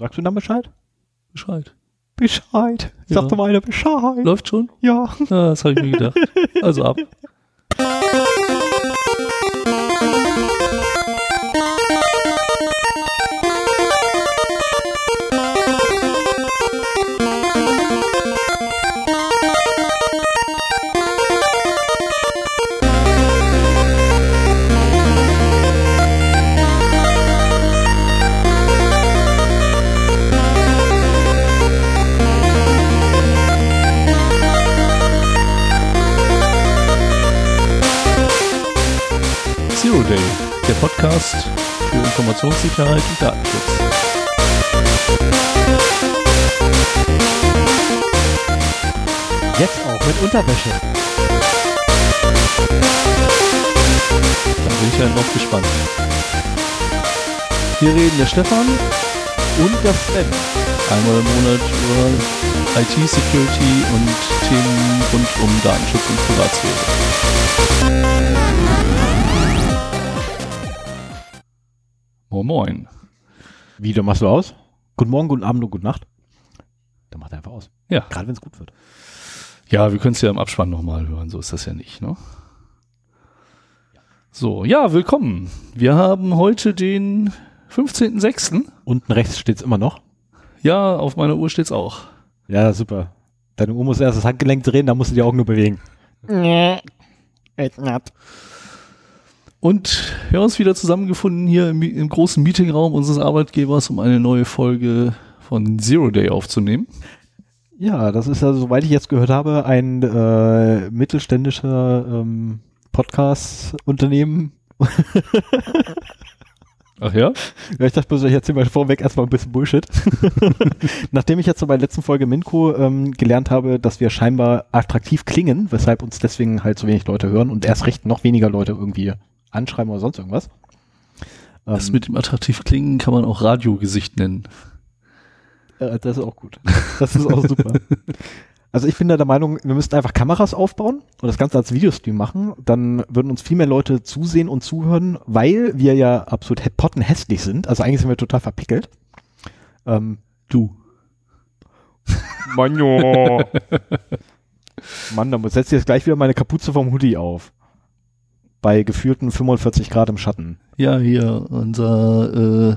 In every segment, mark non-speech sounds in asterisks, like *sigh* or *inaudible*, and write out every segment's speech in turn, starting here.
Sagst du dann Bescheid? Bescheid. Bescheid. Ja. Sag doch mal einer Bescheid. Läuft schon? Ja. Ja, das habe ich mir gedacht. Also ab. *laughs* Podcast für Informationssicherheit und Datenschutz. Jetzt auch mit Unterwäsche. Da bin ich ja noch gespannt. Hier reden der Stefan Und das Sven. einmal im Monat über IT-Security und Themen rund um Datenschutz und Privatsphäre. Moin. Wie, du machst du aus? Guten Morgen, guten Abend und gute Nacht. Dann macht er einfach aus. Ja. Gerade wenn es gut wird. Ja, wir können es ja im Abspann nochmal hören, so ist das ja nicht, ne? So, ja, willkommen. Wir haben heute den 15.06. Unten rechts steht's immer noch. Ja, auf meiner Uhr steht's auch. Ja, super. Deine Uhr muss erst das Handgelenk drehen, dann musst du die Augen nur bewegen. Und wir haben uns wieder zusammengefunden hier im, im großen Meetingraum unseres Arbeitgebers, um eine neue Folge von Zero Day aufzunehmen. Ja, das ist ja, soweit ich jetzt gehört habe, ein äh, mittelständischer ähm, Podcast-Unternehmen. *laughs* Ach ja? Ja, ich dachte bloß, ich erzähle mal vorweg erstmal ein bisschen Bullshit. *laughs* Nachdem ich jetzt so bei der letzten Folge Minko ähm, gelernt habe, dass wir scheinbar attraktiv klingen, weshalb uns deswegen halt so wenig Leute hören und erst recht noch weniger Leute irgendwie anschreiben oder sonst irgendwas. Das Ähm, mit dem attraktiv klingen kann man auch Radiogesicht nennen. Äh, das ist auch gut. Das ist auch super. *laughs* Also ich bin da der Meinung, wir müssten einfach Kameras aufbauen und das Ganze als Videostream machen. Dann würden uns viel mehr Leute zusehen und zuhören, weil wir ja absolut hä- pottenhässlich sind. Also eigentlich sind wir total verpickelt. Ähm, Du. Mann, jo. *laughs* Mann, dann setzt jetzt gleich wieder meine Kapuze vom Hoodie auf. Bei gefühlten 45 Grad im Schatten. Ja, hier unser äh,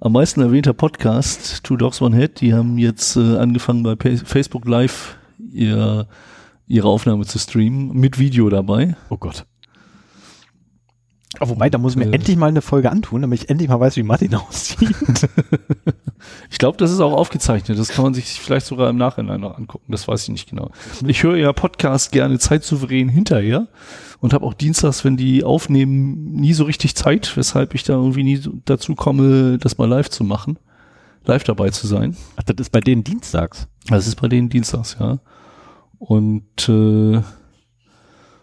am meisten erwähnter Podcast, Two Dogs One Head, die haben jetzt äh, angefangen bei Facebook Live ihr, ihre Aufnahme zu streamen, mit Video dabei. Oh Gott. Aber wobei, da muss ich mir Äh. endlich mal eine Folge antun, damit ich endlich mal weiß, wie Martin *laughs* aussieht. *laughs* Ich glaube, das ist auch aufgezeichnet. Das kann man sich vielleicht sogar im Nachhinein noch angucken. Das weiß ich nicht genau. Ich höre ja Podcast gerne zeitsouverän hinterher und habe auch dienstags, wenn die aufnehmen, nie so richtig Zeit, weshalb ich da irgendwie nie so dazu komme, das mal live zu machen, live dabei zu sein. Ach, das ist bei denen dienstags. Das ist bei denen dienstags, ja. Und äh,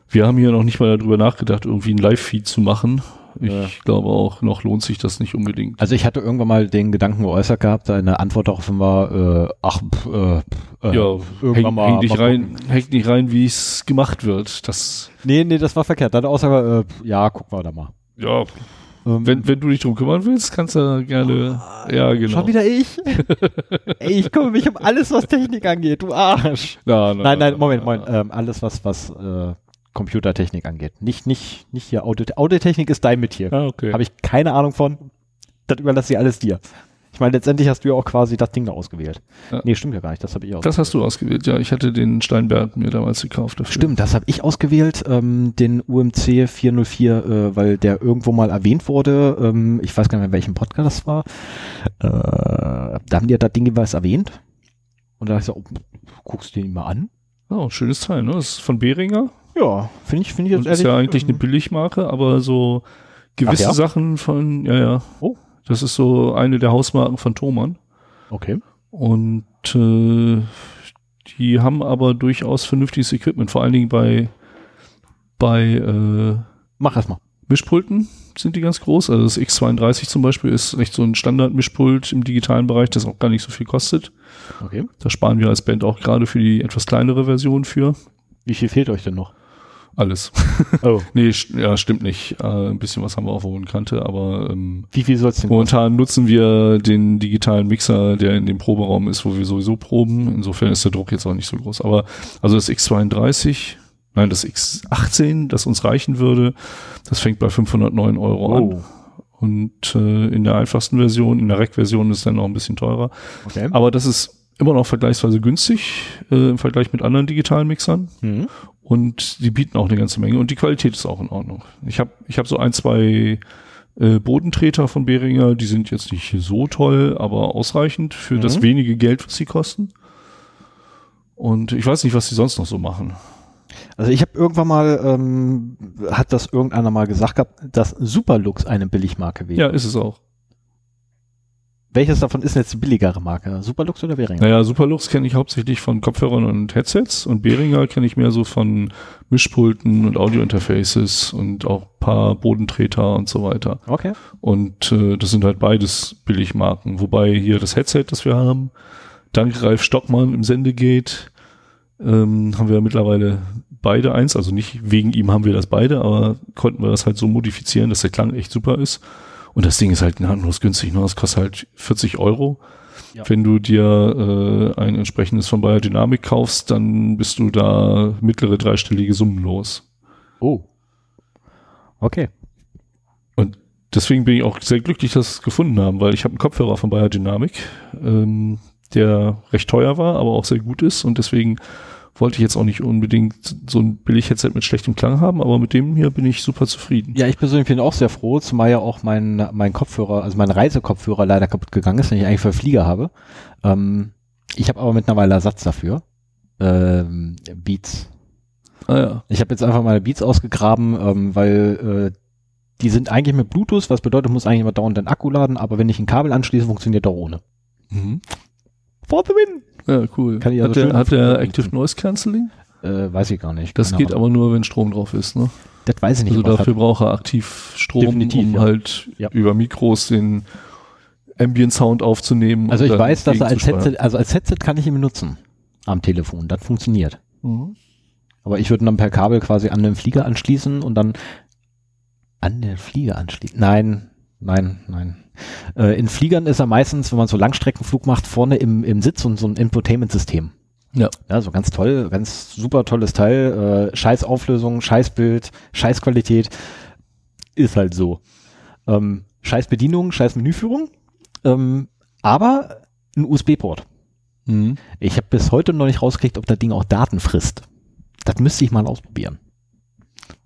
wir haben hier noch nicht mal darüber nachgedacht, irgendwie ein Live-Feed zu machen. Ich Ja. glaube auch, noch lohnt sich das nicht unbedingt. Also ich hatte irgendwann mal den Gedanken geäußert gehabt, eine Antwort darauf war, äh, ach, pf, äh, pf, äh, ja, irgendwann häng, mal. häng dich rein, hängt nicht rein, wie es gemacht wird. Das, Nee, nee, das war verkehrt. Deine Aussage, äh, ja, gucken wir da mal. ja, Ähm, wenn, wenn du dich drum kümmern willst, kannst du gerne, ja, genau. Schon wieder ich? *laughs* Ey, ich kümmere mich um alles, was Technik angeht, du Arsch. Na, na, Nein, nein, Moment, Moment. Ähm, alles, was, was äh, Computertechnik angeht. Nicht, nicht, nicht hier Audio. Audiotechnik ist dein mit hier. Ah, okay. Habe ich keine Ahnung von. Das überlasse ich alles dir. Ich meine, letztendlich hast du ja auch quasi das Ding da ausgewählt. Ja. Nee, stimmt ja gar nicht. Das habe ich auch. das hast du ausgewählt, ja. Ich hatte den Steinberg mir damals gekauft dafür. Stimmt, das habe ich ausgewählt, ähm, den UMC 404, äh, weil der irgendwo mal erwähnt wurde. Ähm, ich weiß gar nicht mehr, in welchem Podcast das war. Äh, da haben die ja das Ding jeweils erwähnt. Und da habe ich so, oh, guckst du den mal an? Oh, schönes Teil, ne? Das ist von Behringer. Ja, finde ich, finde ich jetzt Und ist ja eigentlich eine Billigmarke, aber so gewisse ja? Sachen von, ja, ja. Oh. Das ist so eine der Hausmarken von Thomann. Okay. Und äh, die haben aber durchaus vernünftiges Equipment, vor allen Dingen bei, bei äh, Mach erst mal. Mischpulten sind die ganz groß. Also das X32 zum Beispiel ist echt so ein Standard-Mischpult im digitalen Bereich, das auch gar nicht so viel kostet. Okay. Da sparen wir als Band auch gerade für die etwas kleinere Version für. Wie viel fehlt euch denn noch? Alles. *laughs* Oh. nee, st- ja, stimmt nicht. Äh, ein bisschen was haben wir auf der hohen Kante, aber ähm, Wie viel soll es denn momentan nutzen wir den digitalen Mixer, der in dem Proberaum ist, wo wir sowieso proben. Insofern ist der Druck jetzt auch nicht so groß. Aber also das X32, nein, das X18, das uns reichen würde, das fängt bei 509 Euro an. Oh, Und äh, in der einfachsten Version, in der Rack-Version ist es dann noch ein bisschen teurer. okay. Aber das ist immer noch vergleichsweise günstig äh, im Vergleich mit anderen digitalen Mixern. Mhm. Und die bieten auch eine ganze Menge. Und die Qualität ist auch in Ordnung. Ich habe ich hab so ein, zwei äh, Bodentreter von Behringer, die sind jetzt nicht so toll, aber ausreichend für das Mhm. wenige Geld, was sie kosten. Und ich weiß nicht, was sie sonst noch so machen. Also ich habe irgendwann mal, ähm, hat das irgendeiner mal gesagt gehabt, dass Superlux eine Billigmarke wäre. Ja, ist es auch. Welches davon ist denn jetzt die billigere Marke? Superlux oder Behringer? Naja, Superlux kenne ich hauptsächlich von Kopfhörern und Headsets und Behringer kenne ich mehr so von Mischpulten und Audiointerfaces und auch paar Bodentreter und so weiter. Okay. Und äh, das sind halt beides Billigmarken. Wobei hier das Headset, das wir haben, dank Ralf Stockmann im Sendegate, ähm, haben wir mittlerweile beide eins. Also nicht wegen ihm haben wir das beide, aber konnten wir das halt so modifizieren, dass der Klang echt super ist. Und das Ding ist halt gnadenlos günstig. Ne? Das kostet halt 40 Euro. Ja. Wenn du dir äh, ein entsprechendes von Bayer Dynamic kaufst, dann bist du da mittlere dreistellige Summen los. Oh. Okay. Und deswegen bin ich auch sehr glücklich, dass wir es gefunden haben, weil ich habe einen Kopfhörer von Bayer Dynamic, ähm, der recht teuer war, aber auch sehr gut ist. Und deswegen wollte ich jetzt auch nicht unbedingt so ein Billig-Headset mit schlechtem Klang haben, aber mit dem hier bin ich super zufrieden. Ja, ich persönlich bin auch sehr froh, zumal ja auch mein, mein Kopfhörer, also mein Reisekopfhörer leider kaputt gegangen ist, den ich eigentlich für Flieger habe. Ähm, ich habe aber mittlerweile Ersatz dafür. Ähm, Beats. Ah ja. Ich habe jetzt einfach meine Beats ausgegraben, ähm, weil äh, die sind eigentlich mit Bluetooth, was bedeutet, muss eigentlich immer dauernd den Akku laden, aber wenn ich ein Kabel anschließe, funktioniert er ohne. Mhm. For the win! Ja, cool. Kann ich hat, also der, schön hat der Active Noise Cancelling? Äh, weiß ich gar nicht. Das geht Ahnung. aber nur, wenn Strom drauf ist, ne? Das weiß ich nicht. Also dafür hat. braucht er aktiv Strom, Definitiv, um ja. halt Ja. über Mikros den Ambient Sound aufzunehmen. Also ich weiß, dass er als. Headset, also als Headset kann ich ihn benutzen. Am Telefon. Das funktioniert. Mhm. Aber ich würde ihn dann per Kabel quasi an den Flieger anschließen und dann an den Flieger anschließen. Nein, nein, nein. Äh, in Fliegern ist er meistens, wenn man so Langstreckenflug macht, vorne im, im Sitz und so ein Infotainment-System. Ja. Ja, so ganz toll, ganz super tolles Teil. Äh, scheiß Auflösung, scheiß Bild, scheiß Qualität. Ist halt so. Ähm, scheiß Bedienung, scheiß Menüführung. Ähm, aber ein USB-Port. Mhm. Ich habe bis heute noch nicht rausgekriegt, ob das Ding auch Daten frisst. Das müsste ich mal ausprobieren.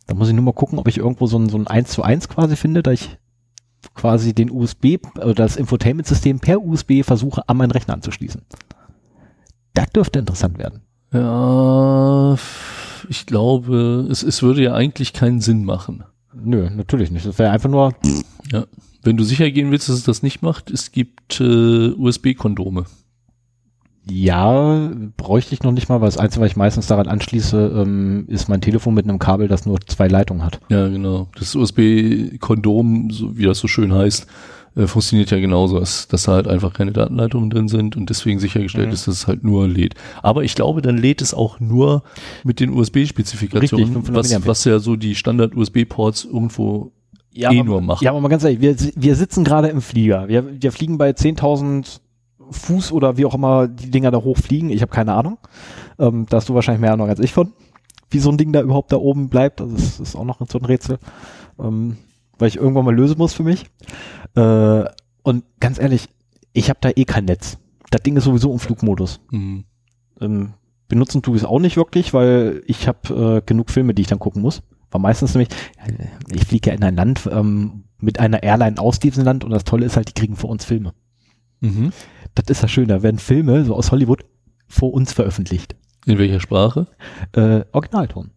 Da muss ich nur mal gucken, ob ich irgendwo so ein, so ein 1 zu 1 quasi finde, da ich quasi den USB oder das Infotainment-System per USB versuche, an meinen Rechner anzuschließen. Das dürfte interessant werden. Ja, ich glaube, es, es würde ja eigentlich keinen Sinn machen. Nö, natürlich nicht. Das wäre einfach nur, Ja. Wenn du sicher gehen willst, dass es das nicht macht, es gibt äh, USB-Kondome. Ja, bräuchte ich noch nicht mal, weil das Einzige, was ich meistens daran anschließe, ähm, ist mein Telefon mit einem Kabel, das nur zwei Leitungen hat. Ja, genau. Das USB-Kondom, so wie das so schön heißt, äh, funktioniert ja genauso, dass, dass da halt einfach keine Datenleitungen drin sind und deswegen sichergestellt Mhm. ist, dass es halt nur lädt. Aber ich glaube, dann lädt es auch nur mit den USB-Spezifikationen, Richtig, 500 was, was ja so die Standard-USB-Ports irgendwo ja, eh aber, nur machen. Ja, aber mal ganz ehrlich, wir, wir sitzen gerade im Flieger. Wir, wir fliegen bei 10.000 Fuß oder wie auch immer die Dinger da hochfliegen. Ich habe keine Ahnung. Ähm, da hast du wahrscheinlich mehr Ahnung als ich von, wie so ein Ding da überhaupt da oben bleibt. Also das ist auch noch so ein Rätsel, ähm, weil ich irgendwann mal lösen muss für mich. Äh, und ganz ehrlich, ich habe da eh kein Netz. Das Ding ist sowieso im Flugmodus. Mhm. Ähm, benutzen tue ich es auch nicht wirklich, weil ich habe äh, genug Filme, die ich dann gucken muss. War meistens nämlich, ich fliege ja in ein Land ähm, mit einer Airline aus diesem Land und das Tolle ist halt, die kriegen vor uns Filme. Mhm. Das ist ja schön, da werden Filme so aus Hollywood vor uns veröffentlicht. In welcher Sprache? Äh, Originalton.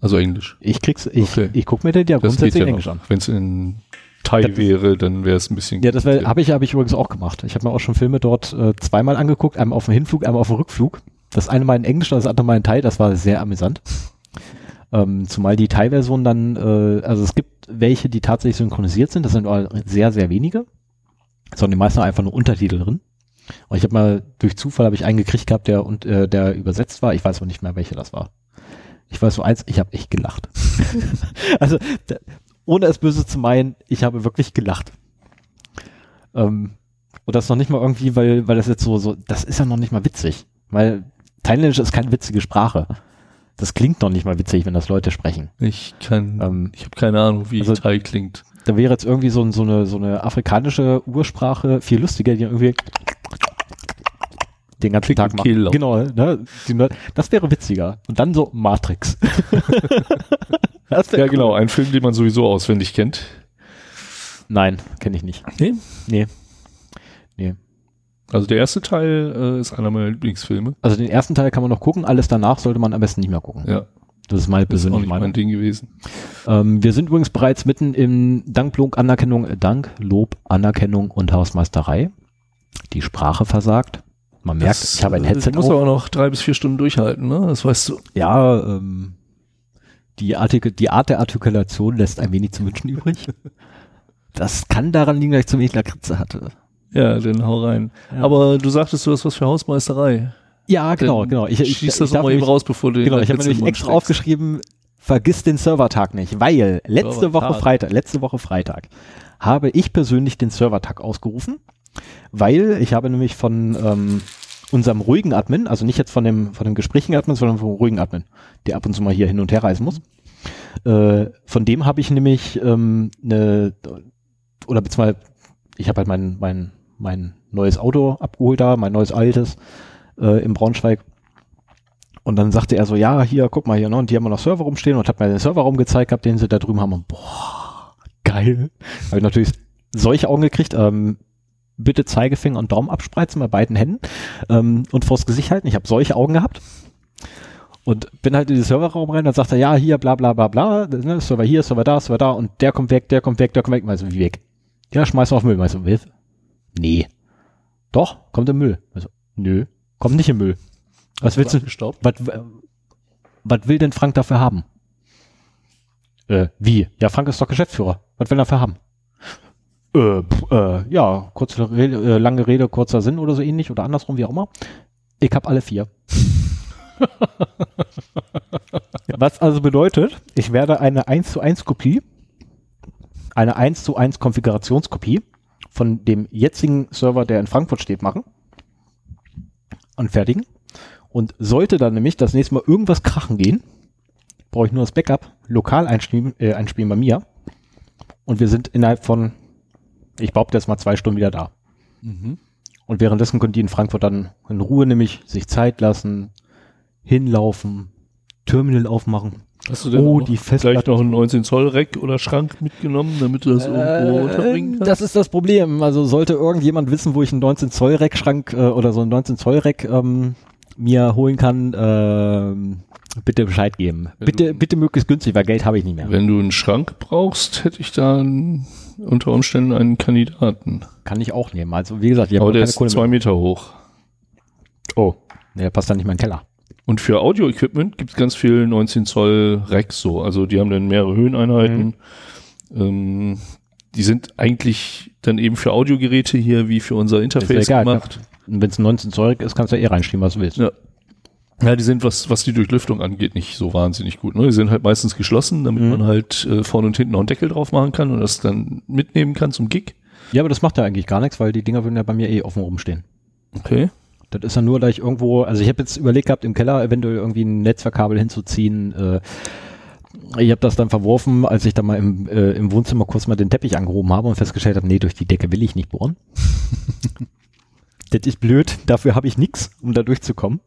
Also Englisch. Ich krieg's, ich, Okay. ich guck mir den ja Das grundsätzlich ja in Englisch noch. an. Wenn es in Thai Das- wäre, dann wäre es ein bisschen. Ja, das habe ich, hab ich übrigens auch gemacht. Ich habe mir auch schon Filme dort äh, zweimal angeguckt, einmal auf dem Hinflug, einmal auf dem Rückflug. Das eine mal in Englisch, das andere mal in Thai, das war sehr amüsant. Ähm, zumal die Thai-Version dann, äh, also es gibt welche, die tatsächlich synchronisiert sind, das sind aber sehr, sehr wenige, sondern die meisten einfach nur Untertitel drin. Und ich habe mal durch Zufall habe ich einen gekriegt gehabt, der und äh, der übersetzt war. Ich weiß aber nicht mehr, welcher das war. Ich weiß so eins, ich habe echt gelacht. *laughs* also, ohne es böse zu meinen, ich habe wirklich gelacht. Ähm, und das noch nicht mal irgendwie, weil, weil das jetzt so, so, das ist ja noch nicht mal witzig. Weil Thailändisch ist keine witzige Sprache. Das klingt noch nicht mal witzig, wenn das Leute sprechen. Ich kann, Ähm, ich habe keine Ahnung, wie also- Thai klingt. Da wäre jetzt irgendwie so, so, eine, so eine afrikanische Ursprache viel lustiger, die irgendwie den ganzen Klick Tag macht. Kehllaut. Genau, ne? Das wäre witziger. Und dann so Matrix. *laughs* Ja, cool. genau, ein Film, den man sowieso auswendig kennt. Nein, kenne ich nicht. Nee? Nee. Nee. Also der erste Teil äh, ist einer meiner Lieblingsfilme. Also den ersten Teil kann man noch gucken, alles danach sollte man am besten nicht mehr gucken. Ja, Das ist meine ist auch persönliche nicht mein. Ding gewesen. Ähm, wir sind übrigens bereits mitten im Danklob, Anerkennung, äh, Dank, Lob, Anerkennung und Hausmeisterei. Die Sprache versagt. Man merkt, Das, ich habe ein Headset Du musst aber noch drei bis vier Stunden durchhalten, ne? Das weißt du. Ja, ähm, die, Artikel, die Art der Artikulation lässt ein wenig zu wünschen übrig. Das kann daran liegen, dass ich zu wenig Lakritze hatte. Ja, dann hau rein. Ja. Aber du sagtest, du hast was für Hausmeisterei. Ja, genau, Dann genau. Ich, ich, Schieß das darf doch mal eben raus, bevor du den Genau, ich habe nämlich extra steckst. aufgeschrieben, vergiss den Servertag nicht, weil letzte Woche. Freitag, letzte Woche Freitag habe ich persönlich den Servertag ausgerufen, weil ich habe nämlich von ähm, unserem ruhigen Admin, also nicht jetzt von dem von dem gesprächigen Admin, sondern vom ruhigen Admin, der ab und zu mal hier hin und her reisen muss. Äh, von dem habe ich nämlich ähm, eine oder beziehungsweise ich habe halt mein mein mein neues Auto abgeholt da, mein neues altes äh, im Braunschweig und dann sagte er so, ja, hier, guck mal hier, ne, und die haben wir noch Server rumstehen und hat mir den Serverraum gezeigt gehabt, den sie da drüben haben und boah, geil. Habe ich natürlich solche Augen gekriegt, ähm, bitte Zeigefinger und Daumen abspreizen bei beiden Händen ähm, und vors Gesicht halten. Ich habe solche Augen gehabt und bin halt in den Serverraum rein, dann sagt er, ja, hier, bla bla bla bla, ne, Server hier, Server da, Server da und der kommt weg, der kommt weg, der kommt weg. Also wie weg? Ja, schmeiß auf Müll. Also, was? Nee. Doch, kommt im Müll. Also, nö, kommt nicht im Müll. Was willst du? Was, was will denn Frank dafür haben? Äh, wie? Ja, Frank ist doch Geschäftsführer. Was will er dafür haben? Äh, äh, ja, kurze Rede, äh, lange Rede, kurzer Sinn oder so ähnlich oder andersrum, wie auch immer. Ich habe alle vier. *laughs* Was also bedeutet, ich werde eine 1 zu 1 Kopie, eine 1 zu 1 Konfigurationskopie von dem jetzigen Server, der in Frankfurt steht, machen und fertigen. Und sollte dann nämlich das nächste Mal irgendwas krachen gehen, brauche ich nur das Backup lokal einspielen, äh, einspielen bei mir. Und wir sind innerhalb von, ich behaupte jetzt mal zwei Stunden wieder da. Mhm. Und währenddessen können die in Frankfurt dann in Ruhe nämlich sich Zeit lassen, hinlaufen, Terminal aufmachen. Hast du denn Oh, die Festplatte. noch einen 19 Zoll Rack oder Schrank mitgenommen, damit du das irgendwo unterbringen Äh, kannst? das ist das Problem. Also sollte irgendjemand wissen, wo ich einen 19 Zoll Rack-Schrank äh, oder so einen 19 Zoll Rack ähm, mir holen kann, ähm, bitte Bescheid geben. Wenn Bitte, du- bitte möglichst günstig, weil Geld habe ich nicht mehr. Wenn du einen Schrank brauchst, hätte ich da einen, unter Umständen einen Kandidaten. Kann ich auch nehmen. Also wie gesagt, ich habe Aber der keine ist Kohle zwei. Meter hoch. Oh, der passt dann nicht in meinen Keller. Und für Audio-Equipment gibt es ganz viel 19 Zoll Racks so. Also die haben dann mehrere Höheneinheiten. Mhm. Ähm, die sind eigentlich dann eben für Audiogeräte hier wie für unser Interface Ist ja egal, gemacht. Und wenn es ein 19 Zoll ist, kannst du ja eh reinstehen, was du willst. Ja. Ja, die sind, was, was die Durchlüftung angeht, nicht so wahnsinnig gut. Ne? Die sind halt meistens geschlossen, damit Mhm. man halt äh, vorne und hinten noch einen Deckel drauf machen kann und das dann mitnehmen kann zum Gig. Ja, aber das macht ja eigentlich gar nichts, weil die Dinger würden ja bei mir eh offen rumstehen. Okay. Das ist ja nur, da ich irgendwo, also ich habe jetzt überlegt gehabt, im Keller eventuell irgendwie ein Netzwerkkabel hinzuziehen. Äh, ich habe das dann verworfen, als ich dann mal im, äh, im Wohnzimmer kurz mal den Teppich angehoben habe und festgestellt habe, nee, durch die Decke will ich nicht bohren. *laughs* das ist blöd, dafür habe ich nix, um da durchzukommen.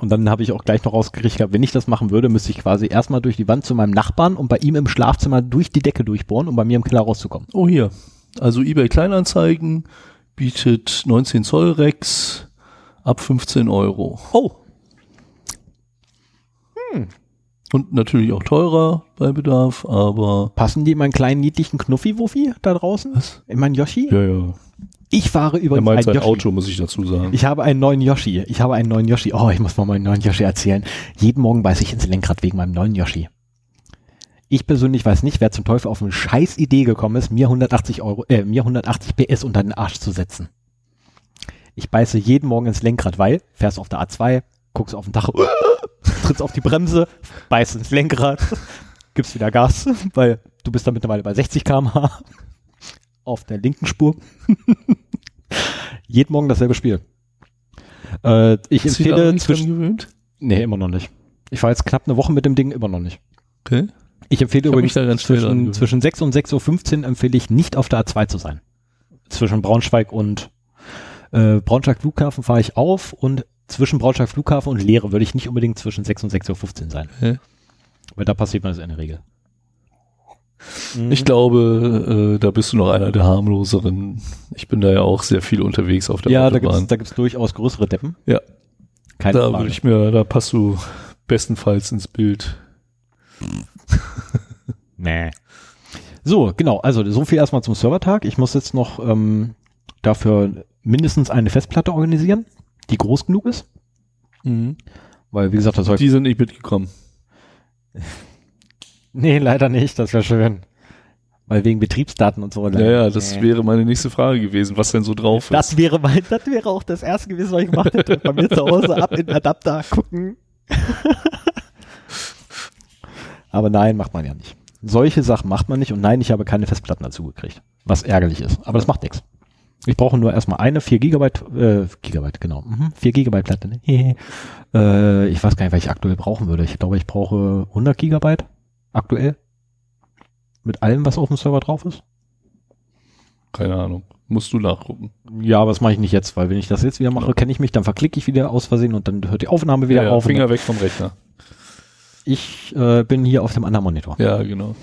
Und dann habe ich auch gleich noch rausgekriegt, gehabt, wenn ich das machen würde, müsste ich quasi erstmal durch die Wand zu meinem Nachbarn und bei ihm im Schlafzimmer durch die Decke durchbohren, um bei mir im Keller rauszukommen. Oh, hier. Also eBay Kleinanzeigen bietet 19 Zoll Racks ab 15 Euro. Oh, Und natürlich auch teurer bei Bedarf, aber. passen die in meinen kleinen niedlichen Knuffi-Wuffi da draußen? Was? In meinen Yoshi? Ja, ja. Ich fahre Er übrigens meint ein Yoshi. Auto, muss ich dazu sagen. Ich habe einen neuen Yoshi. Ich habe einen neuen Yoshi. Oh, ich muss mal meinen neuen Yoshi erzählen. Jeden Morgen beiße ich ins Lenkrad wegen meinem neuen Yoshi. Ich persönlich weiß nicht, wer zum Teufel auf eine scheiß Idee gekommen ist, mir 180 Euro, äh, mir 180 PS unter den Arsch zu setzen. Ich beiße jeden Morgen ins Lenkrad, weil, fährst auf der A2, guckst auf den Dach, *laughs* trittst auf die Bremse, beißt ins Lenkrad, *laughs* gibst wieder Gas, *laughs* weil du bist da mittlerweile bei 60 km/h auf der linken Spur. *laughs* Jeden Morgen dasselbe Spiel. Äh, ich dich empfehle zwischen, gewöhnt? nee, immer noch nicht. Ich war jetzt knapp eine Woche mit dem Ding, immer noch nicht. Okay. Ich empfehle hab übrigens zwischen, zwischen 6 und 6.15 Uhr empfehle ich nicht auf der A2 zu sein. Zwischen Braunschweig und äh, Braunschweig Flughafen fahre ich auf und zwischen Braunschweig Flughafen und Leere würde ich nicht unbedingt zwischen 6 und 6.15 Uhr sein. Okay. Weil da passiert man das in der Regel. Mhm. Ich glaube, äh, da bist du noch einer der harmloseren. Ich bin da ja auch sehr viel unterwegs auf der ja, Autobahn. da gibt's durchaus größere Deppen. Ja. Keine da würde ich mir, da passt du bestenfalls ins Bild. *laughs* Nee. So, genau. Also so viel erstmal zum Servertag. Ich muss jetzt noch ähm, dafür mindestens eine Festplatte organisieren, die groß genug ist. Weil, wie gesagt, das Die sind nicht mitgekommen. *laughs* Nee, leider nicht, das wäre schön. Weil wegen Betriebsdaten und so. Ja, ja, das Nee. wäre meine nächste Frage gewesen, was denn so drauf ist. Das wäre mein, das wäre auch das erste gewesen, was ich gemacht hätte. Bei mir zu Hause ab in den Adapter gucken. *laughs* Aber nein, macht man ja nicht. Solche Sachen macht man nicht und nein, ich habe keine Festplatten dazu gekriegt. Was ärgerlich ist. Aber das macht nichts. Ich brauche nur erstmal eine 4 Gigabyte, äh, Gigabyte, genau. Mhm, 4 Gigabyte Platte. Ne? *laughs* äh, ich weiß gar nicht, was ich aktuell brauchen würde. Ich glaube, ich brauche 100 Gigabyte aktuell. Mit allem, was auf dem Server drauf ist. Keine Ahnung. Musst du nachgucken. Ja, aber das mache ich nicht jetzt, weil wenn ich das jetzt wieder mache, kenne ich mich, dann verklicke ich wieder aus Versehen und dann hört die Aufnahme wieder ja, auf. Finger weg vom Rechner. Ich äh, bin hier auf dem anderen Monitor. Ja, genau.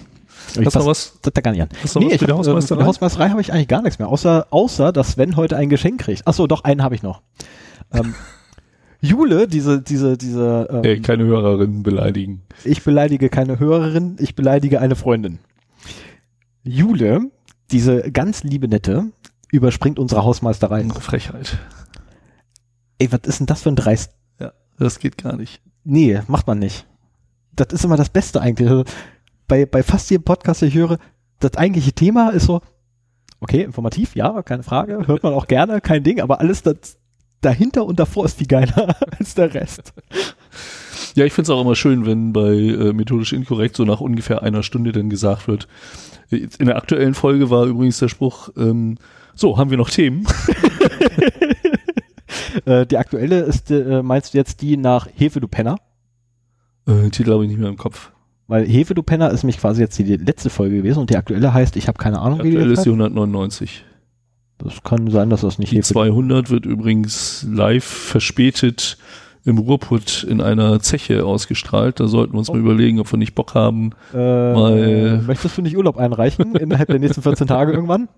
Ich Hast du was? Das da gar nicht an. Hast du noch was ich für die hab, äh, Hausmeisterei? Hausmeisterei habe ich eigentlich gar nichts mehr, außer, außer dass Sven heute ein Geschenk kriegt. Achso, doch, einen habe ich noch. Ähm, *laughs* Jule, diese, diese, diese, ähm, Ey, keine Hörerinnen beleidigen. ich beleidige keine Hörerin, ich beleidige eine Freundin. Jule, diese ganz liebe Nette, überspringt unsere Hausmeisterei. Frechheit. Ey, was ist denn das für ein Dreist? Ja, das geht gar nicht. Nee, macht man nicht. Das ist immer das Beste eigentlich. Also bei, bei fast jedem Podcast, den ich höre, das eigentliche Thema ist so, okay, informativ, ja, keine Frage, hört man auch gerne, kein Ding, aber alles das dahinter und davor ist viel geiler *laughs* als der Rest. Ja, ich finde es auch immer schön, wenn bei äh, methodisch inkorrekt so nach ungefähr einer Stunde dann gesagt wird. Jetzt In der aktuellen Folge war übrigens der Spruch, ähm, so, haben wir noch Themen? *laughs* Äh, die aktuelle ist, äh, meinst du jetzt die nach Hefe, du Penner? Äh, Titel habe ich nicht mehr im Kopf. Weil Hefe, du Penner ist nämlich quasi jetzt die letzte Folge gewesen und die aktuelle heißt, ich habe keine Ahnung, wie die Aktuell jetzt ist die heißt. 199. Das kann sein, dass das nicht Die Hefe 200 wird übrigens live verspätet im Ruhrpott in einer Zeche ausgestrahlt. Da sollten wir uns Oh. mal überlegen, ob wir nicht Bock haben. äh, Mal- Möchtest du nicht Urlaub einreichen innerhalb der nächsten 14 Tage irgendwann?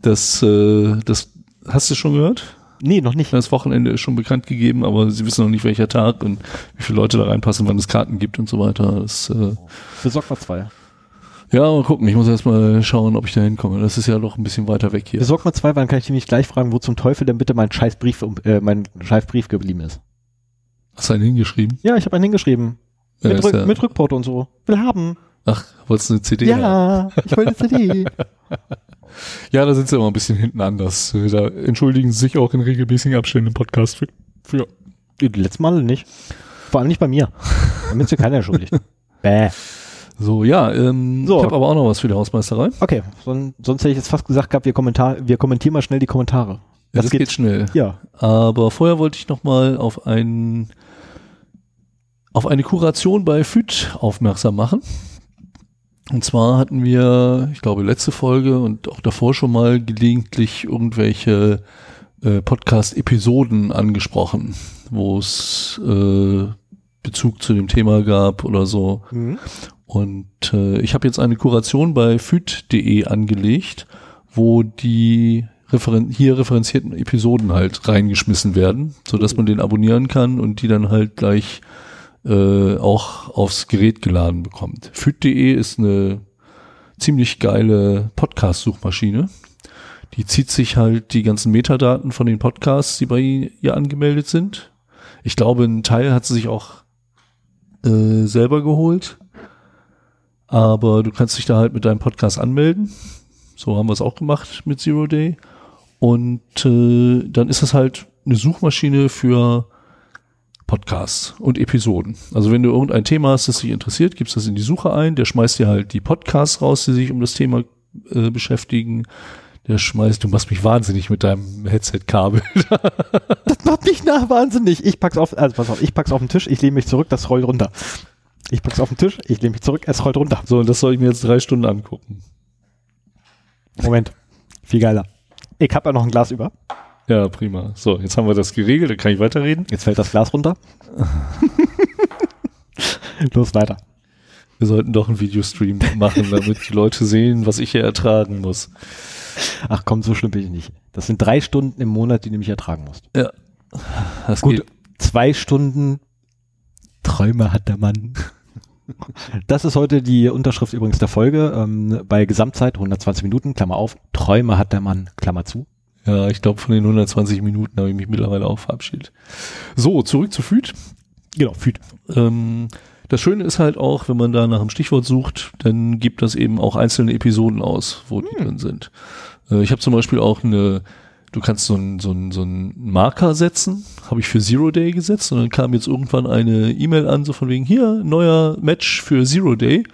Das, äh, das hast du schon gehört? Nee, noch nicht. Das Wochenende ist schon bekannt gegeben, aber sie wissen noch nicht, welcher Tag und wie viele Leute da reinpassen, wann es Karten gibt und so weiter. Das, äh, Besorg mal zwei. Ja, mal gucken. Ich muss erst mal schauen, ob ich da hinkomme. Das ist ja doch ein bisschen weiter weg hier. Besorg mal zwei, weil dann kann ich dich nicht gleich fragen, wo zum Teufel denn bitte mein scheiß Brief, um- äh, mein scheiß Brief geblieben ist. Hast du einen hingeschrieben? Ja, ich habe einen hingeschrieben. Ja, mit, Rück, ja- mit Rückporto und so. Will haben. Ach, wolltest du eine CD haben? Ja, ich will eine CD. *laughs* Ja, da sind sie immer ein bisschen hinten anders. Da entschuldigen sie sich auch in regelmäßigen Abständen im Podcast für. für. Die letzten Mal nicht. Vor allem nicht bei mir. Da ist mir keiner entschuldigt. *laughs* Bäh. So, ja, ähm, So. ich habe aber auch noch was für die Hausmeisterei. Okay, son, sonst hätte ich jetzt fast gesagt gehabt, wir, Kommentar, wir kommentieren mal schnell die Kommentare. Ja, das, geht, schnell. Ja. Aber vorher wollte ich noch mal auf ein auf eine Kuration bei FÜD aufmerksam machen. Und zwar hatten wir, ich glaube, letzte Folge und auch davor schon mal gelegentlich irgendwelche äh, Podcast-Episoden angesprochen, wo es äh, Bezug zu dem Thema gab oder so. Mhm. Und äh, ich habe jetzt eine Kuration bei füt.de angelegt, wo die referen hier referenzierten Episoden halt reingeschmissen werden, so dass man den abonnieren kann und die dann halt gleich äh, auch aufs Gerät geladen bekommt. Füt.de ist eine ziemlich geile Podcast-Suchmaschine. Die zieht sich halt die ganzen Metadaten von den Podcasts, die bei ihr angemeldet sind. Ich glaube, einen Teil hat sie sich auch äh, selber geholt. Aber du kannst dich da halt mit deinem Podcast anmelden. So haben wir es auch gemacht mit Zero Day. Und äh, dann ist es halt eine Suchmaschine für Podcasts und Episoden. Also wenn du irgendein Thema hast, das dich interessiert, gibst das in die Suche ein, der schmeißt dir halt die Podcasts raus, die sich um das Thema äh, beschäftigen. Der schmeißt, du machst mich wahnsinnig mit deinem Headset-Kabel. Das macht mich nach wahnsinnig. Ich pack's auf, also pass auf, ich pack's auf den Tisch, ich lehne mich zurück, das rollt runter. Ich pack's auf den Tisch, ich lehne mich zurück, es rollt runter. so, und das soll ich mir jetzt drei Stunden angucken. Moment. Viel geiler. Ich hab ja noch ein Glas über. Ja, prima. So, jetzt haben wir das geregelt, dann kann ich weiterreden. Jetzt fällt das Glas runter. *laughs* Los weiter. Wir sollten doch einen Videostream machen, damit die Leute sehen, was ich hier ertragen muss. Ach komm, so schlimm bin ich nicht. Das sind drei Stunden im Monat, die du mich ertragen musst. Ja. Das Gut, geht. zwei Stunden Träume hat der Mann. Das ist heute die Unterschrift übrigens der Folge. Ähm, bei Gesamtzeit 120 Minuten, Klammer auf, Träume hat der Mann, Klammer zu. Ja, ich glaube, von den 120 Minuten habe ich mich mittlerweile auch verabschiedet. So, zurück zu Füd. Genau, Füd. Ähm, das Schöne ist halt auch, wenn man da nach einem Stichwort sucht, dann gibt das eben auch einzelne Episoden aus, wo die drin sind. Äh, ich habe zum Beispiel auch eine, du kannst so einen so einen- so einen Marker setzen, habe ich für Zero Day gesetzt und dann kam jetzt irgendwann eine E-Mail an, so von wegen, hier, neuer Match für Zero Day.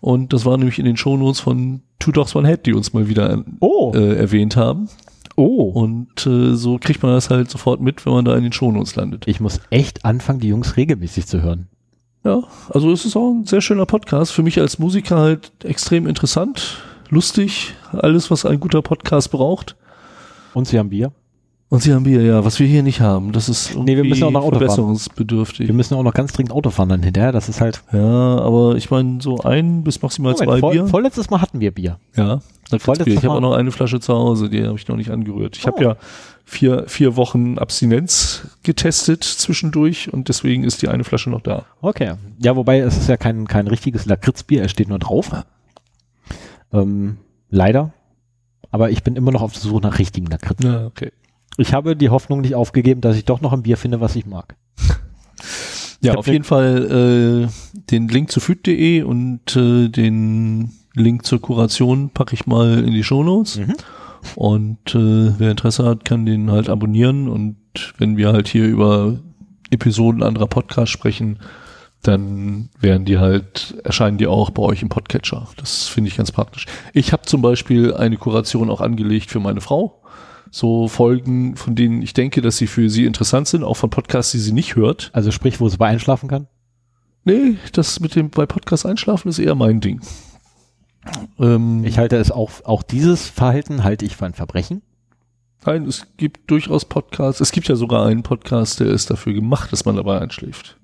Und das war nämlich in den Shownotes von Two Dogs One Head, die uns mal wieder Oh, äh, erwähnt haben. oh. Und äh, so kriegt man das halt sofort mit, wenn man da in den Shownotes landet. Ich muss echt anfangen, die Jungs regelmäßig zu hören. Ja, also es ist auch ein sehr schöner Podcast. Für mich als Musiker halt extrem interessant, lustig, alles, was ein guter Podcast braucht. Und sie haben Bier. Und sie haben Bier, ja, was wir hier nicht haben. Das ist Nee, wir müssen auch Auto fahren. verbesserungsbedürftig. Wir müssen auch noch ganz dringend Auto fahren dann hinterher. Das ist halt. Ja, aber ich meine, so ein bis maximal zwei vor, Bier. vorletztes Mal hatten wir Bier. Ja, Bier. Ich habe auch noch eine Flasche zu Hause, die habe ich noch nicht angerührt. Ich Oh. habe ja vier, vier Wochen Abstinenz getestet zwischendurch und deswegen ist die eine Flasche noch da. Okay. Ja, wobei es ist ja kein, kein richtiges Lakritzbier, es steht nur drauf. Ähm, leider. Aber ich bin immer noch auf der Suche nach richtigen Lakritz. Ja, okay. Ich habe die Hoffnung nicht aufgegeben, dass ich doch noch ein Bier finde, was ich mag. Ja, hab auf jeden Fall äh, den Link zu füt.de und äh, den Link zur Kuration packe ich mal in die Shownotes. Mhm. Und äh, wer Interesse hat, kann den halt abonnieren. Und wenn wir halt hier über Episoden anderer Podcasts sprechen, dann werden die halt, erscheinen die auch bei euch im Podcatcher. Das finde ich ganz praktisch. Ich habe zum Beispiel eine Kuration auch angelegt für meine Frau. So Folgen, von denen ich denke, dass sie für sie interessant sind, auch von Podcasts, die sie nicht hört. Also sprich, wo sie bei einschlafen kann. Nee, das mit dem bei Podcast einschlafen ist eher mein Ding. Ähm, Ich halte es auch, auch dieses Verhalten halte ich für ein Verbrechen. nein, es gibt durchaus Podcasts. Es gibt ja sogar einen Podcast, der ist dafür gemacht, dass man dabei einschläft.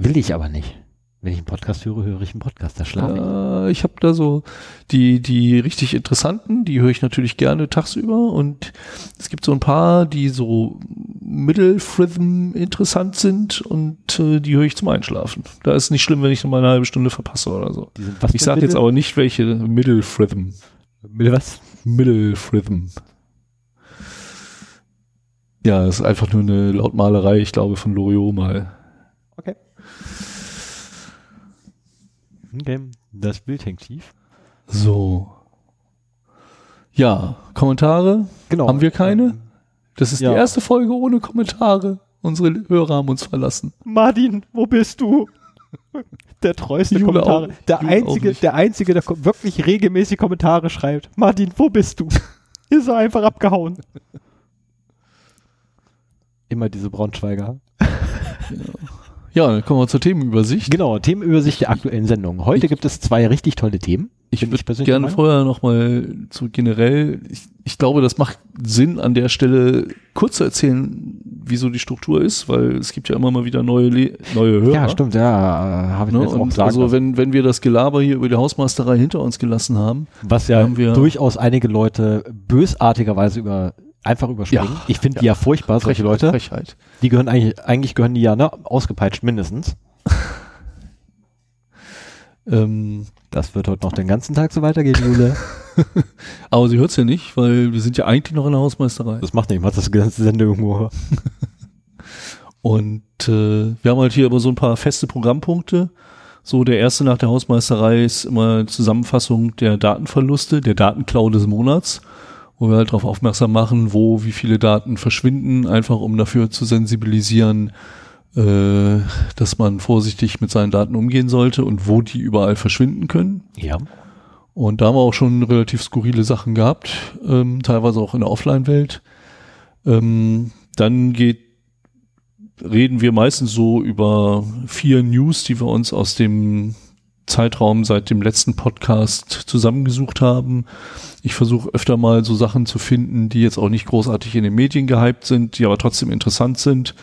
Will ich aber nicht. Wenn ich einen Podcast höre, höre ich einen Podcast, da schlafe ich. Äh, ich habe da so die, die richtig interessanten, die höre ich natürlich gerne tagsüber und es gibt so ein paar, die so Middle-Rhythm interessant sind und äh, die höre ich zum Einschlafen. Da ist nicht schlimm, wenn ich noch mal eine halbe Stunde verpasse oder so. Die sind was Ich sage jetzt aber nicht, welche Middle-Rhythm. Mit was? Middle-Rhythm. Ja, das ist einfach nur eine Lautmalerei, ich glaube, von Loriot mal. Okay. Okay, das Bild hängt tief. So. Ja, Kommentare? Genau. Haben wir keine? Das ist Ja. die erste Folge ohne Kommentare. Unsere Hörer haben uns verlassen. Martin, wo bist du? *laughs* Der treueste Jule Kommentare. auch- der Jule einzige, der einzige, der wirklich regelmäßig Kommentare schreibt. Martin, wo bist du? *laughs* Ist er einfach abgehauen. Immer diese Braunschweiger. *laughs* Ja, dann kommen wir zur Themenübersicht. Genau, Themenübersicht der aktuellen Sendung. Heute gibt es zwei richtig tolle Themen. Ich würde persönlich gerne vorher nochmal zu generell, ich, ich glaube, das macht Sinn an der Stelle kurz zu erzählen, wieso die Struktur ist, weil es gibt ja immer mal wieder neue, Le neue Hörer. Ja, stimmt, ja, habe ich Ne? jetzt auch sagen also wenn, wenn wir das Gelaber hier über die Hausmeisterei hinter uns gelassen haben, Was ja haben wir- durchaus einige Leute bösartigerweise über einfach überspringen. Ja, ich finde die ja furchtbar, solche Leute. Frechheit. Die gehören eigentlich, eigentlich gehören die ja ne, ausgepeitscht mindestens. *laughs* Ähm, Das wird heute noch den ganzen Tag so weitergehen, Jule. *laughs* aber sie hört es ja nicht, weil wir sind ja eigentlich noch in der Hausmeisterei. Das macht nicht, macht das ganze Sende irgendwo. *laughs* Und äh, wir haben halt hier aber so ein paar feste Programmpunkte. So, der erste nach der Hausmeisterei ist immer eine Zusammenfassung der Datenverluste, der Datenklau des Monats, wo wir halt darauf aufmerksam machen, wo wie viele Daten verschwinden, einfach um dafür zu sensibilisieren, äh, dass man vorsichtig mit seinen Daten umgehen sollte und wo die überall verschwinden können. Ja. Und da haben wir auch schon relativ skurrile Sachen gehabt, ähm, teilweise auch in der Offline-Welt. Ähm, dann geht, reden wir meistens so über vier News, die wir uns aus dem Zeitraum seit dem letzten Podcast zusammengesucht haben. Ich versuche öfter mal so Sachen zu finden, die jetzt auch nicht großartig in den Medien gehypt sind, die aber trotzdem interessant sind.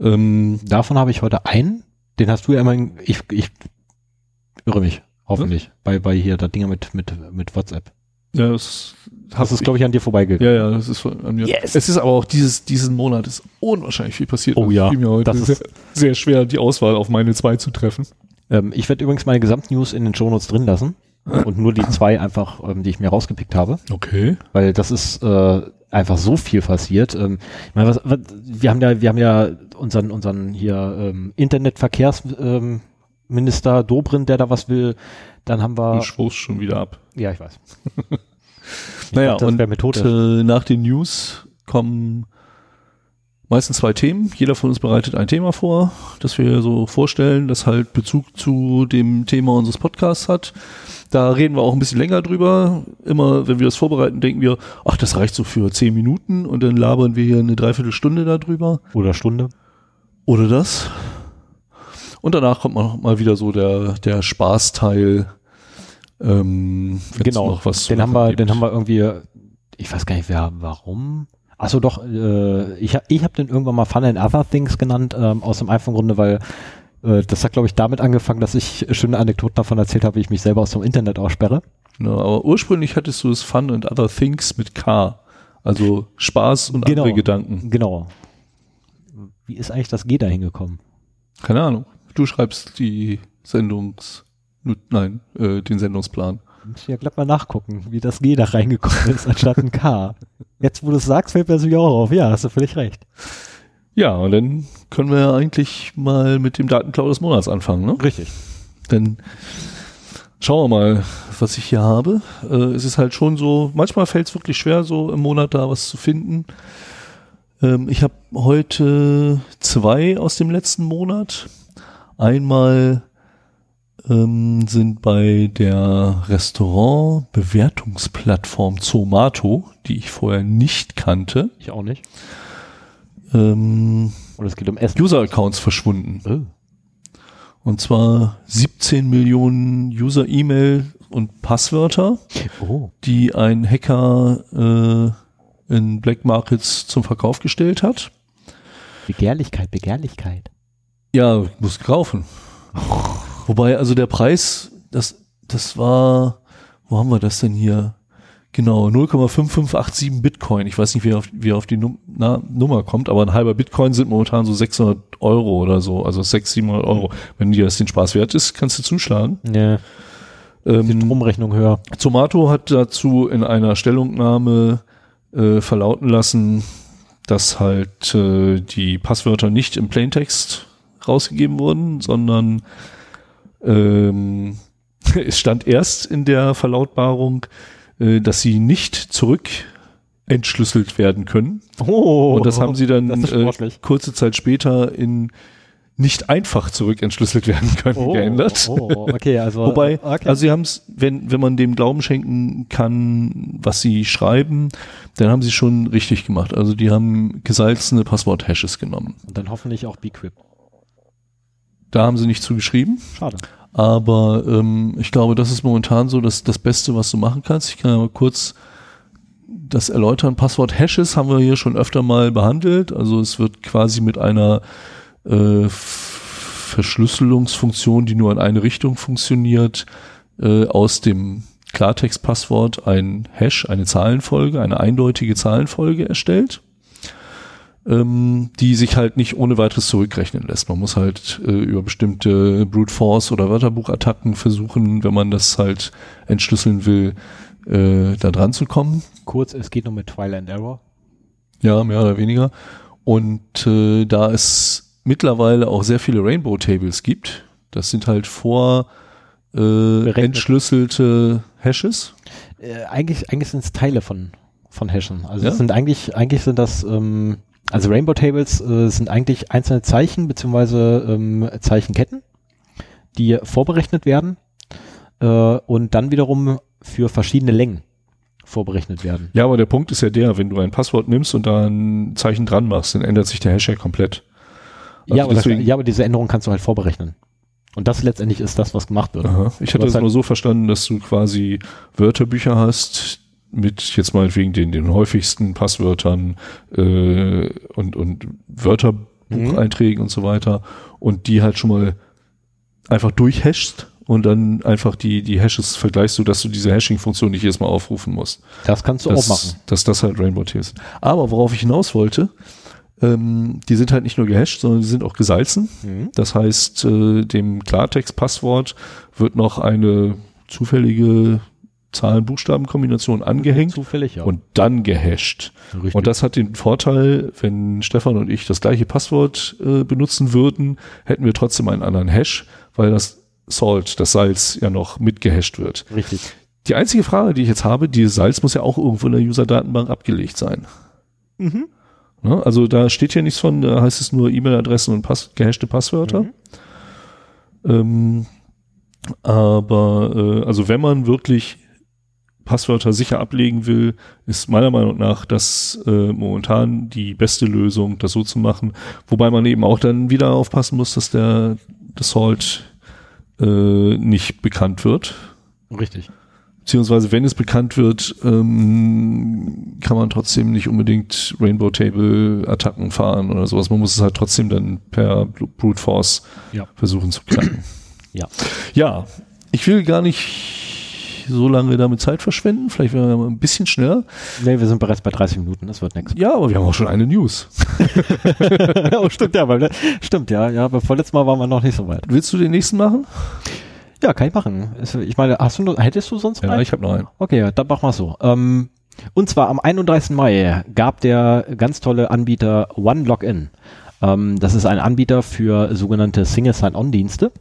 Ähm, Davon habe ich heute einen. Den hast du ja immer, ich, ich irre mich, hoffentlich, hm? bei, bei hier, da Dinger mit, mit, mit WhatsApp. Ja, das, das ist, glaube ich, an dir vorbeigegangen. Ja, ja, das ist an mir. Yes. Es ist aber auch dieses, diesen Monat ist unwahrscheinlich viel passiert. Oh ja. Mir heute das ist sehr, sehr schwer, die Auswahl auf meine zwei zu treffen. Ähm, ich werde übrigens meine Gesamtnews in den Shownotes drin lassen und nur die zwei einfach, ähm, die ich mir rausgepickt habe. Okay. Weil das ist äh, einfach so viel passiert. Ähm, ich meine, was, was, wir haben ja, wir haben ja unseren, unseren hier ähm, Internetverkehrsminister ähm, Dobrin, der da was will. Dann haben wir. Du schwurst schon wieder ab. Ja, ich weiß. *laughs* ich naja, dachte, und äh, nach den News kommen meistens zwei Themen. Jeder von uns bereitet ein Thema vor, das wir so vorstellen, das halt Bezug zu dem Thema unseres Podcasts hat. Da reden wir auch ein bisschen länger drüber. Immer, wenn wir das vorbereiten, denken wir, ach, das reicht so für zehn Minuten und dann labern wir hier eine Dreiviertelstunde darüber. Oder Stunde. Oder das. Und danach kommt mal wieder so der, der Spaßteil. Ähm, genau. Noch was den haben wir, gibt. den haben wir irgendwie, ich weiß gar nicht, wer, warum Achso, doch, äh, ich, ich habe den irgendwann mal Fun and Other Things genannt, ähm, aus dem einfachen Grunde, weil äh, das hat, glaube ich, damit angefangen, dass ich schöne Anekdoten davon erzählt habe, wie ich mich selber aus dem Internet aussperre. Genau, aber ursprünglich hattest du es Fun and Other Things mit K. Also Spaß und genau, andere Gedanken. Genau. Wie ist eigentlich das G da hingekommen? Keine Ahnung. Du schreibst die Sendungs... Nein, äh, den Sendungsplan. Muss ich ja glatt mal nachgucken, wie das G da reingekommen ist, anstatt ein K. Jetzt, wo du es sagst, fällt mir das auch auf. Ja, hast du völlig recht. Ja, und dann können wir ja eigentlich mal mit dem Datenklau des Monats anfangen, ne? Richtig. Dann schauen wir mal, was ich hier habe. Äh, es ist halt schon so, manchmal fällt es wirklich schwer, so im Monat da was zu finden. Ähm, ich habe heute zwei aus dem letzten Monat. Einmal ähm, sind bei der Restaurant-Bewertungsplattform Zomato, die ich vorher nicht kannte. Ich auch nicht. Ähm, Und es geht um Essen. User-Accounts verschwunden. Oh. Und zwar 17 Millionen User-E-Mail und Passwörter, oh. die ein Hacker äh, in Black Markets zum Verkauf gestellt hat. Begehrlichkeit, Begehrlichkeit. Ja, muss kaufen. *laughs* Wobei, also der Preis, das, das war, wo haben wir das denn hier? Genau, 0,5587 Bitcoin. Ich weiß nicht, wie er auf, wie er auf die Num na, Nummer kommt, aber ein halber Bitcoin sind momentan so 600 Euro oder so, also 600, 700 Euro. Wenn dir das den Spaß wert ist, kannst du zuschlagen. Ja. Ähm, die Stromrechnung höher. Zomato hat dazu in einer Stellungnahme äh, verlauten lassen, dass halt äh, die Passwörter nicht im Plaintext rausgegeben wurden, sondern ähm, *laughs* es stand erst in der Verlautbarung, äh, dass sie nicht zurück entschlüsselt werden können. Oh, und das haben sie dann äh, kurze Zeit später in nicht einfach zurück entschlüsselt werden *laughs* können oh, geändert. Oh, okay, also *laughs* wobei, okay. also sie haben es, wenn wenn man dem Glauben schenken kann, was sie schreiben, dann haben sie schon richtig gemacht. Also die haben gesalzene Passwort-Hashes genommen. Und dann hoffentlich auch Bcrypt. Da haben sie nicht zugeschrieben. Schade. Aber ähm, ich glaube, das ist momentan so das, das Beste, was du machen kannst. Ich kann ja mal kurz das erläutern. Passwort Hashes haben wir hier schon öfter mal behandelt. Also es wird quasi mit einer äh, Verschlüsselungsfunktion, die nur in eine Richtung funktioniert, äh, aus dem Klartextpasswort ein Hash, eine Zahlenfolge, eine eindeutige Zahlenfolge erstellt ähm, die sich halt nicht ohne weiteres zurückrechnen lässt. Man muss halt äh, über bestimmte Brute Force oder Wörterbuchattacken versuchen, wenn man das halt entschlüsseln will, äh, da dran zu kommen. Kurz, es geht nur mit Trial and Error. Ja, mehr oder weniger. Und äh, da es mittlerweile auch sehr viele Rainbow Tables gibt, das sind halt vor äh, entschlüsselte Hashes. Äh, eigentlich eigentlich sind es Teile von von Hashen. Also ja? sind eigentlich eigentlich sind das ähm, Also Rainbow Tables äh, sind eigentlich einzelne Zeichen beziehungsweise ähm, Zeichenketten, die vorberechnet werden äh, und dann wiederum für verschiedene Längen vorberechnet werden. Ja, aber der Punkt ist ja der, wenn du ein Passwort nimmst und da ein Zeichen dran machst, dann ändert sich der Hash ja komplett. Also ja, aber das, ja, aber diese Änderung kannst du halt vorberechnen. Und das letztendlich ist das, was gemacht wird. Aha. Ich hatte das halt- nur so verstanden, dass du quasi Wörterbücher hast mit jetzt meinetwegen den, den häufigsten Passwörtern äh, und, und Wörterbucheinträgen und so weiter und die halt schon mal einfach durchhashst und dann einfach die, die Hashes vergleichst du, dass du diese Hashing-Funktion nicht jedes Mal aufrufen musst. Das kannst du dass, auch machen. Dass das halt Rainbow Tails ist. Aber worauf ich hinaus wollte, ähm, die sind halt nicht nur gehasht, sondern die sind auch gesalzen. Mhm. Das heißt, äh, dem Klartext-Passwort wird noch eine zufällige Zahlen-Buchstaben-Kombination angehängt Zufällig, ja. und dann gehasht. Richtig. Und das hat den Vorteil, wenn Stefan und ich das gleiche Passwort äh, benutzen würden, hätten wir trotzdem einen anderen Hash, weil das Salt, das Salz, ja noch mitgehasht wird. Richtig. Die einzige Frage, die ich jetzt habe, dieses Salz muss ja auch irgendwo in der User-Datenbank abgelegt sein. Mhm. Ne? Also da steht hier nichts von, da heißt es nur E-Mail-Adressen und Pass gehashte Passwörter. Mhm. Ähm, aber äh, also wenn man wirklich Passwörter sicher ablegen will, ist meiner Meinung nach das äh, momentan die beste Lösung, das so zu machen. Wobei man eben auch dann wieder aufpassen muss, dass der das Salt äh, nicht bekannt wird. Richtig. Beziehungsweise, wenn es bekannt wird, ähm, kann man trotzdem nicht unbedingt Rainbow Table Attacken fahren oder sowas. Man muss es halt trotzdem dann per Brute Force Ja. versuchen zu knacken. Ja. Ja, ich will gar nicht so lange damit Zeit verschwenden. Vielleicht werden wir mal ein bisschen schneller. Nee, wir sind bereits bei 30 Minuten, das wird nichts. Ja, aber wir haben auch schon eine News. *laughs* oh, stimmt, ja, weil, stimmt, ja, ja, aber vorletztes Mal waren wir noch nicht so weit. Willst du den nächsten machen? Ja, kann ich machen. Ich meine, hast du hättest du sonst Ja, einen? ich habe noch einen. Okay, ja, dann machen wir so. Ähm, und zwar am 31. Mai gab der ganz tolle Anbieter OneLogin. Ähm, das ist ein Anbieter für sogenannte Single Sign-On-Dienste,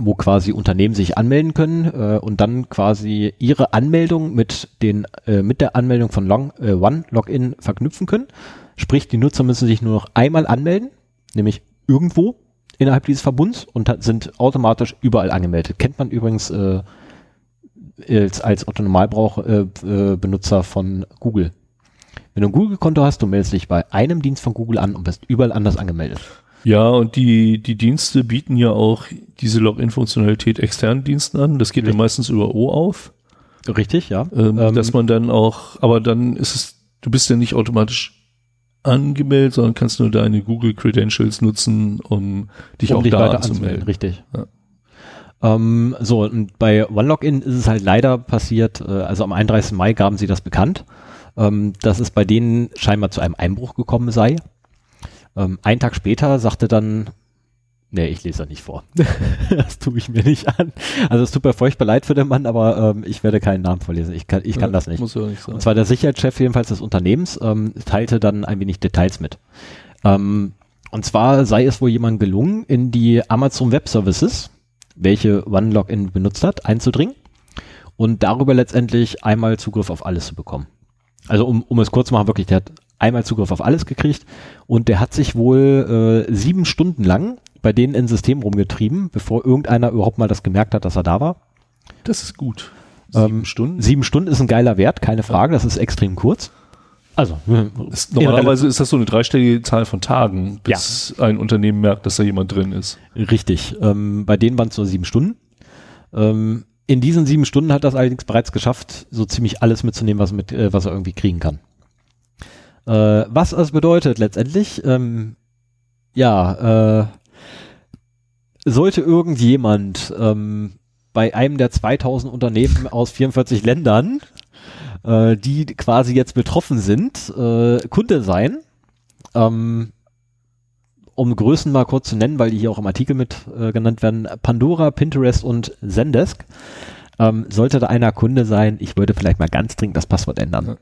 wo quasi Unternehmen sich anmelden können äh, und dann quasi ihre Anmeldung mit den äh, mit der Anmeldung von Long, äh, OneLogin verknüpfen können. Sprich, die Nutzer müssen sich nur noch einmal anmelden, nämlich irgendwo innerhalb dieses Verbunds und sind automatisch überall angemeldet. Kennt man übrigens äh, als, als Otto äh, äh, Benutzer von Google. Wenn du ein Google-Konto hast, du meldest dich bei einem Dienst von Google an und bist überall anders angemeldet. Ja, und die, die Dienste bieten ja auch diese Login-Funktionalität externen Diensten an. Das geht ja Richtig. meistens über OAuth. Richtig, ja. ähm, Ähm, dass man dann auch, aber dann ist es, du bist ja nicht automatisch angemeldet, sondern kannst nur deine Google Credentials nutzen, um dich um auch dich da weiter anzumelden. anzumelden, richtig. Ja. Ähm, so, und bei OneLogin ist es halt leider passiert, äh, also am 31. Mai gaben sie das bekannt, ähm, dass es bei denen scheinbar zu einem Einbruch gekommen sei. Ähm, einen Tag später sagte dann, nee, ich lese das nicht vor. *laughs* das tue ich mir nicht an. Also es tut mir furchtbar leid für den Mann, aber ähm, ich werde keinen Namen vorlesen. Ich kann, ich kann Ja, das nicht. Muss ja nicht sein. Und zwar der Sicherheitschef jedenfalls des Unternehmens ähm, teilte dann ein wenig Details mit. Ähm, und zwar sei es wohl jemand gelungen, in die Amazon Web Services, welche OneLogin benutzt hat, einzudringen und darüber letztendlich einmal Zugriff auf alles zu bekommen. Also um, um es kurz zu machen, wirklich, der hat einmal Zugriff auf alles gekriegt und der hat sich wohl äh, sieben Stunden lang bei denen im System rumgetrieben, bevor irgendeiner überhaupt mal das gemerkt hat, dass er da war. das ist gut. Ähm, Sieben Stunden. Sieben Stunden ist ein geiler Wert, keine Frage, das ist extrem kurz. Also, Ist, normalerweise ist das so eine dreistellige Zahl von Tagen, bis ein Unternehmen merkt, dass da jemand drin ist. Richtig. Ähm, bei denen waren es nur sieben Stunden. Ähm, in diesen sieben Stunden hat das allerdings bereits geschafft, so ziemlich alles mitzunehmen, was, mit, äh, was er irgendwie kriegen kann. Äh, was das bedeutet letztendlich, ähm, ja, äh, sollte irgendjemand ähm, bei einem der 2000 Unternehmen aus 44 Ländern, äh, die quasi jetzt betroffen sind, äh, Kunde sein, ähm, um Größen mal kurz zu nennen, weil die hier auch im Artikel mit äh, genannt werden, Pandora, Pinterest und Zendesk. Ähm, sollte da einer Kunde sein, ich würde vielleicht mal ganz dringend das Passwort ändern.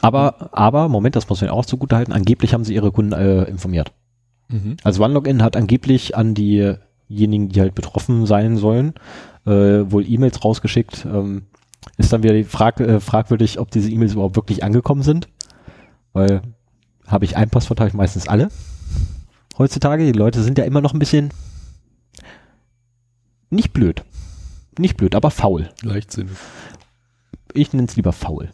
Aber, aber, Moment, das muss man auch zugutehalten, angeblich haben sie ihre Kunden äh, informiert. Also OneLogin hat angeblich an diejenigen, die halt betroffen sein sollen, äh, wohl E-Mails rausgeschickt. Ähm, ist dann wieder die Frage, äh, fragwürdig, ob diese E-Mails überhaupt wirklich angekommen sind. Weil habe ich ein Passwort, habe ich meistens alle. Heutzutage, die Leute sind ja immer noch ein bisschen nicht blöd. Nicht blöd, aber faul. Leichtsinnig. Ich nenne es lieber faul.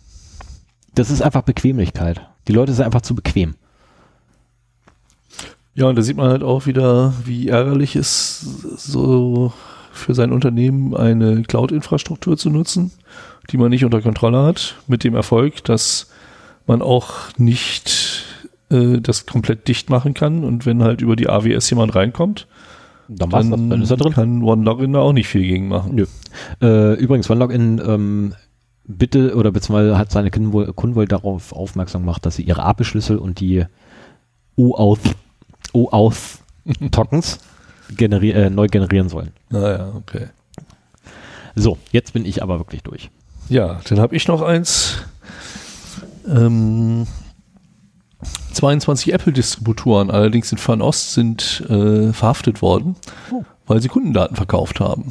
Das ist einfach Bequemlichkeit. Die Leute sind einfach zu bequem. Ja, und da sieht man halt auch wieder, wie ärgerlich es so für sein Unternehmen eine Cloud-Infrastruktur zu nutzen, die man nicht unter Kontrolle hat, mit dem Erfolg, dass man auch nicht äh, das komplett dicht machen kann und wenn halt über die AWS jemand reinkommt, Dann, dann, das, dann ist er drin. kann OneLogin da auch nicht viel gegen machen. Nö. Äh, übrigens, OneLogin ähm, bitte oder beziehungsweise hat seine Kunden wohl, Kunden wohl darauf aufmerksam gemacht, dass sie ihre API-Schlüssel und die OAuth OAuth Tokens generi äh, neu generieren sollen. Naja, okay. So, jetzt bin ich aber wirklich durch. Ja, dann habe ich noch eins. Ähm, 22 Apple-Distributoren, allerdings in Fernost, sind äh, verhaftet worden, Oh. weil sie Kundendaten verkauft haben.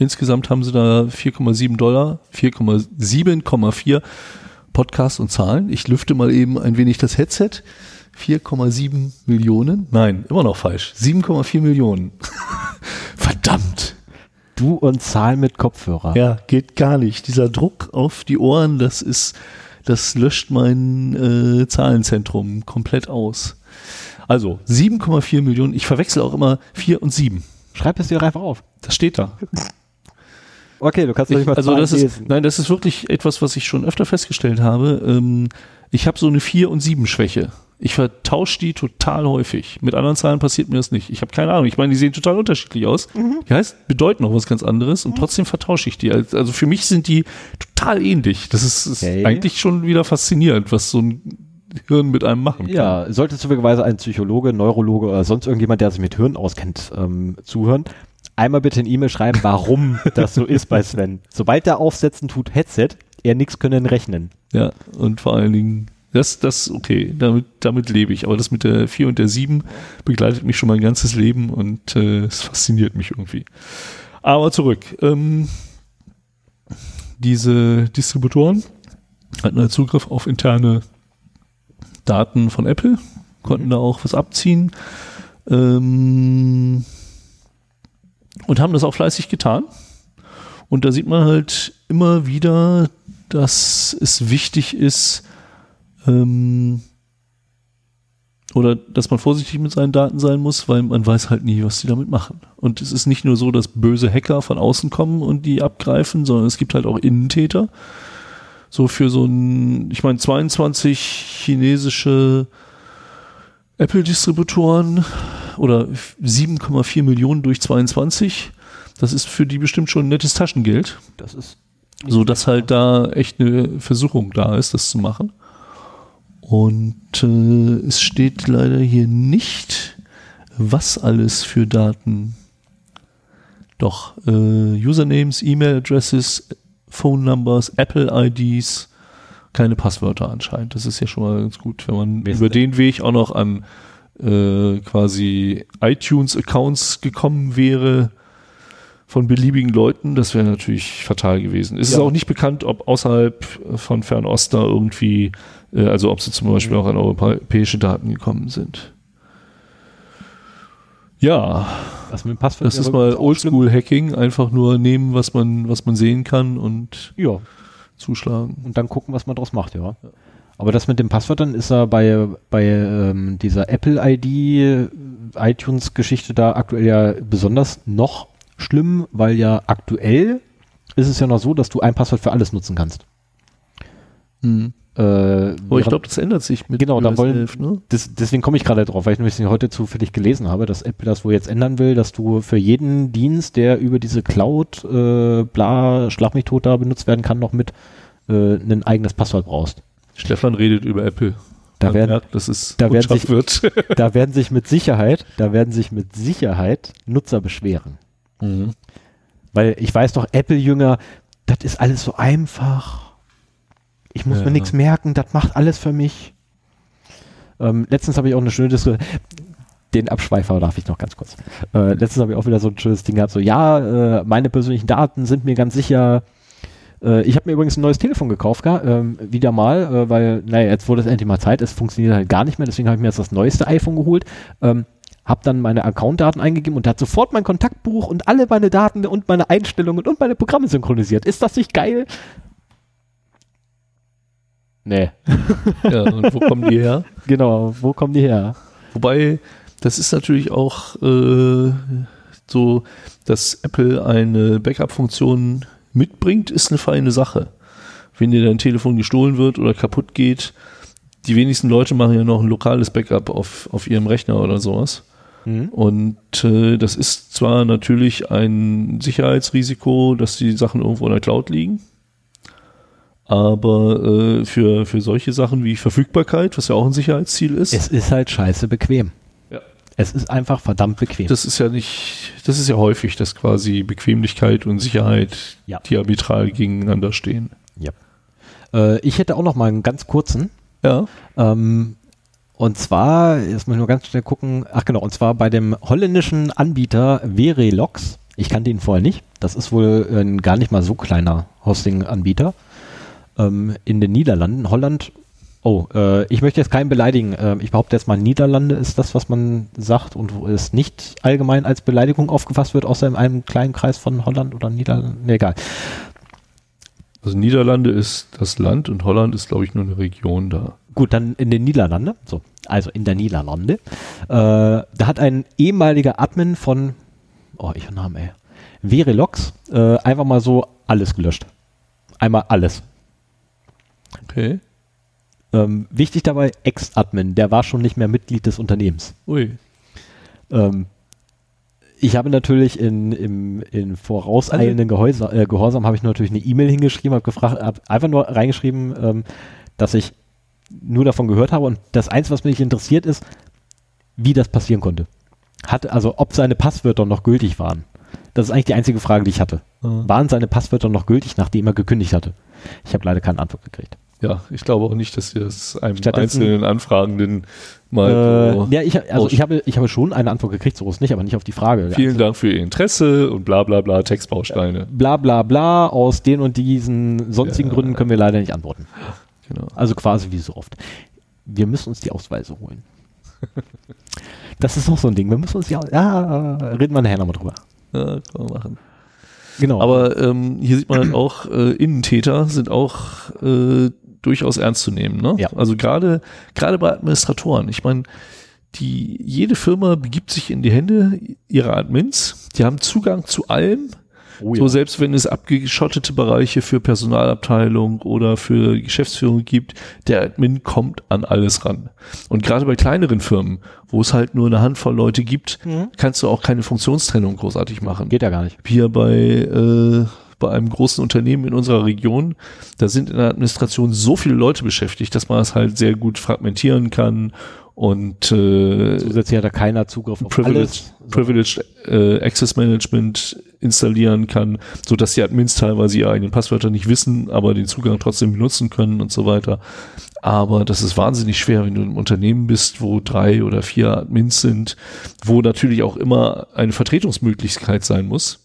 Insgesamt haben sie da 4,7 Dollar, 4,7,4 Podcasts und Zahlen. Ich lüfte mal eben ein wenig das Headset. 4,7 Millionen? Nein, immer noch falsch. 7,4 Millionen. *laughs* Verdammt. Du und Zahl mit Kopfhörer. Ja, geht gar nicht. Dieser Druck auf die Ohren, das ist, das löscht mein äh, Zahlenzentrum komplett aus. Also 7,4 Millionen. Ich verwechsel auch immer 4 und 7. Schreib es dir einfach auf. Das steht da. Okay, du kannst Ich, nicht mal also das ist, lesen. nein, das ist wirklich etwas, was ich schon öfter festgestellt habe. Ähm, ich habe so eine 4 und 7 Schwäche. Ich vertausche die total häufig. Mit anderen Zahlen passiert mir das nicht. Ich habe keine Ahnung. Ich meine, die sehen total unterschiedlich aus. Die heißt, bedeuten auch was ganz anderes und trotzdem vertausche ich die. Also also für mich sind die total ähnlich. Das ist, ist Okay. eigentlich schon wieder faszinierend, was so ein Hirn mit einem machen kann. Ja, sollte zufälligerweise ein Psychologe, Neurologe oder sonst irgendjemand, der sich mit Hirn auskennt, ähm, zuhören, einmal bitte eine E-Mail schreiben, warum *laughs* das so ist bei Sven. Sobald er aufsetzen tut Headset, er nichts können rechnen. Ja, und vor allen Dingen, das, das, okay, damit, damit lebe ich. Aber das mit der 4 und der 7 begleitet mich schon mein ganzes Leben und äh, es fasziniert mich irgendwie. Aber zurück. Ähm, diese Distributoren hatten halt Zugriff auf interne Daten von Apple, konnten da auch was abziehen ähm, und haben das auch fleißig getan. Und da sieht man halt immer wieder, dass es wichtig ist, ähm, oder dass man vorsichtig mit seinen Daten sein muss, weil man weiß halt nie, was die damit machen. Und es ist nicht nur so, dass böse Hacker von außen kommen und die abgreifen, sondern es gibt halt auch Innentäter. So für so ein, ich meine, 22 chinesische Apple-Distributoren oder 7,4 Millionen durch 22. Das ist für die bestimmt schon nettes Taschengeld. Das ist So dass halt da echt eine Versuchung da ist, das zu machen. Und äh, es steht leider hier nicht, was alles für Daten. Doch, äh, Usernames, E-Mail-Addresses, Phone Numbers, Apple IDs, keine Passwörter anscheinend. Das ist ja schon mal ganz gut, wenn man ist über den Weg auch noch an äh, quasi iTunes-Accounts gekommen wäre von beliebigen Leuten, das wäre natürlich fatal gewesen. Es ist Ja. auch nicht bekannt, ob außerhalb von Fernost da irgendwie, äh, also ob sie zum Beispiel auch an europäische Daten gekommen sind. Ja, das das ist mal Oldschool-Hacking, einfach nur nehmen, was man, was man sehen kann und Ja, zuschlagen. und dann gucken, was man draus macht, ja. Aber das mit dem Passwörtern ist ja bei, bei ähm, dieser Apple-ID, iTunes-Geschichte da aktuell ja besonders noch schlimm, weil ja aktuell ist es ja noch so, dass du ein Passwort für alles nutzen kannst. Hm. Äh, Aber ich glaube, das ändert sich mit Genau, da iOS wollen- 11, ne? das, deswegen komme ich gerade drauf, weil ich nämlich heute zufällig gelesen habe, dass Apple das wohl jetzt ändern will, dass du für jeden Dienst, der über diese Cloud, äh, bla, schlag mich tot da benutzt werden kann, noch mit äh, ein eigenes Passwort brauchst. Stefan redet über Apple. Da werden, merkt, dass es da werden sich- wird. *laughs* da werden sich mit Sicherheit, da werden sich mit Sicherheit Nutzer beschweren. Mhm. Weil ich weiß doch, Apple-Jünger, das ist alles so einfach. Ich muss Ja. mir nichts merken, das macht alles für mich. Ähm, letztens habe ich auch eine schöne Diskussion. Den Abschweifer darf ich noch ganz kurz. Äh, letztens habe ich auch wieder so ein schönes Ding gehabt, so ja, äh, meine persönlichen Daten sind mir ganz sicher Äh, ich habe mir übrigens ein neues Telefon gekauft, ähm, wieder mal, äh, weil, naja, jetzt wurde es endlich mal Zeit, es funktioniert halt gar nicht mehr, deswegen habe ich mir jetzt das neueste iPhone geholt. Ähm, habe dann meine Accountdaten eingegeben und hat sofort mein Kontaktbuch und alle meine Daten und meine Einstellungen und meine Programme synchronisiert. Ist das nicht geil? Nee. ja, und wo kommen die her? *laughs* Genau, wo kommen die her? Wobei, das ist natürlich auch äh, so, dass Apple eine Backup-Funktion mitbringt, ist eine feine Sache. Wenn dir dein Telefon gestohlen wird oder kaputt geht, die wenigsten Leute machen ja noch ein lokales Backup auf, auf ihrem Rechner oder sowas. Mhm. Und äh, das ist zwar natürlich ein Sicherheitsrisiko, dass die Sachen irgendwo in der Cloud liegen, aber äh, für, für solche Sachen wie Verfügbarkeit, was ja auch ein Sicherheitsziel ist. Es ist halt scheiße bequem. Es ist einfach verdammt bequem. Das ist ja nicht, das ist ja häufig, dass quasi Bequemlichkeit und Sicherheit ja. diametral gegeneinander stehen. Ja. Äh, ich hätte auch noch mal einen ganz kurzen. Ja. Ähm, und zwar, jetzt muss ich nur ganz schnell gucken, ach genau, und zwar bei dem holländischen Anbieter Verelox. Ich kannte ihn vorher nicht. Das ist wohl ein gar nicht mal so kleiner Hosting-Anbieter ähm, in den Niederlanden. Holland, oh, äh, ich möchte jetzt keinen beleidigen. Äh, ich behaupte jetzt mal, Niederlande ist das, was man sagt und wo es nicht allgemein als Beleidigung aufgefasst wird, außer in einem kleinen Kreis von Holland oder Niederlande. Nee, egal. Also Niederlande ist das Land und Holland ist, glaube ich, nur eine Region da. Gut, dann in den Niederlande. So, also in der Niederlande. Äh, da hat ein ehemaliger Admin von, oh, ich Namen, ey, Verelox, äh, einfach mal so alles gelöscht. Einmal alles. Okay. Ähm, wichtig dabei, Ex-Admin, der war schon nicht mehr Mitglied des Unternehmens. Ui. Ähm, ich habe natürlich in, im, in vorauseilenden Gehäuse, äh, Gehorsam habe ich natürlich eine E-Mail hingeschrieben, habe gefragt, habe einfach nur reingeschrieben, ähm, dass ich nur davon gehört habe und das eins, was mich interessiert, ist, wie das passieren konnte. Hat, also ob seine Passwörter noch gültig waren. Das ist eigentlich die einzige Frage, die ich hatte. Mhm. Waren seine Passwörter noch gültig, nachdem er gekündigt hatte? Ich habe leider keine Antwort gekriegt. Ja, ich glaube auch nicht, dass wir es einem einzelnen Anfragenden mal. Äh, so ja, ich, also ich habe, ich habe schon eine Antwort gekriegt, so ist nicht, aber nicht auf die Frage. Vielen Dank für Ihr Interesse und bla bla bla Textbausteine. Bla bla bla, aus den und diesen sonstigen ja. Gründen können wir leider nicht antworten. Genau. Also quasi wie so oft. Wir müssen uns die Ausweise holen. das ist auch so ein Ding. Wir müssen uns ja, ja, reden wir nachher nochmal drüber. Ja, kann man machen. Genau. Aber ähm, hier sieht man halt auch, äh, Innentäter sind auch äh, durchaus ernst zu nehmen. Ne? Ja. Also gerade gerade bei Administratoren. Ich meine, die jede Firma begibt sich in die Hände ihrer Admins. Die haben Zugang zu allem. Oh ja. So selbst wenn es abgeschottete Bereiche für Personalabteilung oder für Geschäftsführung gibt, der Admin kommt an alles ran. Und gerade bei kleineren Firmen, wo es halt nur eine Handvoll Leute gibt, mhm. kannst du auch keine Funktionstrennung großartig machen. Geht ja gar nicht. Hier bei äh, bei einem großen Unternehmen in unserer Region, da sind in der Administration so viele Leute beschäftigt, dass man es halt sehr gut fragmentieren kann und äh, zusätzlich hat da keiner Zugriff auf Privileged, alles. Privileged äh, Access Management installieren kann, so dass die Admins teilweise ihre eigenen Passwörter nicht wissen, aber den Zugang trotzdem benutzen können und so weiter. Aber das ist wahnsinnig schwer, wenn du im Unternehmen bist, wo drei oder vier Admins sind, wo natürlich auch immer eine Vertretungsmöglichkeit sein muss.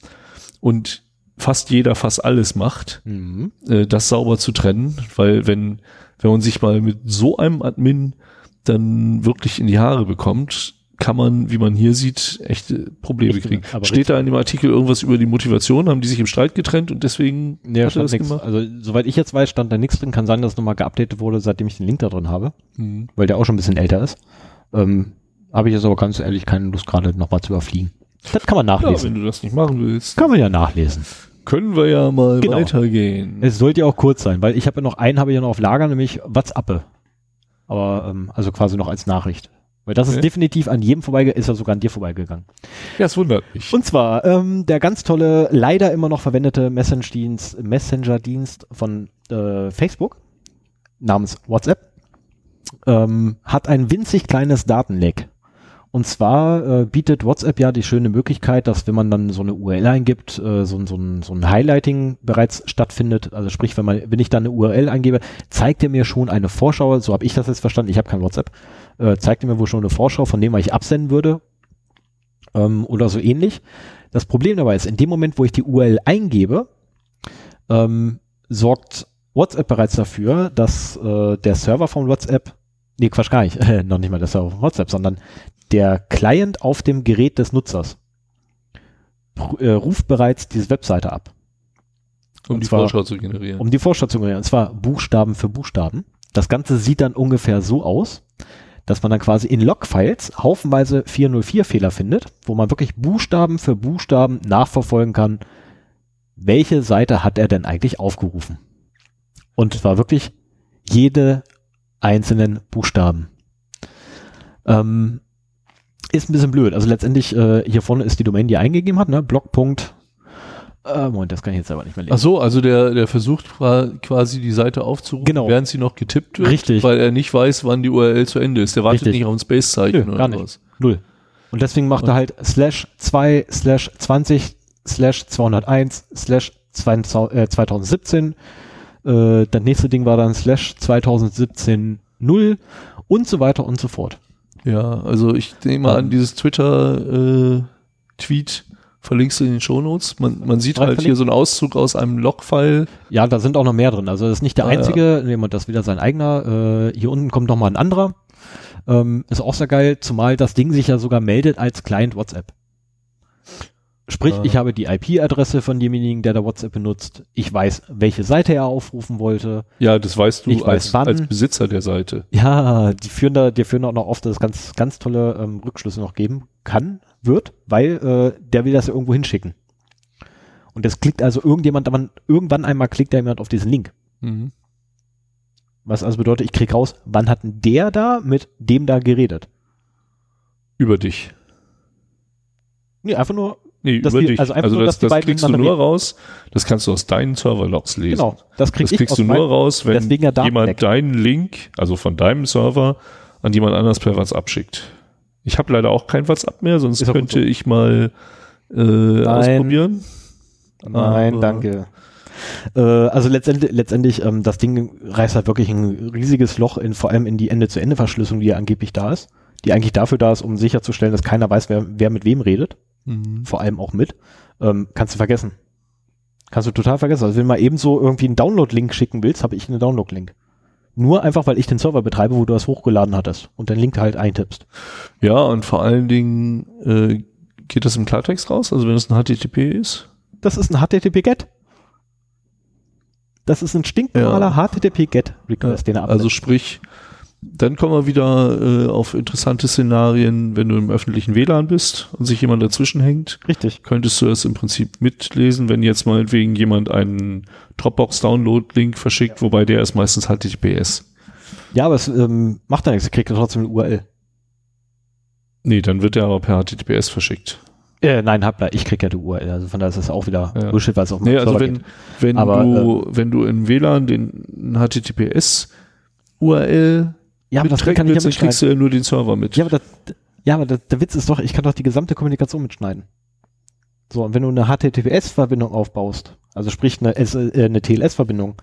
Und fast jeder fast alles macht, mhm. äh, das sauber zu trennen, weil wenn, wenn man sich mal mit so einem Admin dann wirklich in die Haare bekommt, kann man, wie man hier sieht, echte Probleme kriegen. Steht da in dem Artikel irgendwas über die Motivation? Haben die sich im Streit getrennt und deswegen nee, hat er das nix. gemacht? Also, soweit ich jetzt weiß, stand da nichts drin. Kann sein, dass es nochmal geupdatet wurde, seitdem ich den Link da drin habe, mhm. weil der auch schon ein bisschen älter ist. Ähm, habe ich jetzt aber ganz ehrlich keine Lust, gerade nochmal zu überfliegen. Das kann man nachlesen. Ja, wenn du das nicht machen willst. Kann man ja nachlesen. Können wir ja mal genau. weitergehen. Es sollte ja auch kurz sein, weil ich habe ja noch einen, habe ich ja noch auf Lager, nämlich WhatsApp. Aber ähm, also quasi noch als Nachricht. Weil das okay. ist definitiv an jedem vorbeigegangen, ist ja sogar an dir vorbeigegangen. Ja, es wundert mich. Und zwar ähm, der ganz tolle, leider immer noch verwendete Messenger-Dienst Messenger -Dienst von äh, Facebook namens WhatsApp ähm, hat ein winzig kleines Datenleck. Und zwar äh, bietet WhatsApp ja die schöne Möglichkeit, dass wenn man dann so eine URL eingibt, äh, so, so, ein, so ein Highlighting bereits stattfindet. Also sprich, wenn man, wenn ich dann eine URL eingebe, zeigt er mir schon eine Vorschau, so habe ich das jetzt verstanden, ich habe kein WhatsApp, äh, zeigt er mir wohl schon eine Vorschau von dem, was ich absenden würde. Ähm, oder so ähnlich. Das Problem dabei ist, in dem Moment, wo ich die URL eingebe, ähm, sorgt WhatsApp bereits dafür, dass äh, der Server von WhatsApp, nee, Quatsch gar nicht, *laughs* noch nicht mal der Server von WhatsApp, sondern der Client auf dem Gerät des Nutzers äh, ruft bereits diese Webseite ab. Um Und die zwar- Vorschau zu generieren. Um die Vorschau zu generieren. Und zwar Buchstaben für Buchstaben. Das Ganze sieht dann ungefähr so aus, dass man dann quasi in Logfiles haufenweise 404-Fehler findet, wo man wirklich Buchstaben für Buchstaben nachverfolgen kann, welche Seite hat er denn eigentlich aufgerufen. Und zwar wirklich jede einzelnen Buchstaben. Ähm, ist ein bisschen blöd. Also letztendlich, äh, hier vorne ist die Domain, die er eingegeben hat, ne? Blog. Äh, Moment, das kann ich jetzt selber nicht mehr lesen. Ach so, also der, der versucht qua- quasi die Seite aufzurufen, Genau. während sie noch getippt wird, Richtig. weil er nicht weiß, wann die URL zu Ende ist. Der wartet Richtig. nicht auf ein Space-Zeichen oder gar nicht. was. Null. Und deswegen macht er halt slash 2 slash 20 slash 201 slash 2000, äh, 2017. Äh, das nächste Ding war dann slash 2017 0 und so weiter und so fort. Ja, also ich nehme an, dieses Twitter-Tweet verlinkst du in den Shownotes. Man, man sieht halt hier so einen Auszug aus einem Logfile. Ja, da sind auch noch mehr drin. Also das ist nicht der Ah, ja. einzige, jemand das ist wieder sein eigener. Äh, hier unten kommt noch mal ein anderer. Ähm, ist auch sehr geil, zumal das Ding sich ja sogar meldet als Client WhatsApp. Sprich, Ah. ich habe die IP-Adresse von demjenigen, der da WhatsApp benutzt. Ich weiß, welche Seite er aufrufen wollte. Ja, das weißt du Ich weiß als, wann. als Besitzer der Seite. Ja, die führen da, die führen auch noch oft, dass es ganz, ganz tolle ähm, Rückschlüsse noch geben kann, wird, weil äh, der will das ja irgendwo hinschicken. Und das klickt also irgendjemand, aber irgendwann einmal klickt da jemand auf diesen Link. Mhm. Was also bedeutet, ich krieg raus, wann hat denn der da mit dem da geredet? Über dich. Nee, einfach nur, Nee, über die- dich. also Also, nur, das, das kriegst du nur raus. Das kannst du aus deinen Serverlogs lesen. genau, das krieg Das kriegst du nur raus, wenn jemand deinen Link, also von deinem Server, an jemand anders per WhatsApp schickt. Ich habe leider auch kein WhatsApp mehr, sonst Ist könnte so. ich mal äh, ausprobieren. Nein, Aber- danke. Äh, also letztendlich, letztendlich ähm, das Ding reißt halt wirklich ein riesiges Loch in vor allem in die Ende-zu-Ende-Verschlüsselung, die ja angeblich da ist, die eigentlich dafür da ist, um sicherzustellen, dass keiner weiß, wer, wer mit wem redet, Mhm. vor allem auch mit. Ähm, kannst du vergessen. Kannst du total vergessen. Also wenn du mal ebenso irgendwie einen Download-Link schicken willst, habe ich einen Download-Link. Nur einfach, weil ich den Server betreibe, wo du das hochgeladen hattest und den Link halt eintippst. Ja, und vor allen Dingen äh, geht das im Klartext raus, also wenn es ein HTTP ist. Das ist ein HTTP-GET. Das ist ein stinknormaler HTTP-GET-Request, den er Also abnimmt. sprich, dann kommen wir wieder äh, auf interessante Szenarien, wenn du im öffentlichen WLAN bist und sich jemand dazwischen hängt. Richtig. könntest du das im Prinzip mitlesen, wenn jetzt meinetwegen jemand einen Dropbox-Download-Link verschickt, wobei der ist meistens HTTPS. Ja, aber es ähm, macht ja nichts, er kriegt ja trotzdem eine URL. Nee, dann wird der aber per HTTPS verschickt. Äh, nein, hab, ich krieg ja die URL, also von daher ist das auch wieder Ja. Bullshit, weil es auf Nee, meinem also Server wenn, geht. wenn Aber, du, wenn du im WLAN den HTTPS-URL Ja, aber das Ding kann ich ja dann kriegst mitschneiden. du ja nur den Server mit. Ja, aber, das, ja, aber das, der Witz ist doch, ich kann doch die gesamte Kommunikation mitschneiden. So, und wenn du eine HTTPS-Verbindung aufbaust, also sprich eine, äh, eine TLS-Verbindung,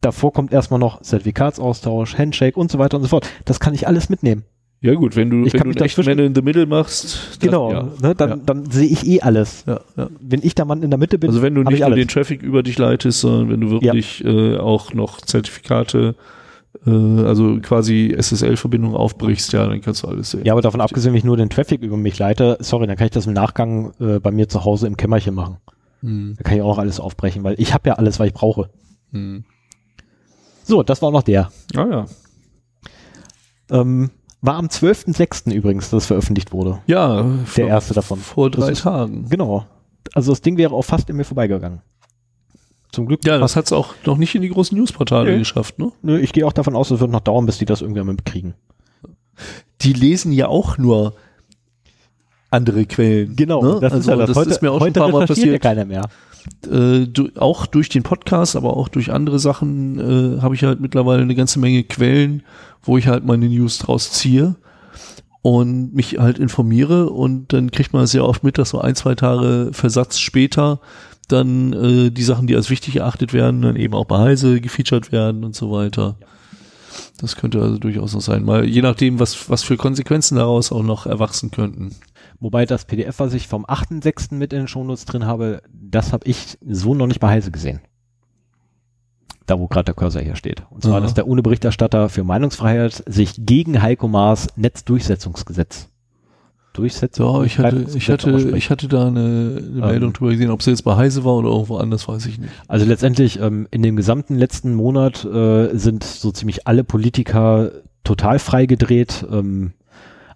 davor kommt erstmal noch Zertifikatsaustausch, Handshake und so weiter und so fort. Das kann ich alles mitnehmen. Ja gut, wenn du, Ich wenn kann du dazwischen- Man in the Middle machst, dann, Genau, ja. ne, dann, ja. dann sehe ich eh alles. Ja. Wenn ich der Mann in der Mitte bin, Also wenn du nicht ich nur alles. den Traffic über dich leitest, sondern wenn du wirklich äh, auch noch Zertifikate, also quasi SSL-Verbindungen aufbrichst, ja, dann kannst du alles sehen. Ja, aber davon abgesehen, wenn ich nur den Traffic über mich leite, sorry, dann kann ich das im Nachgang äh, bei mir zu Hause im Kämmerchen machen. Hm, Da kann ich auch noch alles aufbrechen, weil ich habe ja alles, was ich brauche. hm. So, das war noch der. Ah ja. Ähm, war am 12.06. übrigens, dass es veröffentlicht wurde. Ja, Der vor, erste davon. vor drei ist- Tagen. Genau. Also das Ding wäre auch fast in mir vorbeigegangen. Zum Glück. Ja, das hat's auch noch nicht in die großen Newsportale Nee. geschafft, ne? Nö, ich gehe auch davon aus, es wird noch dauern, bis die das irgendwie mal bekriegen. Die lesen ja auch nur andere Quellen. ne? das also, ist ja das. das Heute, ist mir auch schon ein heute paar Mal recherchiert ja passiert. keiner mehr. äh, du, auch durch den Podcast, aber auch durch andere Sachen äh, habe ich halt mittlerweile eine ganze Menge Quellen, wo ich halt meine News draus ziehe und mich halt informiere und dann kriegt man sehr oft mit, dass so ein, zwei Tage Versatz später dann äh, die Sachen, die als wichtig erachtet werden, dann eben auch bei Heise gefeatured werden und so weiter. Das könnte also durchaus noch sein, mal je nachdem, was, was für Konsequenzen daraus auch noch erwachsen könnten. Wobei das PDF, was ich vom 8.6. mit in den Shownotes drin habe, das habe ich so noch nicht bei Heise gesehen. da wo gerade der Cursor hier steht. Und zwar, Aha. dass der ohne Berichterstatter für Meinungsfreiheit sich gegen Heiko Maas Netzdurchsetzungsgesetz durchsetzt. Ja, ich hatte, ich hatte, ich hatte da eine, eine Meldung drüber gesehen, ob es jetzt bei Heise war oder irgendwo anders, weiß ich nicht. Also letztendlich ähm, in dem gesamten letzten Monat äh, sind so ziemlich alle Politiker total freigedreht. Ähm,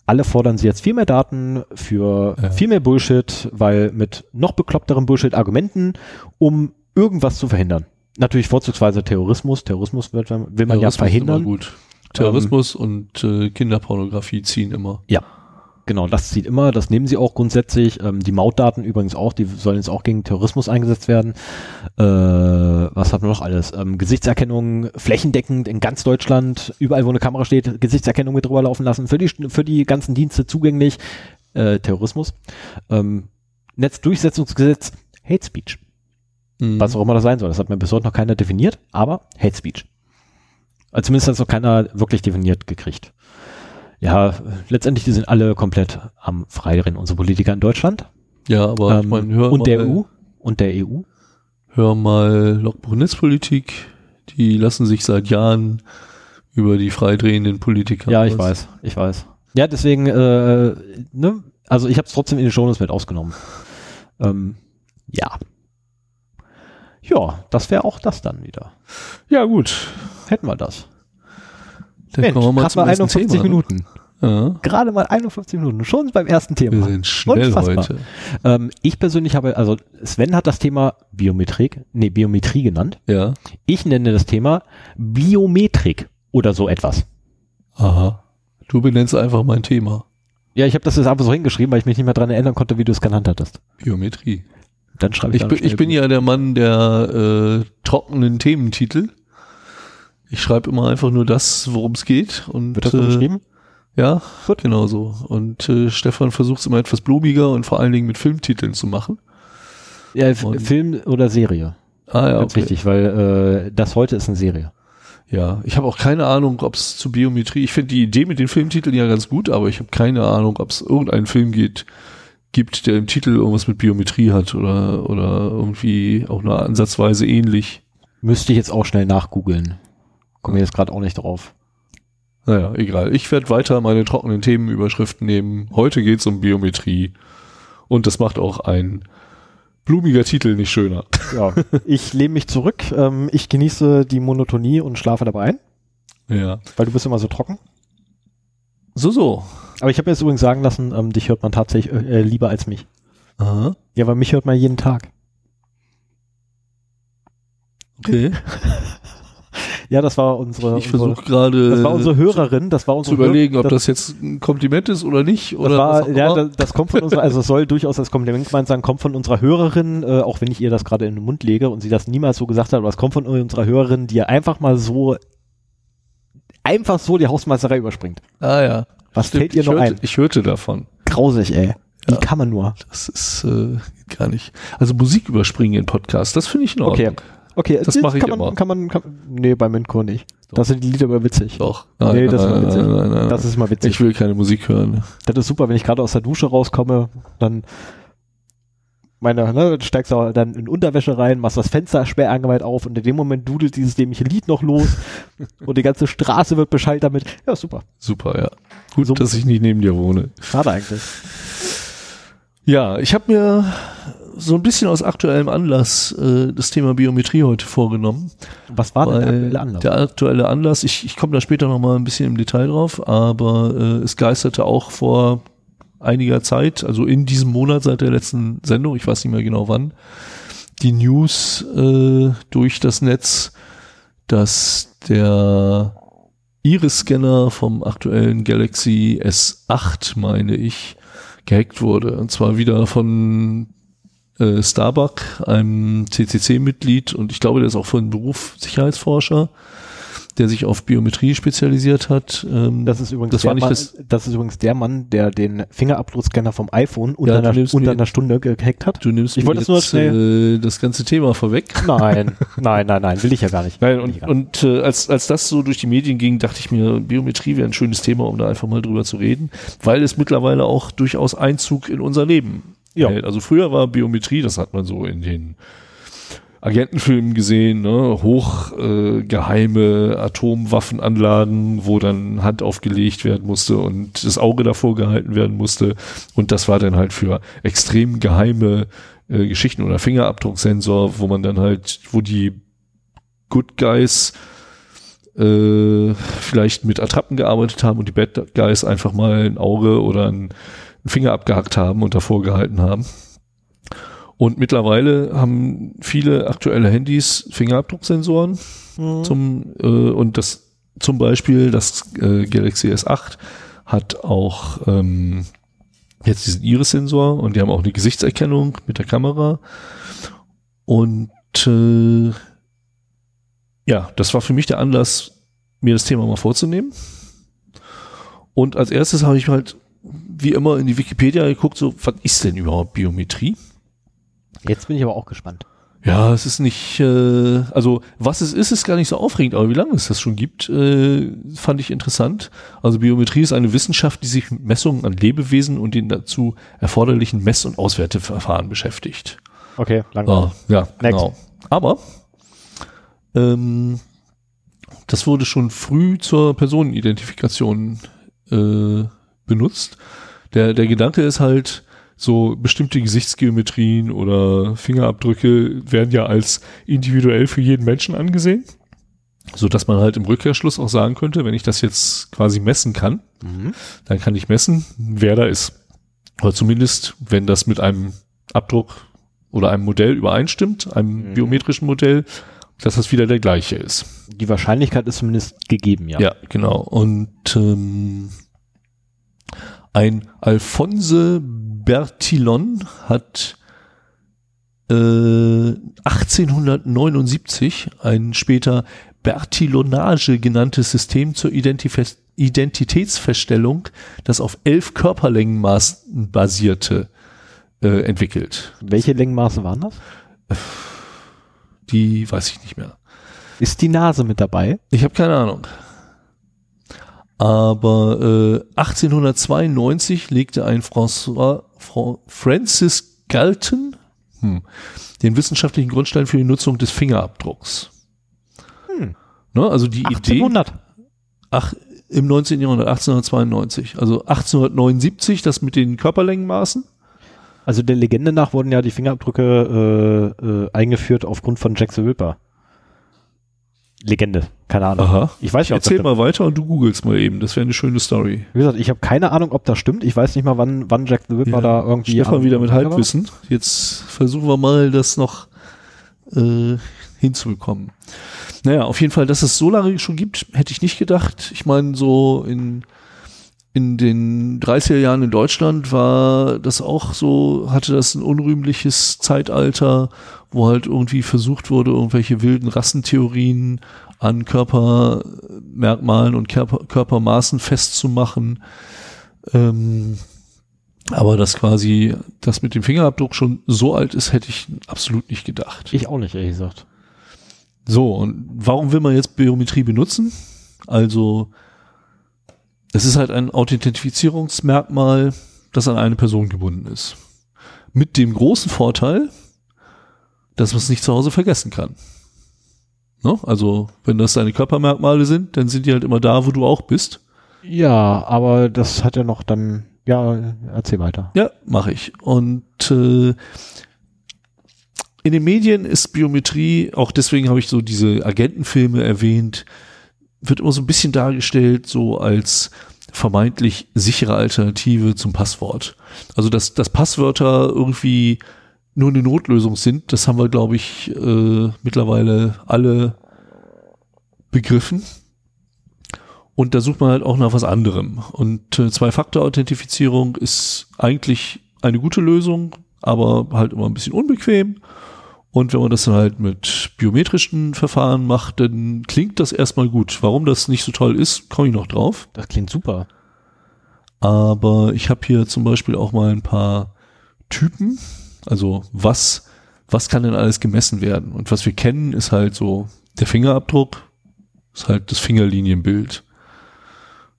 alle fordern sie jetzt viel mehr Daten für Ja. viel mehr Bullshit, weil mit noch bekloppteren Bullshit-Argumenten, um irgendwas zu verhindern. Natürlich vorzugsweise Terrorismus. Terrorismus wird, will man ja Terrorismus ist verhindern. gut. Terrorismus und äh, Kinderpornografie ziehen immer. Genau, das zieht immer, das nehmen sie auch grundsätzlich. Ähm, die Mautdaten übrigens auch, die sollen jetzt auch gegen Terrorismus eingesetzt werden. Äh, was haben wir noch alles? Ähm, Gesichtserkennung flächendeckend in ganz Deutschland, überall wo eine Kamera steht, Gesichtserkennung mit drüber laufen lassen, für die, für die ganzen Dienste zugänglich. Äh, Terrorismus. Ähm, Netzdurchsetzungsgesetz, Hate Speech. Mhm. Was auch immer das sein soll. Das hat mir bis heute noch keiner definiert, aber Hate Speech. Also zumindest hat es noch keiner wirklich definiert gekriegt. Ja, letztendlich, die sind alle komplett am Freirennen, unsere Politiker in Deutschland. Ja, aber ich Ähm, mein, hör und mal, der EU. Und der EU. Hör mal Logbuch Netzpolitik. Die lassen sich seit Jahren über die freidrehenden Politiker. Ja, ich aus. weiß, ich weiß. Ja, deswegen, äh, ne, also ich habe es trotzdem in den Shownotes mit ausgenommen. Ähm, ja. Ja, das wäre auch das dann wieder. Ja, gut. Hätten wir das. Dann Mensch, kommen wir mal zum mal nächsten 51 Thema. ne? Minuten. Ja, Gerade mal 51 Minuten. Schon beim ersten wir Thema. sind schnell Unfassbar. heute. Ähm, ich persönlich habe, also Sven hat das Thema Biometrik, nee, Biometrie genannt. Ja. Ich nenne das Thema Biometrik oder so etwas. Aha. Du benennst einfach mein Thema. Ja, ich habe das jetzt einfach so hingeschrieben, weil ich mich nicht mehr dran erinnern konnte, wie du es genannt hattest. Biometrie. Dann schreibe ich, Ich bin, ich bin ja der Mann der äh, trockenen Thementitel. Ich schreibe immer einfach nur das, worum es geht. Und, Wird das so äh, geschrieben? Ja, genau so. Und äh, Stefan versucht es immer etwas blumiger und vor allen Dingen mit Filmtiteln zu machen. Ja, und- Film oder Serie. Ah ja, Ganz okay. wichtig, weil äh, das heute ist eine Serie. Ja, ich habe auch keine Ahnung, ob es zu Biometrie. Ich finde die Idee mit den Filmtiteln ja ganz gut, aber ich habe keine Ahnung, ob es irgendeinen Film geht, gibt, der im Titel irgendwas mit Biometrie hat oder oder irgendwie auch nur ansatzweise ähnlich. Müsste ich jetzt auch schnell nachgoogeln. Komme jetzt gerade auch nicht drauf. Naja, egal. Ich werde weiter meine trockenen Themenüberschriften nehmen. Heute geht's um Biometrie. Und das macht auch ein blumiger Titel nicht schöner. *laughs* Ja, ich lehne mich zurück. Ähm, ich genieße die Monotonie und schlafe dabei ein, Ja. weil du bist immer so trocken. So, so. Aber ich habe jetzt übrigens sagen lassen, ähm, dich hört man tatsächlich äh, lieber als mich. Aha. Ja, weil mich hört man jeden Tag. Okay. *laughs* Ja, das war unsere, Ich versuche gerade das war unsere Hörerin, das war zu unsere überlegen, ob Hör- das jetzt ein Kompliment ist oder nicht. das Oder was war, ja, das, das kommt von unserer, also es soll durchaus als Kompliment gemeint sein, kommt von unserer Hörerin, äh, auch wenn ich ihr das gerade in den Mund lege und sie das niemals so gesagt hat, aber es kommt von unserer Hörerin, die einfach mal so, einfach so die Hausmeisterei überspringt. ah ja. Was fällt ihr noch hörte, ein? Ich hörte davon. Grausig, ey. Wie Ja. kann man nur? Das ist äh, gar nicht. Also Musik überspringen in Podcast, das finde ich in. Ordnung. Okay, Das mache ich kann man, immer. kann man, kann, nee, bei Minko nicht. Das sind die Lieder immer witzig. Doch. Nee, das ist mal witzig. nein, nein, nein. Das ist mal witzig. ich will keine Musik hören. Das ist super, wenn ich gerade aus der Dusche rauskomme, dann meine, ne, du steigst auch dann in Unterwäsche rein, machst das Fenster sperrangelweit auf und in dem Moment dudelt dieses dämliche Lied noch los *laughs* und die ganze Straße wird beschallt damit. Ja, super. Super, ja. Gut, So- dass ich nicht neben dir wohne. Schade eigentlich. Ja, ich habe mir so ein bisschen aus aktuellem Anlass äh, das Thema Biometrie heute vorgenommen. Was war denn der aktuelle Anlass? Der aktuelle Anlass, ich, ich komme da später noch mal ein bisschen im Detail drauf, aber äh, es geisterte auch vor einiger Zeit, also in diesem Monat seit der letzten Sendung, ich weiß nicht mehr genau wann, die News äh, durch das Netz, dass der Iris-Scanner vom aktuellen Galaxy S8, meine ich, gehackt wurde. Und zwar wieder von äh, Starbuck, einem CCC-Mitglied und ich glaube, der ist auch von Beruf Sicherheitsforscher, der sich auf Biometrie spezialisiert hat. Ähm, das ist übrigens das der Mann, das- das ist übrigens der Mann, der den Fingerabdruckscanner vom iPhone unter, Ja, einer, unter einer Stunde gehackt hat. du nimmst Ich wollte es nur jetzt, äh, das ganze Thema vorweg. *laughs* Nein, nein, nein, nein, will ich ja gar nicht. Nein, und, und äh, als, als das so durch die Medien ging, dachte ich mir, Biometrie wäre ein schönes Thema, um da einfach mal drüber zu reden, weil es mittlerweile auch durchaus Einzug in unser Leben Ja. Also früher war Biometrie, das hat man so in den Agentenfilmen gesehen, ne? hochgeheime äh, Atomwaffenanlagen, wo dann Hand aufgelegt werden musste und das Auge davor gehalten werden musste. Und das war dann halt für extrem geheime äh, Geschichten oder Fingerabdrucksensor, wo man dann halt, wo die Good Guys äh, vielleicht mit Attrappen gearbeitet haben und die Bad Guys einfach mal ein Auge oder ein, einen Finger abgehackt haben und davor gehalten haben. Und mittlerweile haben viele aktuelle Handys Fingerabdrucksensoren mhm. zum äh, und das zum Beispiel das äh, Galaxy S8 hat auch ähm, jetzt diesen Iris-Sensor und die haben auch eine Gesichtserkennung mit der Kamera. Und äh, ja, das war für mich der Anlass, mir das Thema mal vorzunehmen. Und als erstes habe ich halt wie immer in die Wikipedia geguckt, so, was ist denn überhaupt Biometrie? Jetzt bin ich aber auch gespannt. Ja, es ist nicht, äh, also was es ist, ist gar nicht so aufregend, aber wie lange es das schon gibt, äh, fand ich interessant. Also Biometrie ist eine Wissenschaft, die sich mit Messungen an Lebewesen und den dazu erforderlichen Mess- und Auswerteverfahren beschäftigt. Okay, langweilig. Ah, ja, Next. genau. Aber ähm, das wurde schon früh zur Personenidentifikation äh, benutzt. Der, der Gedanke ist halt, so bestimmte Gesichtsgeometrien oder Fingerabdrücke werden ja als individuell für jeden Menschen angesehen. So dass man halt im Rückkehrschluss auch sagen könnte, wenn ich das jetzt quasi messen kann, mhm. dann kann ich messen, wer da ist. Oder zumindest, wenn das mit einem Abdruck oder einem Modell übereinstimmt, einem mhm. biometrischen Modell, dass das wieder der gleiche ist. Die Wahrscheinlichkeit ist zumindest gegeben, ja. Ja, genau. Und ähm, ein Alphonse Bertillon hat äh, 1879 ein später Bertillonage genanntes System zur Identif Identitätsfeststellung, das auf elf Körperlängenmaßen basierte, äh, entwickelt. Welche Längenmaße waren das? Die weiß ich nicht mehr. Ist die Nase mit dabei? Ich habe keine Ahnung. Aber äh, 1892 legte ein François Francis Galton hm, den wissenschaftlichen Grundstein für die Nutzung des Fingerabdrucks. Hm. Ne, also die 1800. Idee. Ach, im 19. Jahrhundert, 1892. Also 1879, das mit den Körperlängenmaßen. Also der Legende nach wurden ja die Fingerabdrücke äh, äh, eingeführt aufgrund von Jack the Ripper. Legende, keine Ahnung. Aha. Ich weiß nicht, ob Erzähl mal weiter und du googelst mal eben. Das wäre eine schöne Story. Wie gesagt, ich habe keine Ahnung, ob das stimmt. Ich weiß nicht mal, wann, wann Jack the Ripper ja. da irgendwie. Stefan wieder mit Halbwissen. Jetzt versuchen wir mal, das noch äh, hinzubekommen. Naja, auf jeden Fall, dass es so lange schon gibt, hätte ich nicht gedacht. Ich meine, so in in den 30er Jahren in Deutschland war das auch so, hatte das ein unrühmliches Zeitalter, wo halt irgendwie versucht wurde, irgendwelche wilden Rassentheorien an Körpermerkmalen und Körper, Körpermaßen festzumachen. Ähm, aber dass quasi das mit dem Fingerabdruck schon so alt ist, hätte ich absolut nicht gedacht. Ich auch nicht, ehrlich gesagt. So, und warum will man jetzt Biometrie benutzen? Also es ist halt ein Authentifizierungsmerkmal, das an eine Person gebunden ist. Mit dem großen Vorteil, dass man es nicht zu Hause vergessen kann. Ne? Also, wenn das deine Körpermerkmale sind, dann sind die halt immer da, wo du auch bist. Ja, aber das hat ja noch dann, ja, erzähl weiter. Ja, mache ich. Und äh, in den Medien ist Biometrie, auch deswegen habe ich so diese Agentenfilme erwähnt, wird immer so ein bisschen dargestellt, so als vermeintlich sichere Alternative zum Passwort. Also dass, dass Passwörter irgendwie nur eine Notlösung sind, das haben wir, glaube ich, äh, mittlerweile alle begriffen. Und da sucht man halt auch nach was anderem. Und äh, Zwei-Faktor-Authentifizierung ist eigentlich eine gute Lösung, aber halt immer ein bisschen unbequem. Und wenn man das dann halt mit biometrischen Verfahren macht, dann klingt das erstmal gut. Warum das nicht so toll ist, komme ich noch drauf. Das klingt super. Aber ich habe hier zum Beispiel auch mal ein paar Typen. Also was, was kann denn alles gemessen werden? Und was wir kennen, ist halt so der Fingerabdruck, ist halt das Fingerlinienbild.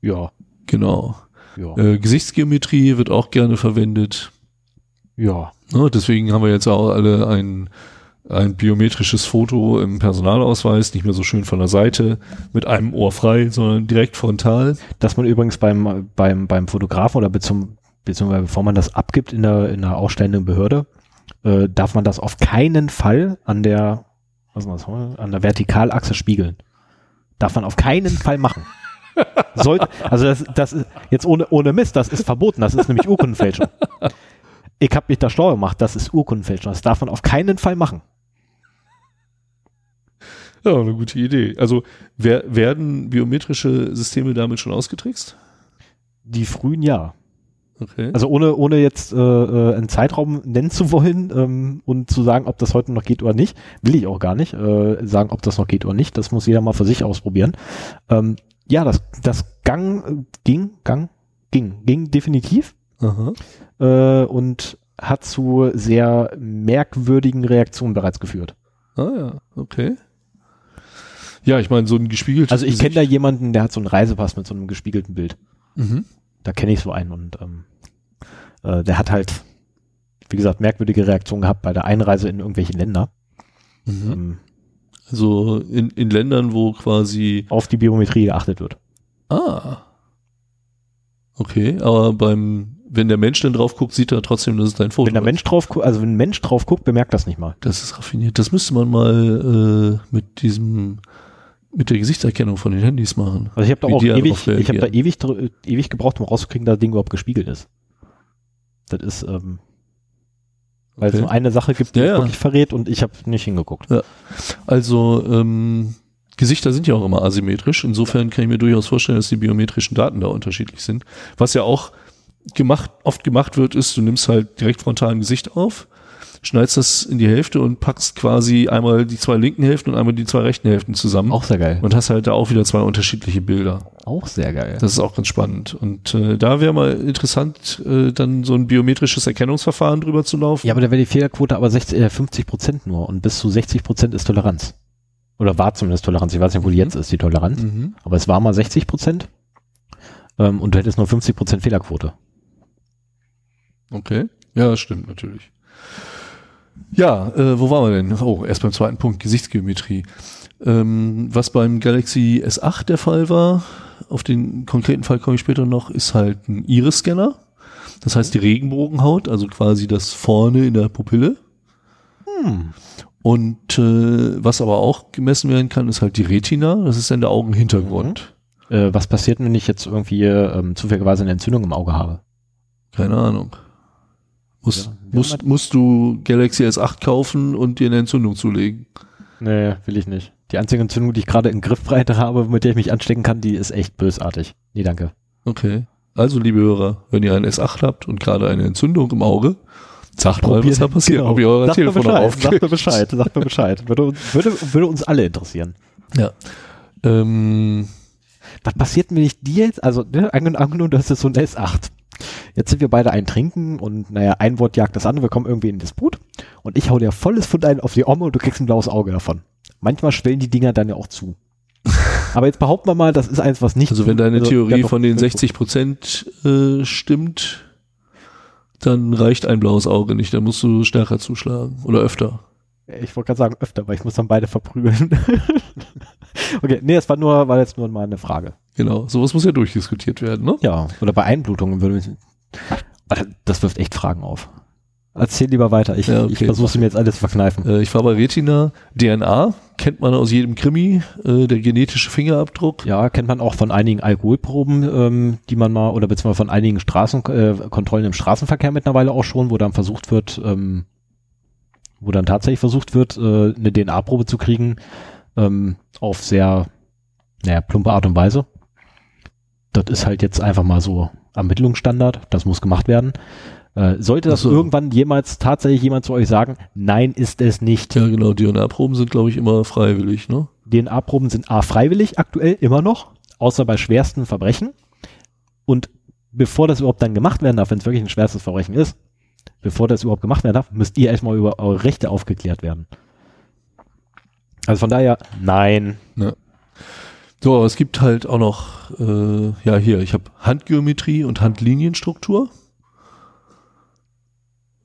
Ja. Genau. Ja. Äh, Gesichtsgeometrie wird auch gerne verwendet. Ja. Ne, deswegen haben wir jetzt auch alle ein ein biometrisches Foto im Personalausweis, nicht mehr so schön von der Seite, mit einem Ohr frei, sondern direkt frontal. Dass man übrigens beim, beim, beim Fotografen oder beziehungsweise bevor man das abgibt in der, in der ausstellenden Behörde, äh, darf man das auf keinen Fall an der, was ist das, an der Vertikalachse spiegeln. Darf man auf keinen Fall machen. *laughs* Sollte, also das, das ist jetzt ohne, ohne Mist, das ist verboten, das ist nämlich Urkundenfälschung. Ich habe mich da schlau gemacht, das ist Urkundenfälschung, das darf man auf keinen Fall machen. Ja, eine gute Idee. Also wer, werden biometrische Systeme damit schon ausgetrickst? Die frühen ja. Okay. Also ohne, ohne jetzt äh, äh, einen Zeitraum nennen zu wollen ähm, und zu sagen, ob das heute noch geht oder nicht, will ich auch gar nicht äh, sagen, ob das noch geht oder nicht. Das muss jeder mal für sich ausprobieren. Ähm, ja, das, das Gang ging, Gang, ging, ging definitiv Aha. äh, und hat zu sehr merkwürdigen Reaktionen bereits geführt. Ah ja, okay. Ja, ich meine, so ein gespiegeltes Also ich kenne da jemanden, der hat so einen Reisepass mit so einem gespiegelten Bild. Mhm. Da kenne ich so einen und ähm, äh, der hat halt, wie gesagt, merkwürdige Reaktionen gehabt bei der Einreise in irgendwelche Länder. Mhm. Ähm, Also in, in Ländern, wo quasi. auf die Biometrie geachtet wird. Ah. Okay, aber beim, wenn der Mensch dann drauf guckt, sieht er trotzdem, dass es dein Foto Wenn der ist. Mensch drauf guckt, also wenn ein Mensch drauf guckt, bemerkt das nicht mal. Das ist raffiniert. Das müsste man mal äh, mit diesem, mit der Gesichtserkennung von den Handys machen. Also ich habe da auch die ewig, ich habe da ewig, ewig gebraucht, um rauszukriegen, dass das Ding überhaupt gespiegelt ist. Das ist, ähm, weil es Okay. nur eine Sache gibt, die Ja, es ja. wirklich verrät und ich habe nicht hingeguckt. Also ähm, Gesichter sind ja auch immer asymmetrisch. Insofern kann ich mir durchaus vorstellen, dass die biometrischen Daten da unterschiedlich sind. Was ja auch gemacht, oft gemacht wird, ist, du nimmst halt direkt frontal ein Gesicht auf, schneidest das in die Hälfte und packst quasi einmal die zwei linken Hälften und einmal die zwei rechten Hälften zusammen. Auch sehr geil. und hast halt da auch wieder zwei unterschiedliche Bilder. Auch sehr geil. Das ist auch ganz spannend. Und äh, da wäre mal interessant, äh, dann so ein biometrisches Erkennungsverfahren drüber zu laufen. Ja, aber da wäre die Fehlerquote aber 60, äh, 50 Prozent nur und bis zu 60 Prozent ist Toleranz. Oder war zumindest Toleranz. Ich weiß nicht, wo die jetzt ist, die Toleranz. Mhm. Aber es war mal 60 Prozent. Ähm, und du hättest nur 50 Prozent Fehlerquote. Okay. Ja, das stimmt natürlich. Ja, äh, wo waren wir denn? Oh, erst beim zweiten Punkt, Gesichtsgeometrie. Ähm, was beim Galaxy S8 der Fall war, auf den konkreten Fall komme ich später noch, ist halt ein Iris-Scanner. Das heißt die Regenbogenhaut, also quasi das vorne in der Pupille. Hm. Und äh, was aber auch gemessen werden kann, ist halt die Retina. Das ist dann der Augenhintergrund. Äh, was passiert, wenn ich jetzt irgendwie ähm, zufälligerweise eine Entzündung im Auge habe? Keine Ahnung. Muss, Ja, musst, haben musst du Galaxy S8 kaufen und dir eine Entzündung zulegen. Nee, will ich nicht. Die einzige Entzündung, die ich gerade in Griffbreite habe, mit der ich mich anstecken kann, die ist echt bösartig. Nee, danke. Okay. Also, liebe Hörer, wenn ihr ein S8 habt und gerade eine Entzündung im Auge, sagt mal, was da passiert, Genau. ob ihr euer Sagt mir Telefon Bescheid. Sagt mir Bescheid, sagt mir Bescheid. Würde, würde, würde uns alle interessieren. Ja. Ähm, Was passiert, wenn ich dir jetzt, also ne, angen- angenommen, das ist so ein S8. Jetzt sind wir beide ein Trinken und naja, ein Wort jagt das andere, wir kommen irgendwie in Disput und ich hau dir volles Pfund ein auf die Omme und du kriegst ein blaues Auge davon. Manchmal schwellen die Dinger dann ja auch zu. *laughs* Aber jetzt behaupten wir mal, das ist eins, was nicht. also, wenn deine also, Theorie von den doch. 60 Prozent äh, stimmt, dann reicht ein blaues Auge nicht. Dann musst du stärker zuschlagen oder öfter. Ich wollte gerade sagen öfter, weil ich muss dann beide verprügeln. *laughs* okay, nee, es war nur, war jetzt nur mal eine Frage. Genau. Sowas muss ja durchdiskutiert werden, ne? Ja, oder bei Einblutungen würde. Alter, Das wirft echt Fragen auf. Erzähl lieber weiter. Ich, Ja, okay. ich versuche mir jetzt alles zu verkneifen. Äh, ich war bei Retina. DNA kennt man aus jedem Krimi. Äh, der genetische Fingerabdruck. Ja, kennt man auch von einigen Alkoholproben, ähm, die man mal, oder beziehungsweise von einigen Straßenkontrollen äh, im Straßenverkehr mittlerweile auch schon, wo dann versucht wird, ähm, wo dann tatsächlich versucht wird, äh, eine DNA-Probe zu kriegen, ähm, auf sehr, naja, plumpe Art und Weise. Das ist halt jetzt einfach mal so Ermittlungsstandard, das muss gemacht werden. Äh, sollte das so. irgendwann jemals tatsächlich jemand zu euch sagen, nein, ist es nicht. Ja, genau. DNA-Proben sind, glaube ich, immer freiwillig, ne? DNA-Proben sind A freiwillig aktuell immer noch, außer bei schwersten Verbrechen. Und bevor das überhaupt dann gemacht werden darf, wenn es wirklich ein schwerstes Verbrechen ist, bevor das überhaupt gemacht werden darf, müsst ihr erstmal über eure Rechte aufgeklärt werden. Also von daher, nein. So, aber es gibt halt auch noch, äh, ja hier, ich habe Handgeometrie und Handlinienstruktur.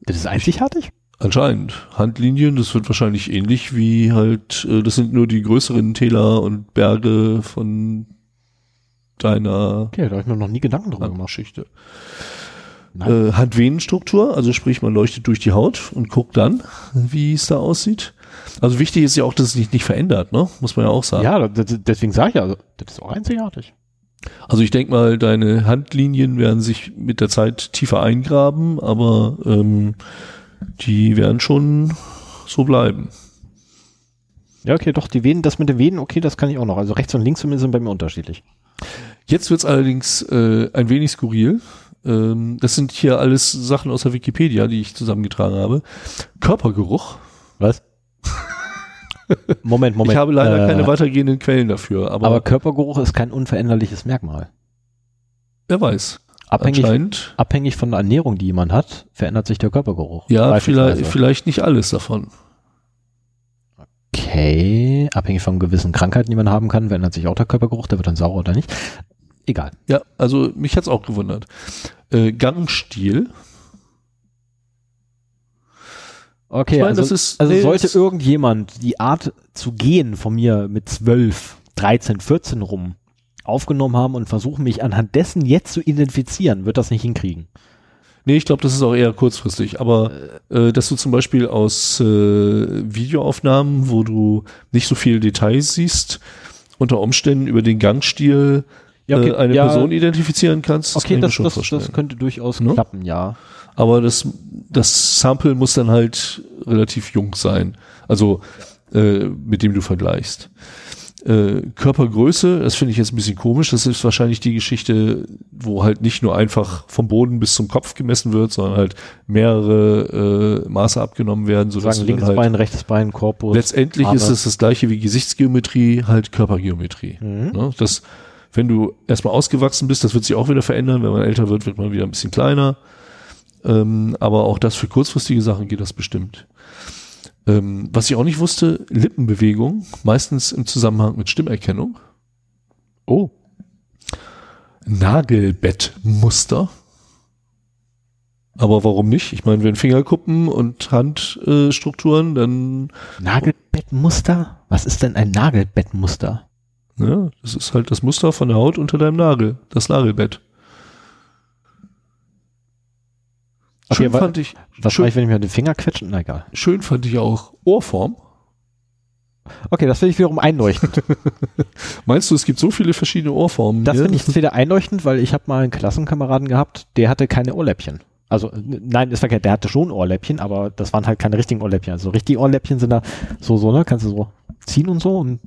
Das ist einzigartig? Anscheinend. Handlinien, das wird wahrscheinlich ähnlich wie halt, äh, das sind nur die größeren Täler und Berge von deiner Okay, da habe ich mir noch nie Gedanken drüber gemacht. Geschichte. Nein. Äh, Handvenenstruktur, also sprich, man leuchtet durch die Haut und guckt dann, wie es da aussieht. Also wichtig ist ja auch, dass es sich nicht verändert, ne? Muss man ja auch sagen. Ja, das, deswegen sage ich ja, also, das ist auch einzigartig. Also ich denke mal, deine Handlinien werden sich mit der Zeit tiefer eingraben, aber ähm, die werden schon so bleiben. Ja, okay, doch, die Venen, das mit den Venen, okay, das kann ich auch noch. Also rechts und links mir sind bei mir unterschiedlich. Jetzt wird's allerdings äh, ein wenig skurril. Ähm, das sind hier alles Sachen aus der Wikipedia, die ich zusammengetragen habe. Körpergeruch. Was? Moment, Moment. ich habe leider äh, keine weitergehenden Quellen dafür, aber, Aber Körpergeruch ist kein unveränderliches Merkmal. wer weiß. Abhängig, abhängig von der Ernährung, die jemand hat, verändert sich der Körpergeruch. Ja, vielleicht, vielleicht nicht alles davon. Okay, abhängig von gewissen Krankheiten, die man haben kann, verändert sich auch der Körpergeruch, der wird dann sauer oder nicht. Egal. Ja, also mich hat's auch gewundert. Äh, Gangstil. Okay, Ich meine, also, das ist- also nee, sollte das- irgendjemand die Art zu gehen von mir mit 12, 13, 14 rum aufgenommen haben und versuchen, mich anhand dessen jetzt zu identifizieren, wird das nicht hinkriegen. Nee, ich glaube, das ist auch eher kurzfristig. Aber äh, dass du zum Beispiel aus äh, Videoaufnahmen, wo du nicht so viele Details siehst, unter Umständen über den Gangstil Ja, okay, äh, eine ja. Person identifizieren kannst, Okay, das, schon das, vorstellen. das könnte durchaus Ne? klappen, ja. Aber das, das Sample muss dann halt relativ jung sein. Also äh, mit dem du vergleichst. Äh, Körpergröße, das finde ich jetzt ein bisschen komisch. Das ist wahrscheinlich die Geschichte, wo halt nicht nur einfach vom Boden bis zum Kopf gemessen wird, sondern halt mehrere äh, Maße abgenommen werden, sodass Sagen linkes halt Bein, rechtes Bein, Korpus. letztendlich Arme. ist es das gleiche wie Gesichtsgeometrie, halt Körpergeometrie. Mhm. Ne? Das, wenn du erstmal ausgewachsen bist, das wird sich auch wieder verändern. Wenn man älter wird, wird man wieder ein bisschen kleiner. Ähm, aber auch das für kurzfristige Sachen geht das bestimmt. Ähm, was ich auch nicht wusste, Lippenbewegung, meistens im Zusammenhang mit Stimmerkennung. Oh. Nagelbettmuster. Aber warum nicht? Ich meine, wenn Fingerkuppen und Handstrukturen, dann Nagelbettmuster? Was ist denn ein Nagelbettmuster? Ja, das ist halt das Muster von der Haut unter deinem Nagel, das Nagelbett. Okay, schön wa- fand ich, Was schön, mache ich, wenn ich mir den Finger quetsche? Na egal. schön fand ich auch Ohrform. Okay, das finde ich wiederum einleuchtend. *laughs* Meinst du, es gibt so viele verschiedene Ohrformen? Das finde ich wieder einleuchtend, weil ich habe mal einen Klassenkameraden gehabt, der hatte keine Ohrläppchen. Also nein, ist verkehrt, der hatte schon Ohrläppchen, aber das waren halt keine richtigen Ohrläppchen. Also richtige Ohrläppchen sind da so, so, ne, kannst du so ziehen und so und,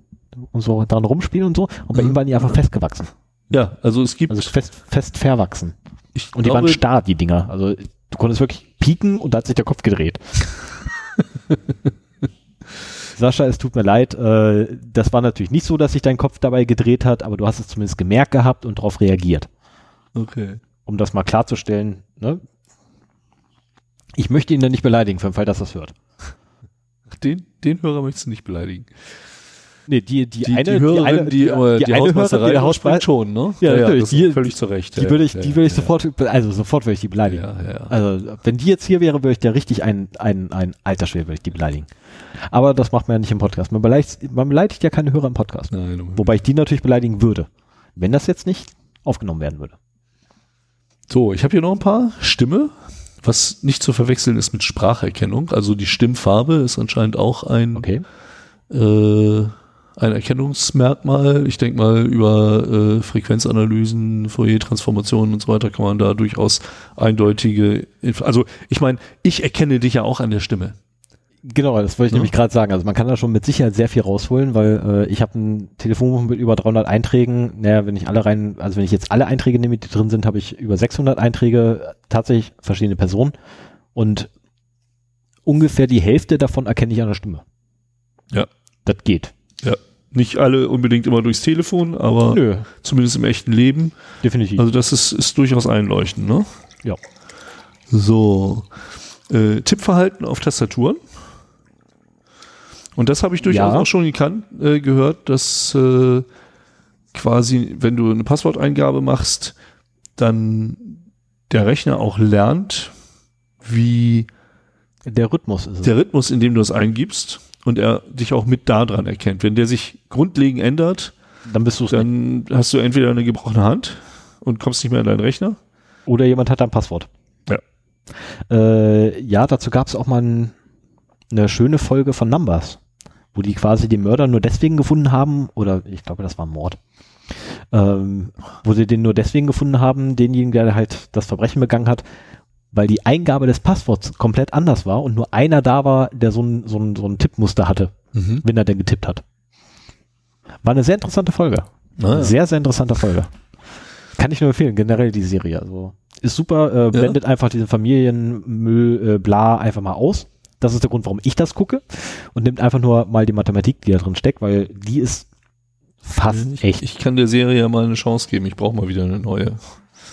und so dran rumspielen und so. Und bei Mhm. ihm waren die einfach festgewachsen. Ja, also es gibt, Also fest, fest verwachsen. ich Und die glaube, waren starr, die Dinger. Also du konntest wirklich pieken und da hat sich der Kopf gedreht. *laughs* Sascha, es tut mir leid. Äh, das war natürlich nicht so, dass sich dein Kopf dabei gedreht hat, aber du hast es zumindest gemerkt gehabt und darauf reagiert. okay. Um das mal klarzustellen. Ne? Ich möchte ihn dann nicht beleidigen, für den Fall, dass er das hört. Den, den Hörer möchtest du nicht beleidigen. Nee, die, die, Die, eine, die Hörerin, eine, die, immer die die, eine Hausmeisterei Hörerin, die der Hausmeister- schon, ne? Ja, natürlich, das die- völlig zu Recht. die ja, würde ich, ja, die würde ich ja, sofort, also sofort würde ich die beleidigen. Ja, ja, ja. Also, wenn die jetzt hier wäre, würde ich der richtig ein, ein, ein alter Schwede, würde ich die beleidigen. Aber das macht man ja nicht im Podcast. Man beleidigt, man beleidigt ja keine Hörer im Podcast. Nein, Wobei ich die natürlich beleidigen würde. Wenn das jetzt nicht aufgenommen werden würde. So, ich habe hier noch ein paar. Stimme, was nicht zu verwechseln ist mit Spracherkennung. Also die Stimmfarbe ist anscheinend auch ein, Okay. äh, ein Erkennungsmerkmal. Ich denke mal, über äh, Frequenzanalysen, Fourier-Transformationen und so weiter kann man da durchaus eindeutige, Inf also ich meine, ich erkenne dich ja auch an der Stimme. Genau, das wollte ich Ja. nämlich gerade sagen. Also man kann da schon mit Sicherheit sehr viel rausholen, weil äh, ich habe ein Telefonbuch mit über 300 Einträgen. Naja, wenn ich alle rein, also wenn ich jetzt alle Einträge nehme, die drin sind, habe ich über 600 Einträge, tatsächlich verschiedene Personen. Und ungefähr die Hälfte davon erkenne ich an der Stimme. Ja. Das geht. Nicht alle unbedingt immer durchs Telefon, aber Nö, zumindest im echten Leben. definitiv. Also das ist, ist durchaus einleuchtend, ne? ja. So. Äh, Tippverhalten auf Tastaturen. Und das habe ich durchaus Ja. auch schon gekannt, äh, gehört, dass äh, quasi, wenn du eine Passworteingabe machst, dann der Rechner auch lernt, wie Der Rhythmus ist es. Der Rhythmus, in dem du es eingibst und er dich auch mit da dran erkennt. Wenn der sich grundlegend ändert, dann bist du dann hast du entweder eine gebrochene Hand und kommst nicht mehr in deinen Rechner. Oder jemand hat dein Passwort. Ja. Äh, ja, dazu gab es auch mal ein, eine schöne Folge von Numbers, wo die quasi den Mörder nur deswegen gefunden haben, oder ich glaube, das war ein Mord, ähm, wo sie den nur deswegen gefunden haben, denjenigen, der halt das Verbrechen begangen hat, weil die Eingabe des Passworts komplett anders war und nur einer da war, der so ein, so ein, so ein Tippmuster hatte, Mhm. wenn er denn getippt hat. War eine sehr interessante Folge. Ah, ja. Sehr, sehr interessante Folge. Kann ich nur empfehlen, generell die Serie. Also ist super, äh, blendet einfach diesen Familienmüll, äh, bla, einfach mal aus. Das ist der Grund, warum ich das gucke. Und nimmt einfach nur mal die Mathematik, die da drin steckt, weil die ist fast Ich, echt. ich kann der Serie ja mal eine Chance geben. Ich brauche mal wieder eine neue.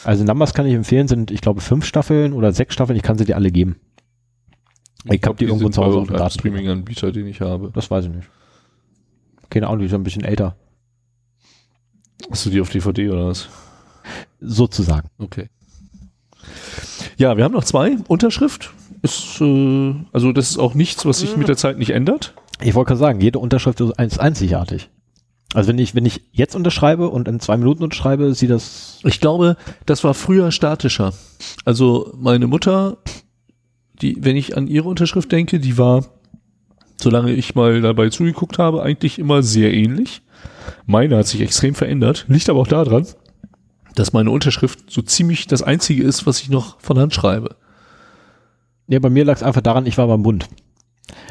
Also Numbers kann ich empfehlen, sind, ich glaube, fünf Staffeln oder sechs Staffeln. Ich kann sie dir alle geben. Ich hab die irgendwo sind zu Hause auf dem. Streaming-Anbieter, den ich habe. Das weiß ich nicht. Keine Ahnung, die ist ein bisschen älter. Hast du die auf DVD oder was? Sozusagen. Okay. Ja, wir haben noch zwei. Unterschrift ist, äh, also das ist auch nichts, was sich mit der Zeit nicht ändert. Ich wollte gerade sagen, jede Unterschrift ist einzigartig. Also wenn ich, wenn ich jetzt unterschreibe und in zwei Minuten unterschreibe, sieht das, Ich glaube, das war früher statischer. Also meine Mutter, die, wenn ich an ihre Unterschrift denke, die war, solange ich mal dabei zugeguckt habe, eigentlich immer sehr ähnlich. Meine hat sich extrem verändert. Liegt aber auch daran, dass meine Unterschrift so ziemlich das einzige ist, was ich noch von Hand schreibe. ja, bei mir lag es einfach daran, ich war beim Bund.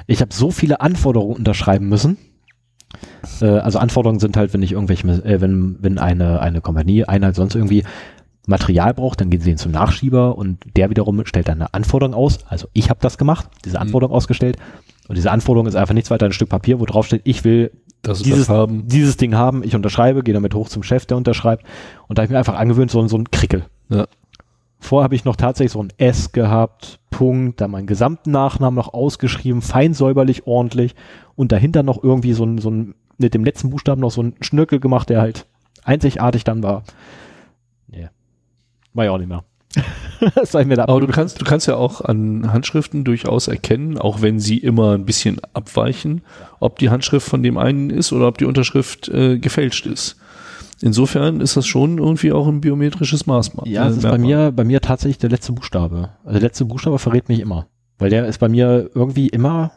Ich habe so viele Anforderungen unterschreiben müssen. Äh, also Anforderungen sind halt, wenn ich irgendwelche, äh, wenn, wenn eine, eine Kompanie, Einheit sonst irgendwie Material braucht, dann gehen sie hin zum Nachschieber und der wiederum stellt dann eine Anforderung aus. Also ich habe das gemacht, diese Anforderung ausgestellt. Und diese Anforderung ist einfach nichts weiter als ein Stück Papier, wo drauf steht, ich will dieses, dieses Ding haben, ich unterschreibe, gehe damit hoch zum Chef, der unterschreibt. Und da habe ich mir einfach angewöhnt, so, so ein Krickel. Ja. Vorher habe ich noch tatsächlich so ein S gehabt, Punkt, dann meinen gesamten Nachnamen noch ausgeschrieben, fein säuberlich, ordentlich und dahinter noch irgendwie so ein, so ein, mit dem letzten Buchstaben noch so ein Schnörkel gemacht, der halt einzigartig dann war. Nee. War ja auch nicht mehr. *laughs* das sei mir da Aber du kannst, du kannst ja auch an Handschriften durchaus erkennen, auch wenn sie immer ein bisschen abweichen, ob die Handschrift von dem einen ist oder ob die Unterschrift äh, gefälscht ist. Insofern ist das schon irgendwie auch ein biometrisches Maßmal. Ja, äh, es ist bei mir, bei mir tatsächlich der letzte Buchstabe. Also der letzte Buchstabe verrät mich immer. Weil der ist bei mir irgendwie immer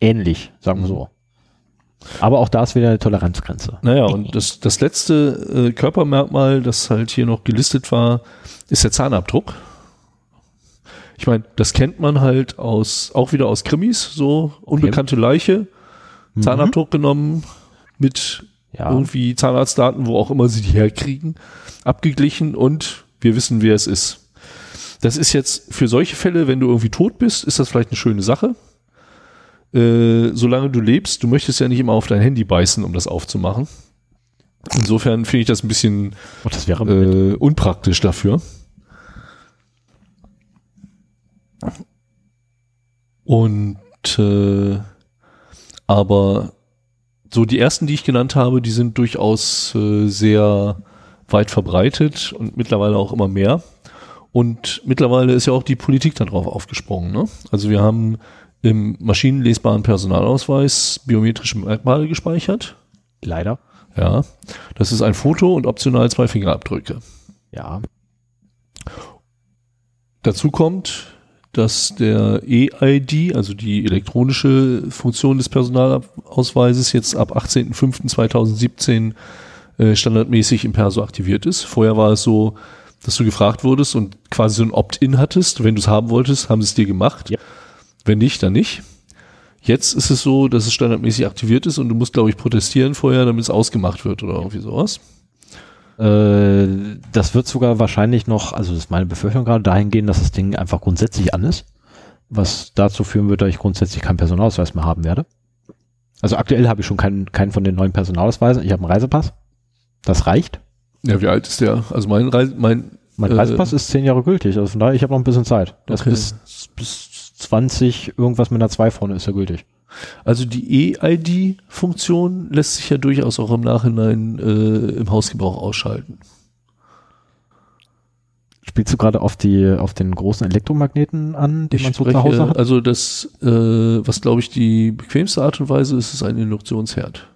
ähnlich, sagen wir so. Aber auch da ist wieder eine Toleranzgrenze. Naja, und das, das letzte äh, Körpermerkmal, das halt hier noch gelistet war, ist der Zahnabdruck. Ich meine, das kennt man halt aus, auch wieder aus Krimis, so unbekannte Leiche, Zahnabdruck genommen, mit Ja. irgendwie Zahnarztdaten, wo auch immer sie die herkriegen, abgeglichen und wir wissen, wer es ist. Das ist jetzt für solche Fälle, wenn du irgendwie tot bist, ist das vielleicht eine schöne Sache. Äh, solange du lebst, du möchtest ja nicht immer auf dein Handy beißen, um das aufzumachen. Insofern finde ich das ein bisschen Oh, das äh, unpraktisch dafür. Und äh, aber so die ersten, die ich genannt habe, die sind durchaus äh, sehr weit verbreitet und mittlerweile auch immer mehr. Und mittlerweile ist ja auch die Politik darauf aufgesprungen. Ne? Also wir haben im maschinenlesbaren Personalausweis biometrische Merkmale gespeichert. leider. Ja, das ist ein Foto und optional zwei Fingerabdrücke. Ja. Dazu kommt, dass der EID, also die elektronische Funktion des Personalausweises, jetzt ab 18.05.2017 äh, standardmäßig im Perso aktiviert ist. Vorher war es so, dass du gefragt wurdest und quasi so ein Opt-in hattest. Wenn du es haben wolltest, haben sie es dir gemacht. Ja. Wenn nicht, dann nicht. Jetzt ist es so, dass es standardmäßig aktiviert ist und du musst, glaube ich, protestieren vorher, damit es ausgemacht wird oder irgendwie sowas. Äh, das wird sogar wahrscheinlich noch, also das ist meine Befürchtung gerade, dahin gehen, dass das Ding einfach grundsätzlich an ist. Was dazu führen wird, dass ich grundsätzlich keinen Personalausweis mehr haben werde. Also aktuell habe ich schon keinen, keinen von den neuen Personalausweisen. Ich habe einen Reisepass. Das reicht. Ja, wie alt ist der? Also mein, Reise, mein Mein Äh, Reisepass ist zehn Jahre gültig. Also von daher, ich habe noch ein bisschen Zeit. Das Okay. bis, bis 20, irgendwas mit einer 2 vorne ist ja gültig. Also die E-ID-Funktion lässt sich ja durchaus auch im Nachhinein äh, im Hausgebrauch ausschalten. Spielst du gerade auf die auf den großen Elektromagneten an, den Ich man so spreche, zu Hause hat? also das, äh, was glaube ich die bequemste Art und Weise ist, ist ein Induktionsherd.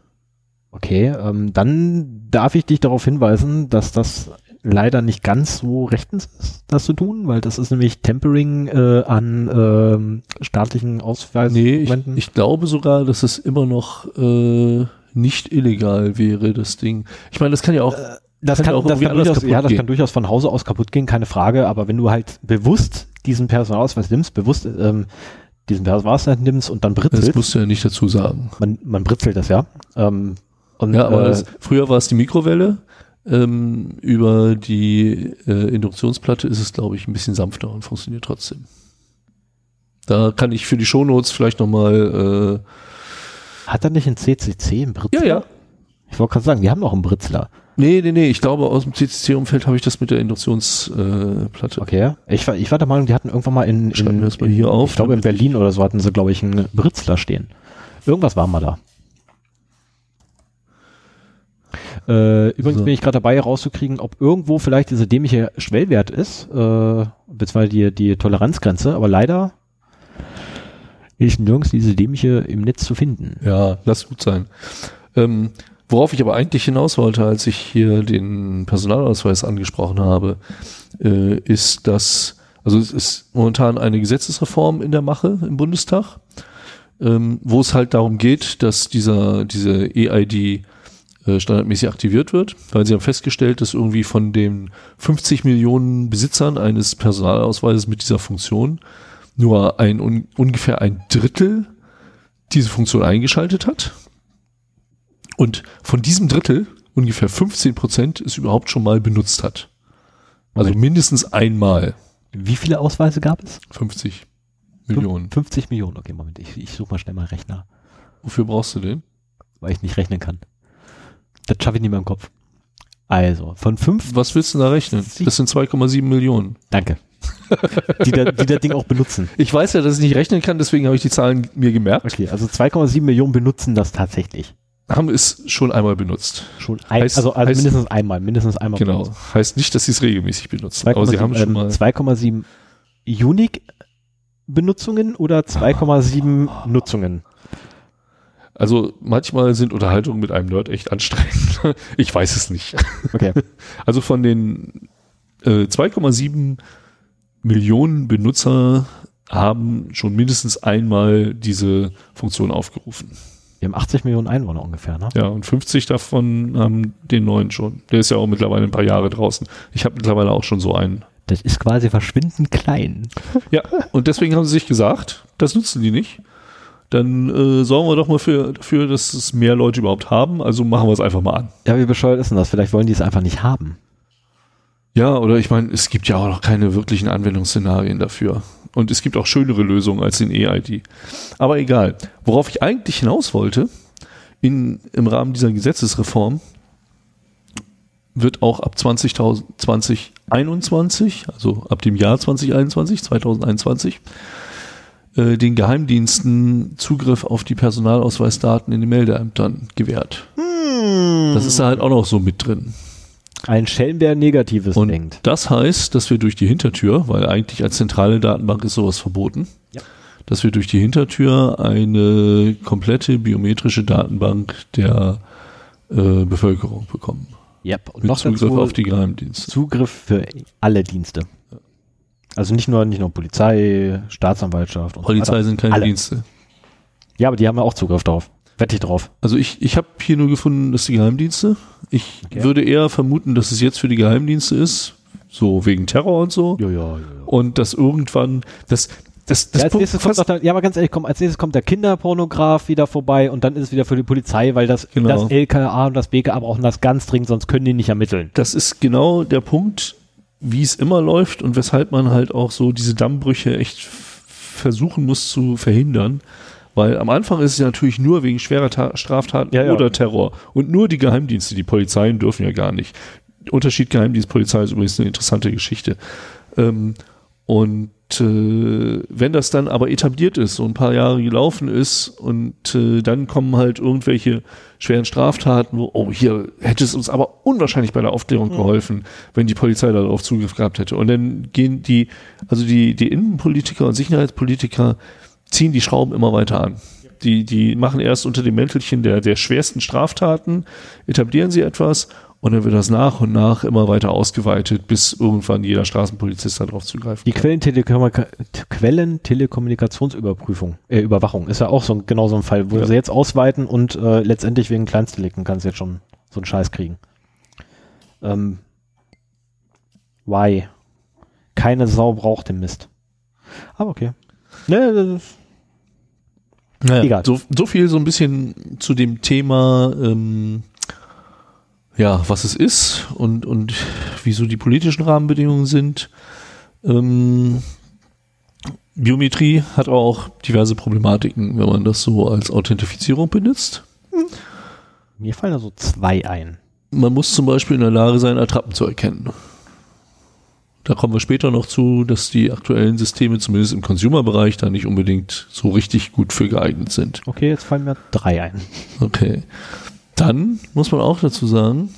Okay, ähm, dann darf ich dich darauf hinweisen, dass das leider nicht ganz so rechtens ist, das zu tun, weil das ist nämlich Tempering äh, an ähm, staatlichen Ausweisen. Nee, ich, ich glaube sogar, dass es immer noch äh, nicht illegal wäre, das Ding. Ich meine, das kann ja auch. das kann kann, auch das kann durchaus, ja, das kann durchaus von Hause aus kaputt gehen, keine Frage, aber wenn du halt bewusst diesen Personalausweis nimmst, bewusst ähm, diesen Personalausweis nimmst und dann das britzelst, musst du ja nicht dazu sagen. man, man britzelt das ja. Ähm, und, Ja, aber äh, das, früher war es die Mikrowelle. Ähm, über die äh, Induktionsplatte ist es, glaube ich, ein bisschen sanfter und funktioniert trotzdem. Da kann ich für die Shownotes vielleicht nochmal. hat er nicht ein CCC im Äh, Britzler? ja, ja. Ich wollte gerade sagen, die haben noch einen Britzler. Nee, nee, nee. Ich glaube, aus dem CCC-Umfeld habe ich das mit der Induktionsplatte. Äh. Okay. Ich war, ich war der Meinung, die hatten irgendwann mal in, Schreiben in, wir das mal in hier auf, ich glaube in damit Berlin oder so hatten sie, glaube ich, einen Britzler stehen. Irgendwas war mal da. Äh, übrigens So. bin ich gerade dabei herauszukriegen, ob irgendwo vielleicht diese dämliche Schwellwert ist, äh, beziehungsweise die, die Toleranzgrenze, aber leider ist nirgends diese dämliche im Netz zu finden. Ja, lass gut sein. Ähm, worauf ich aber eigentlich hinaus wollte, als ich hier den Personalausweis angesprochen habe, äh, ist, dass, also es ist momentan eine Gesetzesreform in der Mache im Bundestag, ähm, wo es halt darum geht, dass dieser, diese EID äh, standardmäßig aktiviert wird, weil sie haben festgestellt, dass irgendwie von den 50 Millionen Besitzern eines Personalausweises mit dieser Funktion nur ein un ungefähr ein Drittel diese Funktion eingeschaltet hat. Und von diesem Drittel ungefähr 15 Prozent es überhaupt schon mal benutzt hat. Also Moment. mindestens einmal Wie viele Ausweise gab es? 50 Fün- Millionen. 50 Millionen. Okay, Moment, ich, ich suche mal schnell mal einen Rechner, Wofür brauchst du den? weil ich nicht rechnen kann. Das schaffe ich nicht mehr im Kopf. Also, von fünf, Was willst du da rechnen? Das sind 2,7 Millionen. danke, die, da, die das Ding auch benutzen. Ich weiß ja, dass ich nicht rechnen kann, deswegen habe ich die Zahlen mir gemerkt. Okay, also 2,7 Millionen benutzen das tatsächlich. Haben es schon einmal benutzt. Schon ein, Heißt- also, also heißt- mindestens einmal, mindestens einmal. Genau. benutzen. Heißt nicht, dass sie es regelmäßig benutzen. Aber sie haben 2,7 schon ähm, mal. 2,7 Unique-Benutzungen oder 2,7 Nutzungen? Also manchmal sind Unterhaltungen mit einem Nerd echt anstrengend. *laughs* ich weiß es nicht. Okay. *laughs* Also von den äh, 2,7 Millionen Benutzer haben schon mindestens einmal diese Funktion aufgerufen. Wir haben 80 Millionen Einwohner ungefähr, ne? Ja, und 50 davon haben den neuen schon. Der ist ja auch mittlerweile ein paar Jahre draußen. Ich habe mittlerweile auch schon so einen. Das ist quasi verschwindend klein. Ja, und deswegen haben sie sich gesagt, das nutzen die nicht. Dann äh, sorgen wir doch mal für, dafür, dass es mehr Leute überhaupt haben. Also machen wir es einfach mal an. Ja, wie bescheuert ist denn das? Vielleicht wollen die es einfach nicht haben. Ja, oder ich meine, es gibt ja auch noch keine wirklichen Anwendungsszenarien dafür. Und es gibt auch schönere Lösungen als den EID. Aber egal. Worauf ich eigentlich hinaus wollte, in, im Rahmen dieser Gesetzesreform wird auch ab 20.000 2021, also ab dem Jahr 2021, 2021, äh, den Geheimdiensten Zugriff auf die Personalausweisdaten in den Meldeämtern gewährt. Das ist da halt auch noch so mit drin. Ein Schelm, der Negatives Und denkt. das heißt, dass wir durch die Hintertür, weil eigentlich als zentrale Datenbank ist sowas verboten, Ja. dass wir durch die Hintertür eine komplette biometrische Datenbank der äh, Bevölkerung bekommen. Yep. Und Mit noch Zugriff dazu auf die Geheimdienste. Zugriff für alle Dienste. Also nicht nur, nicht nur Polizei, Staatsanwaltschaft und so Polizei weiter. sind keine Alle. Dienste. Ja, aber die haben ja auch Zugriff drauf. Wette ich drauf. Also ich, ich habe hier nur gefunden, dass die Geheimdienste. Ich Okay. würde eher vermuten, dass es jetzt für die Geheimdienste ist, so wegen Terror und so. Ja, ja, ja. Und dass irgendwann das das das ja, als nächstes kommt der, ja, aber ganz ehrlich, komm, als nächstes kommt der Kinderpornograf wieder vorbei und dann ist es wieder für die Polizei, weil das, Genau. das LKA und das BKA brauchen das ganz dringend, sonst können die nicht ermitteln. das ist genau der Punkt, wie es immer läuft und weshalb man halt auch so diese Dammbrüche echt versuchen muss zu verhindern. Weil am Anfang ist es ja natürlich nur wegen schwerer Ta Straftaten Ja, ja. oder Terror. Und nur die Geheimdienste, die Polizeien dürfen ja gar nicht. Unterschied Geheimdienst, Polizei ist übrigens eine interessante Geschichte. Ähm, und äh, wenn das dann aber etabliert ist, so ein paar Jahre gelaufen ist und äh, dann kommen halt irgendwelche schweren Straftaten, wo, oh, hier hätte es uns aber unwahrscheinlich bei der Aufklärung geholfen, wenn die Polizei darauf Zugriff gehabt hätte. Und dann gehen die, also die, die Innenpolitiker und Sicherheitspolitiker ziehen die Schrauben immer weiter an. Die, die machen erst unter dem Mäntelchen der, der schwersten Straftaten, etablieren sie etwas und dann wird das nach und nach immer weiter ausgeweitet, bis irgendwann jeder Straßenpolizist darauf zugreifen Die Quellentelekommunika Quellentelekommunikationsüberprüfung, äh, Überwachung ist ja auch so ein, genau so ein Fall, wo Ja. sie jetzt ausweiten und äh, letztendlich wegen Kleinstdelikten kannst du jetzt schon so einen Scheiß kriegen. Ähm, why? Keine Sau braucht den Mist. Aber okay. Ne, das ist, Naja, Egal. So, so viel so ein bisschen zu dem Thema, ähm, ja, was es ist und, und wieso die politischen Rahmenbedingungen sind. Ähm, Biometrie hat auch diverse Problematiken, wenn man das so als Authentifizierung benutzt. mir fallen da so zwei ein. Man muss zum Beispiel in der Lage sein, Attrappen zu erkennen. Da kommen wir später noch zu, dass die aktuellen Systeme, zumindest im Consumer-Bereich, da nicht unbedingt so richtig gut für geeignet sind. Okay, jetzt fallen mir drei ein. Okay. Dann muss man auch dazu sagen,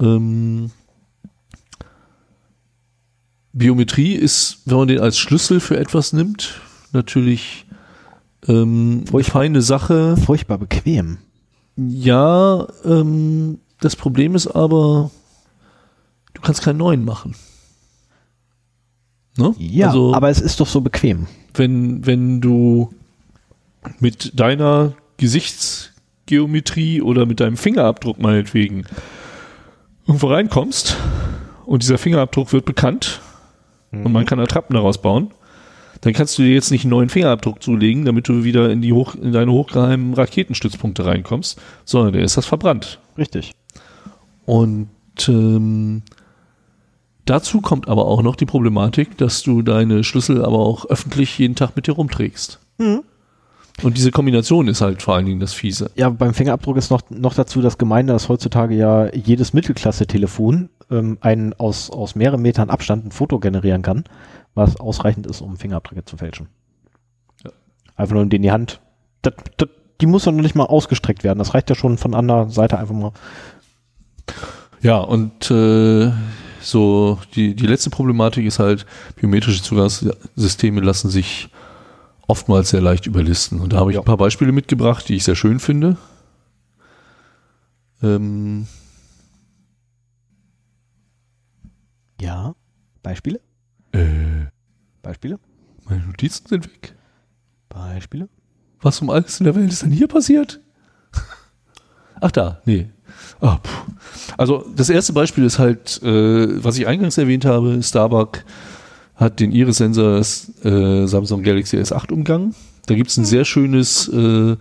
ähm, Biometrie ist, wenn man den als Schlüssel für etwas nimmt, natürlich ähm, eine feine Sache. Furchtbar bequem. Ja, ähm, das Problem ist aber, du kannst keinen neuen machen. Ne? Ja, also, aber es ist doch so bequem. wenn, wenn du mit deiner Gesichtsgeometrie oder mit deinem Fingerabdruck meinetwegen irgendwo reinkommst und dieser Fingerabdruck wird bekannt und man kann Attrappen daraus bauen, dann kannst du dir jetzt nicht einen neuen Fingerabdruck zulegen, damit du wieder in, die hoch, in deine hochgeheimen Raketenstützpunkte reinkommst, sondern der ist das verbrannt. Richtig. Und ähm, dazu kommt aber auch noch die Problematik, dass du deine Schlüssel aber auch öffentlich jeden Tag mit dir rumträgst. Und diese Kombination ist halt vor allen Dingen das Fiese. Ja, beim Fingerabdruck ist noch, noch dazu das Gemeine, dass heutzutage ja jedes Mittelklasse-Telefon ähm, einen aus, aus mehreren Metern Abstand ein Foto generieren kann, was ausreichend ist, um Fingerabdrücke zu fälschen. Ja. Einfach nur in die Hand. Das, das, die muss ja noch nicht mal ausgestreckt werden. Das reicht ja schon von an der Seite einfach mal. Ja, und äh, so die, die letzte Problematik ist halt, biometrische Zugangssysteme lassen sich oftmals sehr leicht überlisten. Und da habe ich Ja. ein paar Beispiele mitgebracht, die ich sehr schön finde. Ähm, Ja. Beispiele? äh, Beispiele? meine Notizen sind weg. Beispiele? Was um alles in der Welt ist denn hier passiert? *laughs* Ach da, nee. Ah, also das erste Beispiel ist halt, äh, was ich eingangs erwähnt habe, Starbuck hat den Iris-Sensor äh, Samsung Galaxy S8 umgangen. Da gibt es ein sehr schönes äh,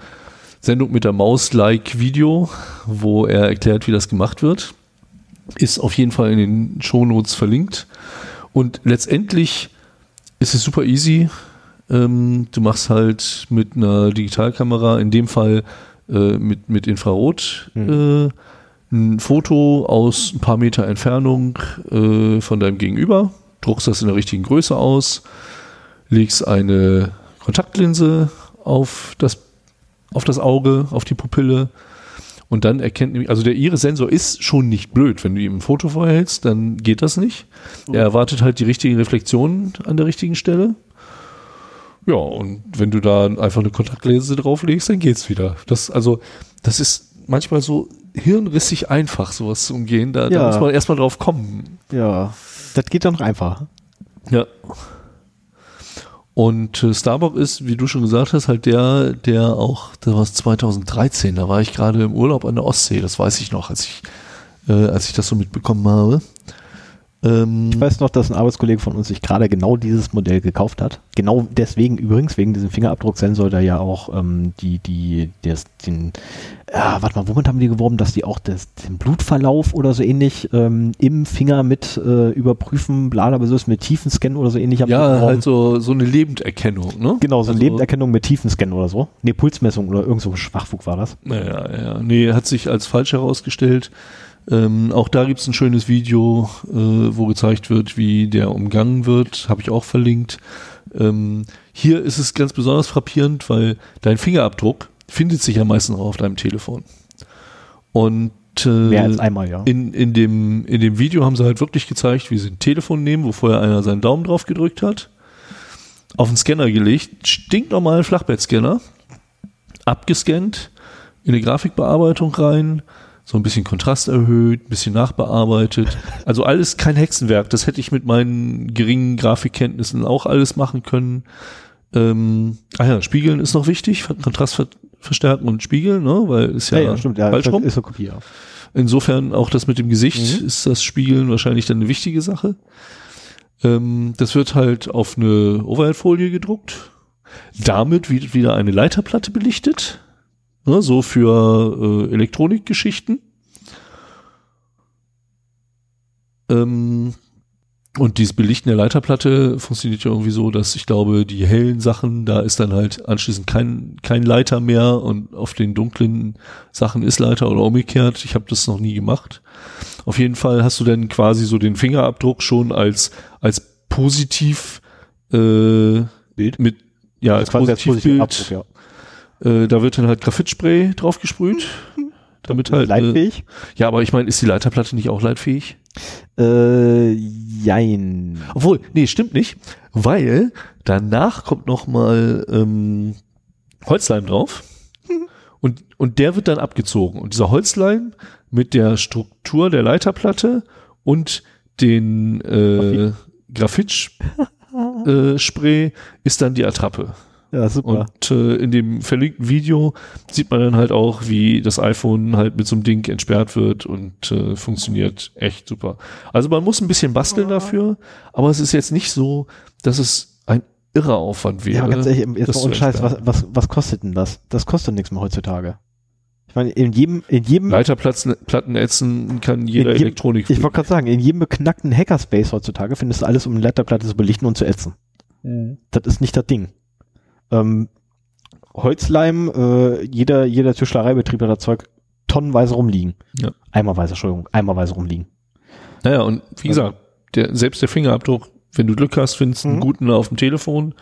Sendung mit der Maus-like Video, wo er erklärt, wie das gemacht wird. Ist auf jeden Fall in den Shownotes verlinkt. Und letztendlich ist es super easy. Ähm, du machst halt mit einer Digitalkamera, in dem Fall äh, mit, mit Infrarot, äh, ein Foto aus ein paar Meter Entfernung äh, von deinem Gegenüber, druckst das in der richtigen Größe aus, legst eine Kontaktlinse auf das, auf das Auge, auf die Pupille und dann erkennt nämlich, also der Iris-Sensor ist schon nicht blöd. Wenn du ihm ein Foto vorhältst, dann geht das nicht. Er erwartet halt die richtigen Reflexionen an der richtigen Stelle. Ja, und wenn du da einfach eine Kontaktlinse drauflegst, dann geht's wieder. Das, also, das ist manchmal so hirnrissig einfach, sowas zu umgehen. Da, da Ja. muss man erstmal drauf kommen. Ja. Das geht dann noch einfacher. Ja. Und äh, Starbuck ist, wie du schon gesagt hast, halt der, der auch, da war es 2013, da war ich gerade im Urlaub an der Ostsee, das weiß ich noch, als ich, äh, als ich das so mitbekommen habe. Ähm, Ich weiß noch, dass ein Arbeitskollege von uns sich gerade genau dieses Modell gekauft hat. Genau deswegen übrigens, wegen diesem Fingerabdrucksensor, der ja auch ähm, die, die, des, den, ja, warte mal, womit haben die geworben, dass die auch das, den Blutverlauf oder so ähnlich ähm, im Finger mit äh, überprüfen, bla, bla, so ist mit Tiefenscan oder so ähnlich ja, halt so, so eine Lebenderkennung, ne? Genau, so Also- Lebenderkennung mit Tiefenscan oder so. Ne, Pulsmessung oder irgend so ein Schwachfug war das. Naja, ja. Nee, hat sich als falsch herausgestellt. Ähm, auch da gibt's ein schönes Video, äh, wo gezeigt wird, wie der umgangen wird. Habe ich auch verlinkt. Ähm, hier ist es ganz besonders frappierend, weil dein Fingerabdruck findet sich ja meistens auch auf deinem Telefon. Und äh, Mehr als einmal, ja. in, in, dem, in dem Video haben sie halt wirklich gezeigt, wie sie ein Telefon nehmen, wo vorher einer seinen Daumen drauf gedrückt hat, auf den Scanner gelegt, stinknormalen Flachbettscanner, abgescannt, in eine Grafikbearbeitung rein, so ein bisschen Kontrast erhöht, ein bisschen nachbearbeitet. Also alles kein Hexenwerk. Das hätte ich mit meinen geringen Grafikkenntnissen auch alles machen können. Ähm, ah ja, Spiegeln ist noch wichtig, Kontrast ver verstärken und spiegeln, ne? weil ist ja, ja, ja stimmt. Ja, falsch rum. ist eine Kopie. Ja. Insofern auch das mit dem Gesicht Mhm. ist das Spiegeln wahrscheinlich dann eine wichtige Sache. Ähm, das wird halt auf eine Overhead-Folie gedruckt. Damit wird wieder eine Leiterplatte belichtet. Ne, so für äh, Elektronikgeschichten. Ähm, und dieses Belichten der Leiterplatte funktioniert ja irgendwie so, dass ich glaube, die hellen Sachen, da ist dann halt anschließend kein, kein Leiter mehr und auf den dunklen Sachen ist Leiter oder umgekehrt. Ich habe das noch nie gemacht. Auf jeden Fall hast du dann quasi so den Fingerabdruck schon als, als positiv äh, Bild? mit ja, als quasi als Positivbild. Abdruck, ja. Äh, da wird dann halt Graphitspray drauf gesprüht. *laughs* Damit halt. Äh, Leitfähig? ja, aber ich meine, ist die Leiterplatte nicht auch leitfähig? Äh, jein. Obwohl, nee, stimmt nicht, weil danach kommt noch mal ähm, Holzleim drauf *laughs* und, und der wird dann abgezogen. Und dieser Holzleim mit der Struktur der Leiterplatte und den äh, Graphitspray äh, ist dann die Attrappe. Ja, super. Und äh, in dem verlinkten Video sieht man dann halt auch, wie das iPhone halt mit so einem Ding entsperrt wird und äh, funktioniert echt super. Also man muss ein bisschen basteln dafür, aber es ist jetzt nicht so, dass es ein irrer Aufwand wäre. ja, aber ganz ehrlich, jetzt mal ohne Scheiß, was, was, was kostet denn das? Das kostet nichts mehr heutzutage. Ich meine, in jedem, in jedem, Leiterplatten Platten ätzen kann jeder jedem- Elektronik. ich wollte gerade sagen, in jedem beknackten Hackerspace heutzutage findest du alles, um eine Leiterplatte zu belichten und zu ätzen. Das ist nicht das Ding. Ähm, Holzleim, äh, jeder, jeder Tischlereibetrieb hat das Zeug tonnenweise rumliegen. Ja. Eimerweise, Entschuldigung, eimerweise rumliegen. Naja, und wie gesagt, der, selbst der Fingerabdruck, wenn du Glück hast, findest du einen Mhm. guten auf dem Telefon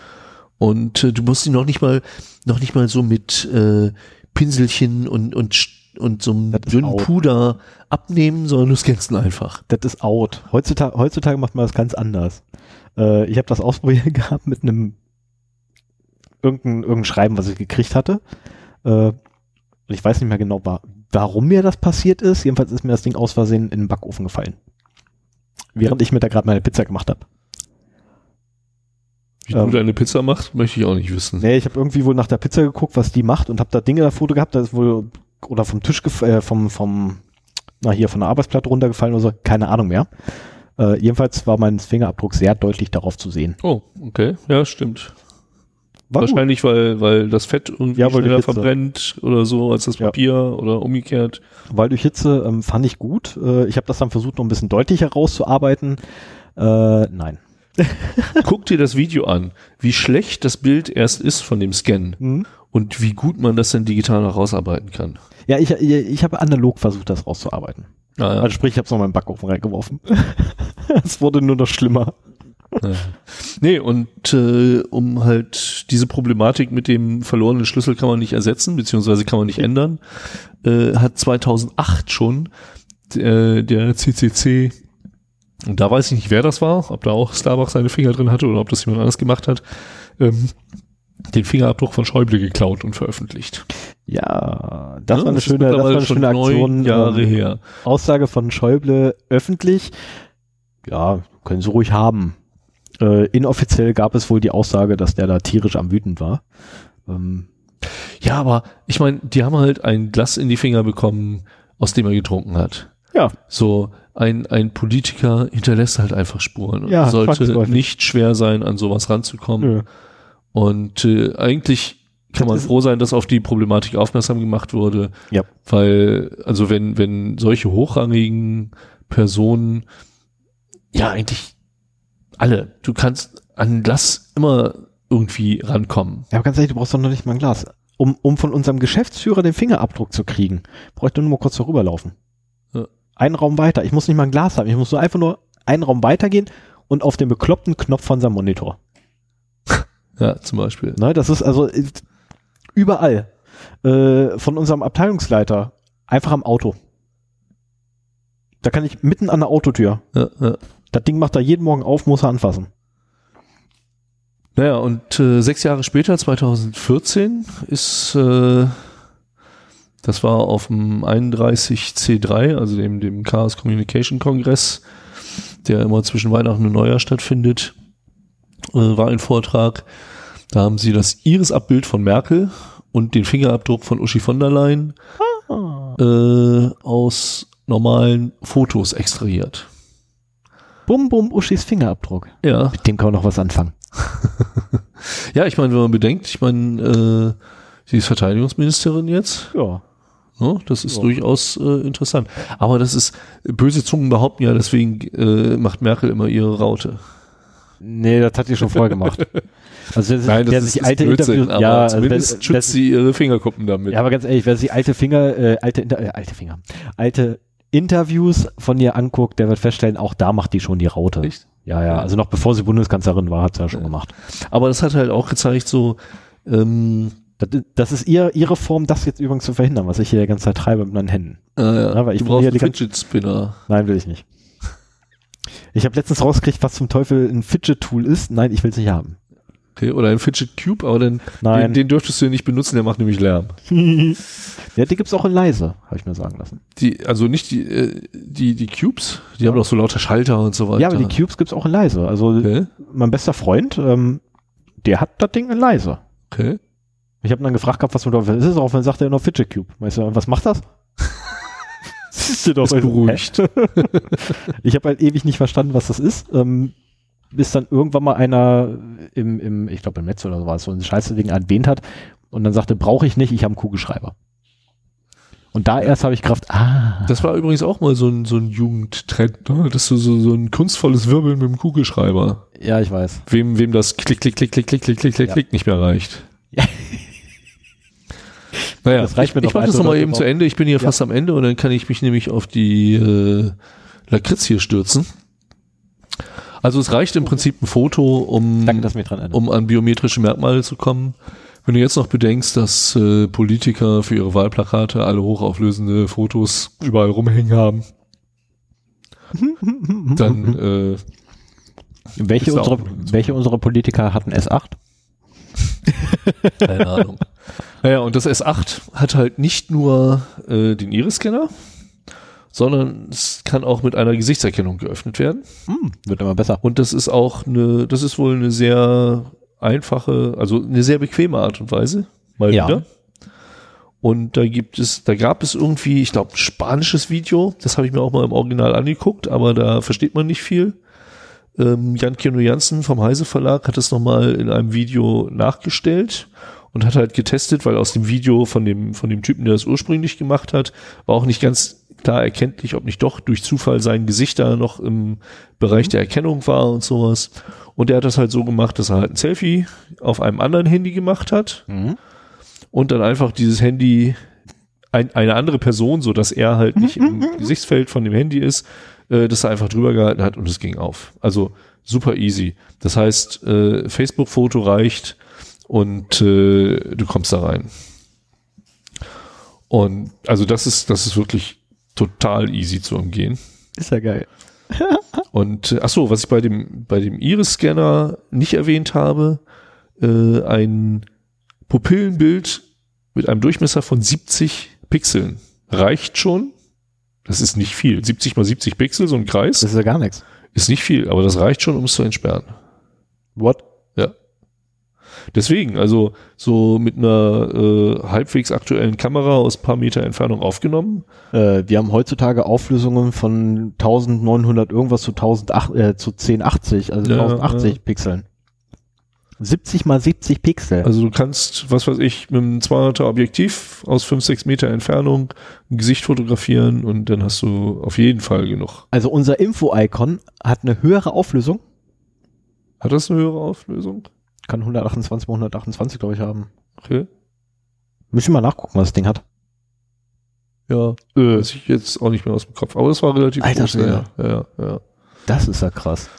und äh, du musst ihn noch nicht mal, noch nicht mal so mit äh, Pinselchen und, und, und so einem dünnen out. Puder abnehmen, sondern du scannst ihn einfach. Das ist out. Heutzutage, heutzutage macht man das ganz anders. Äh, ich habe das *laughs* ausprobiert gehabt mit einem irgendein, irgendein Schreiben, was ich gekriegt hatte. Äh, ich weiß nicht mehr genau, wa warum mir das passiert ist. Jedenfalls ist mir das Ding aus Versehen in den Backofen gefallen. Während ich mir da gerade meine Pizza gemacht habe. Wie Ähm. du deine Pizza machst, möchte ich auch nicht wissen. Nee, ich habe irgendwie wohl nach der Pizza geguckt, was die macht und habe da Dinge da Foto gehabt, da ist wohl oder vom Tisch äh, vom vom na hier von der Arbeitsplatte runtergefallen oder so, keine Ahnung mehr. Äh, jedenfalls war mein Fingerabdruck sehr deutlich darauf zu sehen. Oh, okay. Ja, stimmt. Wahrscheinlich, weil, weil das Fett irgendwie Ja, schneller verbrennt oder so als das Ja. Papier oder umgekehrt. Weil durch Hitze ähm, fand ich gut. Äh, ich habe das dann versucht, noch ein bisschen deutlicher rauszuarbeiten. Äh, nein. *laughs* *laughs* Guck dir das Video an, wie schlecht das Bild erst ist von dem Scan Mhm. und wie gut man das dann digital noch rausarbeiten kann. Ja, ich, ich, ich habe analog versucht, das rauszuarbeiten. Ah, Also sprich, ich habe es noch mal in den Backofen reingeworfen. *laughs* es wurde nur noch schlimmer. Ja. *laughs* Nee, und äh, um halt diese Problematik mit dem verlorenen Schlüssel kann man nicht ersetzen, beziehungsweise kann man nicht ändern, äh, hat 2008 schon äh, der CCC, und da weiß ich nicht, wer das war, ob da auch Starbucks seine Finger drin hatte oder ob das jemand anders gemacht hat, ähm, den Fingerabdruck von Schäuble geklaut und veröffentlicht. Ja, das Ja, war eine ist schöne, das war eine schöne Aktion. Jahre ähm, her. Aussage von Schäuble öffentlich. Ja, können sie ruhig haben. Äh, inoffiziell gab es wohl die Aussage, dass der da tierisch am wütend war. Ähm, Ja, aber ich meine, die haben halt ein Glas in die Finger bekommen, aus dem er getrunken hat. ja, So, ein, ein Politiker hinterlässt halt einfach Spuren. Und Ja, es sollte nicht schwer sein, an sowas ranzukommen. nö. Und äh, eigentlich kann man froh sein, dass auf die Problematik aufmerksam gemacht wurde. Ja. Weil, also wenn, wenn solche hochrangigen Personen, ja, eigentlich alle, du kannst an ein Glas immer irgendwie rankommen. Ja, aber ganz ehrlich, du brauchst doch noch nicht mal ein Glas. Um, um von unserem Geschäftsführer den Fingerabdruck zu kriegen, bräuchte nur mal kurz darüberlaufen. Ja. Einen Raum weiter. Ich muss nicht mal ein Glas haben. Ich muss nur einfach nur einen Raum weitergehen und auf den bekloppten Knopf von seinem Monitor. *laughs* Ja, zum Beispiel. Ne, das ist also äh, überall. Äh, von unserem Abteilungsleiter. Einfach am Auto. Da kann ich mitten an der Autotür. Ja, ja. Das Ding macht er jeden Morgen auf, muss er anfassen. Naja, und äh, sechs Jahre später, 2014, ist, äh, das war auf dem 31C3, also dem, dem Chaos Communication Kongress, der immer zwischen Weihnachten und Neujahr stattfindet, äh, war ein Vortrag. Da haben sie das Iris-Abbild von Merkel und den Fingerabdruck von Uschi von der Leyen äh, aus normalen Fotos extrahiert. Bum, bum, Uschis Fingerabdruck. Ja, Mit dem kann man noch was anfangen. *laughs* ja, ich meine, wenn man bedenkt, ich meine, äh, sie ist Verteidigungsministerin jetzt. Ja. Ne? Das ist Ja. durchaus äh, interessant. Aber das ist, böse Zungen behaupten ja, deswegen äh, macht Merkel immer ihre Raute. Nee, das hat die schon vorher gemacht. *laughs* Also wer, wer sich alte Blödsinn, Interviews, ja, also zumindest wer, schützt sie ihre Fingerkuppen damit. ja, aber ganz ehrlich, wer sich alte Finger, äh, alte, äh, alte Finger, alte Interviews von ihr anguckt, der wird feststellen, auch da macht die schon die Raute. Echt? Ja, ja, also noch bevor sie Bundeskanzlerin war, hat sie ja schon gemacht. Aber das hat halt auch gezeigt, so, ähm, Das, ist ihr, ihre Form, das jetzt übrigens zu verhindern, was ich hier die ganze Zeit treibe mit meinen Händen. äh, ja, Ja, weil ich du brauchst einen Fidget Spinner. Nein, will ich nicht. Ich habe letztens rausgekriegt, was zum Teufel ein Fidget-Tool ist. Nein, ich will es nicht haben. Okay, oder ein Fidget Cube, aber Nein. Den, den dürftest du ja nicht benutzen, der macht nämlich Lärm. *laughs* ja, die gibt's auch in leise, habe ich mir sagen lassen. Die, also nicht die, äh, die, die Cubes, die haben doch so lauter Schalter und so weiter. Ja, aber die Cubes gibt's auch in leise. Also Okay, mein bester Freund, ähm, der hat das Ding in leise. okay. Ich habe dann gefragt gehabt, was mit das ist, auch dann sagt er noch Fidget Cube. Weißt du, was macht das? *laughs* Siehst du doch, Ist beruhigt. *laughs* ich habe halt ewig nicht verstanden, was das ist. Ähm, bis dann irgendwann mal einer im, im ich glaube im Netz oder so war es, so ein scheiße Ding erwähnt hat und dann sagte, brauche ich nicht, ich habe einen Kugelschreiber. Und da erst habe ich Kraft, ah, Das war übrigens auch mal so ein, so ein Jugendtrend, ne? dass du so, so ein kunstvolles Wirbeln mit dem Kugelschreiber. ja, ich weiß. Wem, wem das Klick, Klick, Klick, Klick, Klick, Klick, Klick, Klick, Ja. Klick nicht mehr reicht. Ja. *laughs* Naja, Das reicht mir ich doch mache das nochmal das eben zu Ende. Ich bin hier Ja. fast am Ende und dann kann ich mich nämlich auf die äh, Lakritz hier stürzen. Also es reicht im Prinzip ein Foto, um, Danke, dass du mich dran erinnerst. um an biometrische Merkmale zu kommen. Wenn du jetzt noch bedenkst, dass äh, Politiker für ihre Wahlplakate alle hochauflösende Fotos überall rumhängen haben, *laughs* dann äh, welche, noch welche unserer Politiker hatten S8? *laughs* Keine Ahnung. Naja, und das S8 hat halt nicht nur äh, den Iris-Scanner, sondern es kann auch mit einer Gesichtserkennung geöffnet werden. Hm, wird immer besser. Und das ist auch eine, das ist wohl eine sehr einfache, also eine sehr bequeme Art und Weise. Mal Ja. wieder. Und da gibt es, da gab es irgendwie, ich glaube, ein spanisches Video, das habe ich mir auch mal im Original angeguckt, aber da versteht man nicht viel. Ähm, Jan Kino Jansen vom Heise Verlag hat es nochmal in einem Video nachgestellt und hat halt getestet, weil aus dem Video von dem, von dem Typen, der es ursprünglich gemacht hat, war auch nicht ganz klar erkenntlich, ob nicht doch durch Zufall sein Gesicht da noch im Bereich der Erkennung war und sowas. Und er hat das halt so gemacht, dass er halt ein Selfie auf einem anderen Handy gemacht hat Mhm. und dann einfach dieses Handy ein, eine andere Person, so dass er halt nicht im *laughs* Gesichtsfeld von dem Handy ist, äh, dass er einfach drüber gehalten hat und es ging auf. Also super easy. Das heißt, äh, Facebook-Foto reicht und äh, du kommst da rein. Und also das ist, das ist wirklich total easy zu umgehen. Ist ja geil. *laughs* Und äh, ach so, was ich bei dem bei dem Iris-Scanner nicht erwähnt habe, äh, ein Pupillenbild mit einem Durchmesser von 70 Pixeln reicht schon. Das ist nicht viel. 70 mal 70 Pixel, so ein Kreis, Das ist ja gar nichts. ist nicht viel, aber das reicht schon, um es zu entsperren. What? Deswegen, also so mit einer äh, halbwegs aktuellen Kamera aus paar Meter Entfernung aufgenommen. Äh, wir haben heutzutage Auflösungen von 1900 irgendwas zu 1008, äh, zu 1080, also Ja, 1080 ja. Pixeln. 70 mal 70 Pixel. Also du kannst, was weiß ich, mit einem 200er Objektiv aus 5, 6 Meter Entfernung ein Gesicht fotografieren und dann hast du auf jeden Fall genug. Also unser Info-Icon hat eine höhere Auflösung. Hat das eine höhere Auflösung? Kann 128 mal 128, glaube ich, haben. Okay. Müssen wir mal nachgucken, was das Ding hat. Ja, äh, weiß ich jetzt auch nicht mehr aus dem Kopf. Aber das war relativ Alter groß. Ja, ja, ja. Das ist ja krass.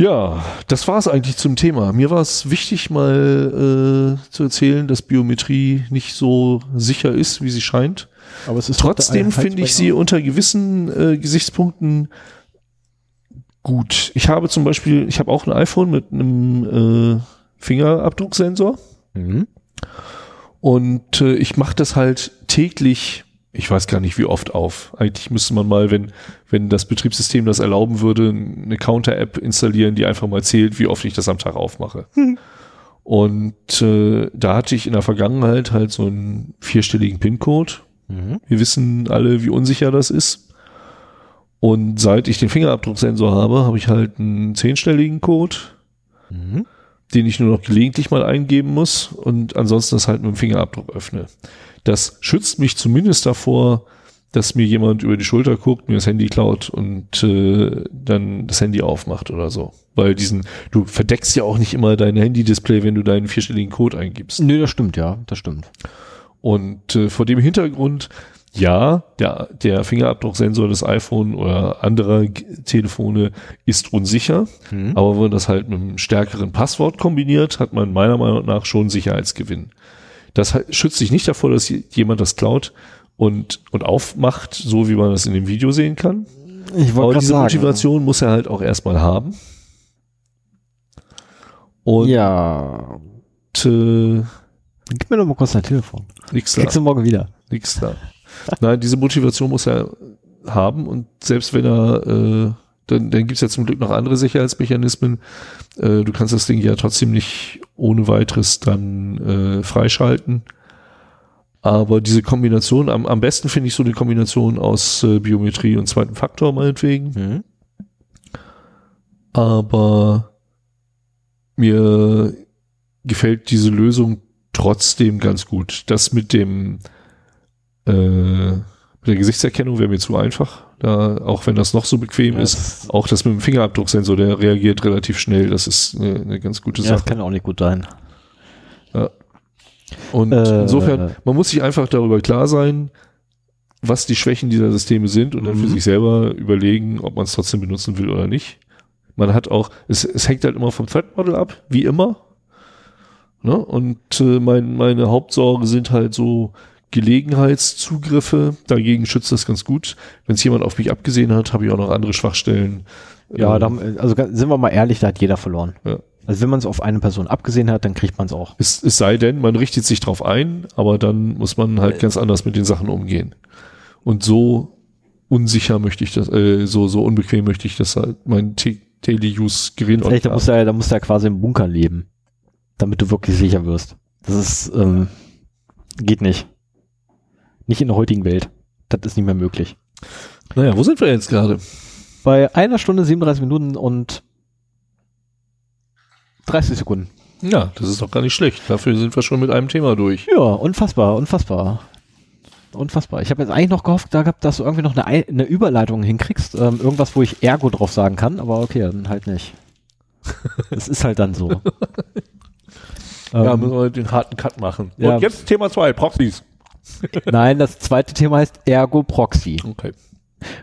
Ja, das war es eigentlich zum Thema. Mir war es wichtig, mal äh, zu erzählen, dass Biometrie nicht so sicher ist, wie sie scheint. Aber es ist Trotzdem finde ich sie unter gewissen äh, Gesichtspunkten gut. Ich habe zum Beispiel, ich habe auch ein iPhone mit einem äh, Fingerabdrucksensor Mhm. und äh, ich mache das halt täglich. Ich weiß gar nicht, wie oft auf. Eigentlich müsste man mal, wenn, wenn das Betriebssystem das erlauben würde, eine Counter-App installieren, die einfach mal zählt, wie oft ich das am Tag aufmache. Und äh, da hatte ich in der Vergangenheit halt so einen vierstelligen PIN-Code. Mhm. Wir wissen alle, wie unsicher das ist. Und seit ich den Fingerabdrucksensor habe, habe ich halt einen zehnstelligen Code, Mhm. den ich nur noch gelegentlich mal eingeben muss und ansonsten das halt mit dem Fingerabdruck öffne. Das schützt mich zumindest davor, dass mir jemand über die Schulter guckt, mir das Handy klaut und äh, dann das Handy aufmacht oder so. Weil diesen, du verdeckst ja auch nicht immer dein Handy-Display, wenn du deinen vierstelligen Code eingibst. Nö, das stimmt, ja, das stimmt. Und äh, vor dem Hintergrund, ja, der, der Fingerabdrucksensor des iPhone oder anderer G- Telefone ist unsicher, Mhm. aber wenn man das halt mit einem stärkeren Passwort kombiniert, hat man meiner Meinung nach schon Sicherheitsgewinn. Das schützt sich nicht davor, dass jemand das klaut und, und aufmacht, so wie man das in dem Video sehen kann. Ich Aber diese sagen. Motivation muss er halt auch erstmal haben. Und Ja. äh, Gib mir doch mal kurz dein Telefon. nix da. Du morgen wieder. Nix da. *laughs* Nein, diese Motivation muss er haben und selbst wenn er, äh, dann, dann gibt's ja zum Glück noch andere Sicherheitsmechanismen. Äh, du kannst das Ding ja trotzdem nicht ohne weiteres dann äh, freischalten. Aber diese Kombination, am, am besten finde ich so eine Kombination aus äh, Biometrie und zweiten Faktor meinetwegen. Mhm. Aber mir gefällt diese Lösung trotzdem ganz gut. Das mit dem äh, mit der Gesichtserkennung wäre mir zu einfach. Da, auch wenn das noch so bequem Ja, ist, das- auch das mit dem Fingerabdrucksensor, der reagiert relativ schnell. Das ist eine, eine ganz gute Ja, das Sache. kann auch nicht gut sein. Und Äh, insofern, man muss sich einfach darüber klar sein, was die Schwächen dieser Systeme sind und dann für Mhm. sich selber überlegen, ob man es trotzdem benutzen will oder nicht. Man hat auch, es, es hängt halt immer vom Thread Model ab, wie immer. Ne? Und äh, mein, meine Hauptsorge sind halt so Gelegenheitszugriffe. Dagegen schützt das ganz gut. Wenn es jemand auf mich abgesehen hat, habe ich auch noch andere Schwachstellen. Ja, Ähm, da, haben- also sind wir mal ehrlich, da hat jeder verloren. Ja. Also wenn man es auf eine Person abgesehen hat, dann kriegt man es auch. Es, es sei denn, man richtet sich drauf ein, aber dann muss man halt ganz anders mit den Sachen umgehen. Und so unsicher möchte ich das, äh, so, so unbequem möchte ich das halt mein Daily Use Gerät Vielleicht, da musst du ja, da musst du ja quasi im Bunker leben, damit du wirklich sicher wirst. Das ist, ähm, geht nicht. Nicht in der heutigen Welt. Das ist nicht mehr möglich. Naja, wo sind wir jetzt gerade? Bei einer Stunde 37 Minuten und 30 Sekunden. Ja, das ist doch gar nicht schlecht. Dafür sind wir schon mit einem Thema durch. Ja, unfassbar, unfassbar. Unfassbar. Ich habe jetzt eigentlich noch gehofft, da gehabt, dass du irgendwie noch eine, Ei- eine Überleitung hinkriegst. Ähm, irgendwas, wo ich Ergo drauf sagen kann, aber okay, dann halt nicht. *laughs* Es ist halt dann so. Ja, ähm, müssen wir den harten Cut machen. Ja. Und jetzt Thema zwei Proxys. *laughs* nein, das zweite Thema heißt Ergo Proxy. Okay.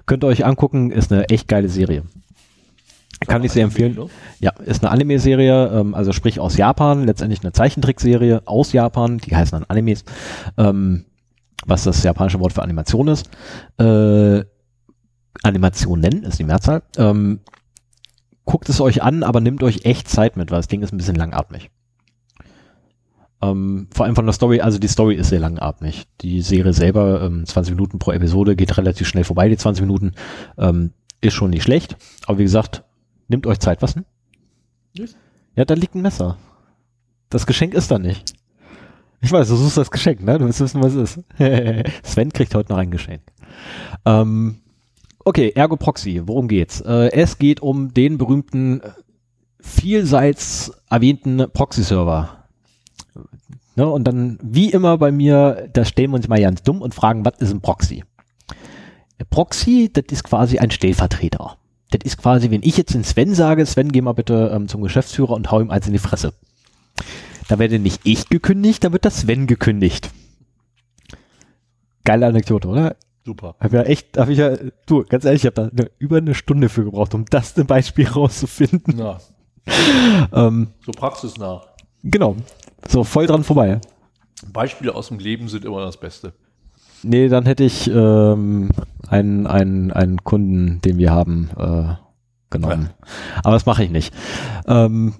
Könnt ihr euch angucken, ist eine echt geile Serie. Kann ich sehr empfehlen. Ja, ist eine Anime-Serie, ähm, also sprich aus Japan, letztendlich eine Zeichentrickserie aus Japan, die heißen dann Animes, ähm, was das japanische Wort für Animation ist. Äh, Animationen ist die Mehrzahl. Ähm, guckt es euch an, aber nehmt euch echt Zeit mit, weil das Ding ist ein bisschen langatmig. Ähm, vor allem von der Story, also die Story ist sehr langatmig. Die Serie selber, ähm, 20 Minuten pro Episode, geht relativ schnell vorbei, die 20 Minuten. Ähm, ist schon nicht schlecht, aber wie gesagt, nehmt euch Zeit. Was denn? Ja, da liegt ein Messer. Das Geschenk ist da nicht. Ich weiß, du suchst das Geschenk, ne? Du willst wissen, was es ist. *laughs* Sven kriegt heute noch ein Geschenk. Ähm, okay, Ergo Proxy, worum geht's? Äh, es geht um den berühmten, äh, vielseits erwähnten Proxy-Server. Ne? Und dann, wie immer bei mir, da stellen wir uns mal ganz dumm und fragen, was ist ein Proxy? Der Proxy, das ist quasi ein Stellvertreter. Das ist quasi, wenn ich jetzt den Sven sage, Sven, geh mal bitte ähm, zum Geschäftsführer und hau ihm eins in die Fresse. Da werde nicht ich gekündigt, da wird das Sven gekündigt. Geile Anekdote, oder? Super. Hab ja echt, hab ich ja, du, ganz ehrlich, ich habe da über eine Stunde für gebraucht, um das ein Beispiel *laughs* rauszufinden. Na, Ähm, so praxisnah. genau. So, voll dran vorbei. Beispiele aus dem Leben sind immer das Beste. Nee, dann hätte ich ähm, einen, einen, einen Kunden, den wir haben, äh, genommen. Aber das mache ich nicht. Ähm,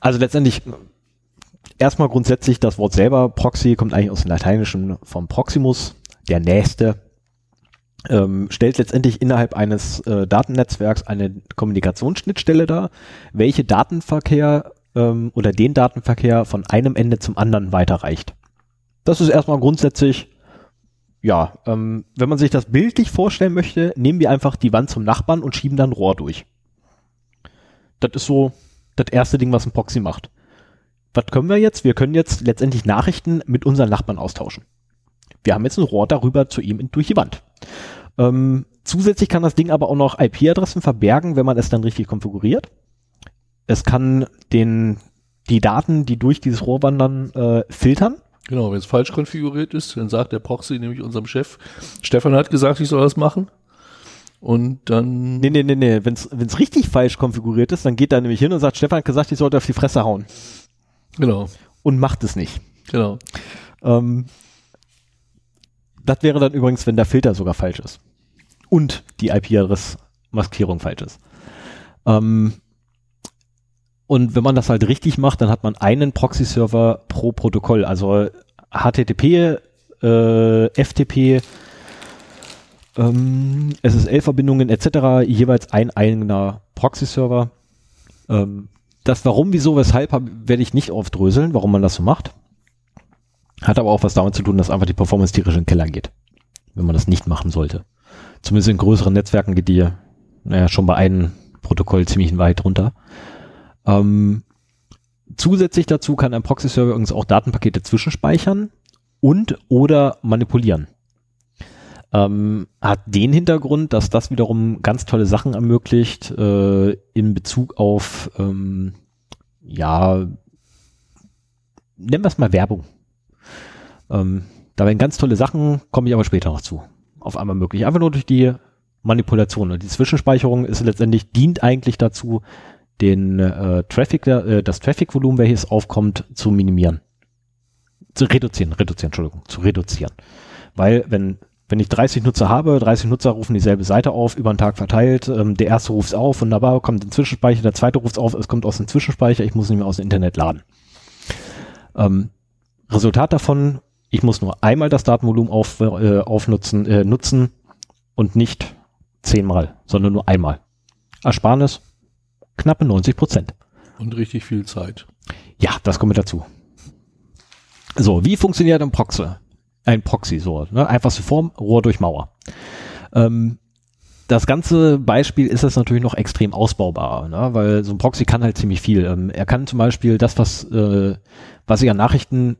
also letztendlich erstmal grundsätzlich das Wort selber, Proxy, kommt eigentlich aus dem Lateinischen vom Proximus, der Nächste. Ähm, stellt letztendlich innerhalb eines äh, Datennetzwerks eine Kommunikationsschnittstelle dar, welche Datenverkehr ähm, oder den Datenverkehr von einem Ende zum anderen weiterreicht. Das ist erstmal grundsätzlich ja, ähm, wenn man sich das bildlich vorstellen möchte, nehmen wir einfach die Wand zum Nachbarn und schieben dann Rohr durch. Das ist so das erste Ding, was ein Proxy macht. Was können wir jetzt? Wir können jetzt letztendlich Nachrichten mit unseren Nachbarn austauschen. Wir haben jetzt ein Rohr darüber zu ihm durch die Wand. Ähm, zusätzlich kann das Ding aber auch noch IP-Adressen verbergen, wenn man es dann richtig konfiguriert. Es kann den, die Daten, die durch dieses Rohr wandern, äh, filtern. Genau, wenn es falsch konfiguriert ist, dann sagt der Proxy nämlich unserem Chef, Stefan hat gesagt, ich soll das machen. Und dann, Nee, nee, nee, nee. Wenn es richtig falsch konfiguriert ist, dann geht er nämlich hin und sagt, Stefan hat gesagt, ich sollte auf die Fresse hauen. genau, Und macht es nicht. genau. Ähm, das wäre dann übrigens, wenn der Filter sogar falsch ist. Und die IP-Adress-Maskierung falsch ist. Ähm, und wenn man das halt richtig macht, dann hat man einen Proxy-Server pro Protokoll. Also HTTP, äh, FTP, ähm, SSL-Verbindungen etc. jeweils ein eigener Proxy-Server. Ähm, das Warum, Wieso, Weshalb werde ich nicht aufdröseln, warum man das so macht. Hat aber auch was damit zu tun, dass einfach die Performance tierisch in den Keller geht, wenn man das nicht machen sollte. Zumindest in größeren Netzwerken geht die, naja, schon bei einem Protokoll ziemlich weit runter. Ähm, zusätzlich dazu kann ein Proxy-Server übrigens auch Datenpakete zwischenspeichern und oder manipulieren. Ähm, hat den Hintergrund, dass das wiederum ganz tolle Sachen ermöglicht äh, in Bezug auf, ähm, ja, nennen wir es mal Werbung. Ähm, da werden ganz tolle Sachen, komme ich aber später noch zu. Auf einmal möglich. Einfach nur durch die Manipulation. Und die Zwischenspeicherung ist letztendlich, dient eigentlich dazu, den äh, Traffic, äh, das Traffic-Volumen, welches aufkommt, zu minimieren. Zu reduzieren, reduzieren, Entschuldigung, zu reduzieren. Weil, wenn, wenn ich 30 Nutzer habe, 30 Nutzer rufen dieselbe Seite auf, über den Tag verteilt, ähm, der erste ruft es auf, wunderbar, kommt in den Zwischenspeicher, der zweite ruft es auf, es kommt aus dem Zwischenspeicher, ich muss nicht mehr aus dem Internet laden. Ähm, Resultat davon, ich muss nur einmal das Datenvolumen auf, äh, aufnutzen, äh, nutzen und nicht zehnmal, sondern nur einmal. Ersparnis knappe 90 Prozent. Und richtig viel Zeit. Ja, das kommt mit dazu. So, wie funktioniert ein Proxy? Ein Proxy, so, ne? einfachste Form, Rohr durch Mauer. Ähm, das ganze Beispiel ist jetzt natürlich noch extrem ausbaubar, ne? weil so ein Proxy kann halt ziemlich viel. Ähm, er kann zum Beispiel das, was, äh, was ich an Nachrichten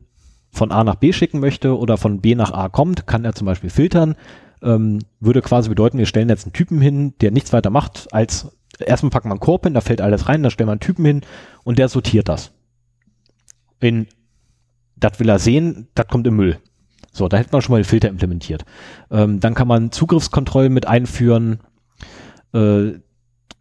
von A nach B schicken möchte oder von B nach A kommt, kann er zum Beispiel filtern. Ähm, würde quasi bedeuten, wir stellen jetzt einen Typen hin, der nichts weiter macht, als erstmal packen wir einen Korb hin, da fällt alles rein, dann stellen wir einen Typen hin und der sortiert das. In das will er sehen, das kommt im Müll. So, da hätten wir schon mal den Filter implementiert. Ähm, dann kann man Zugriffskontrollen mit einführen. Äh,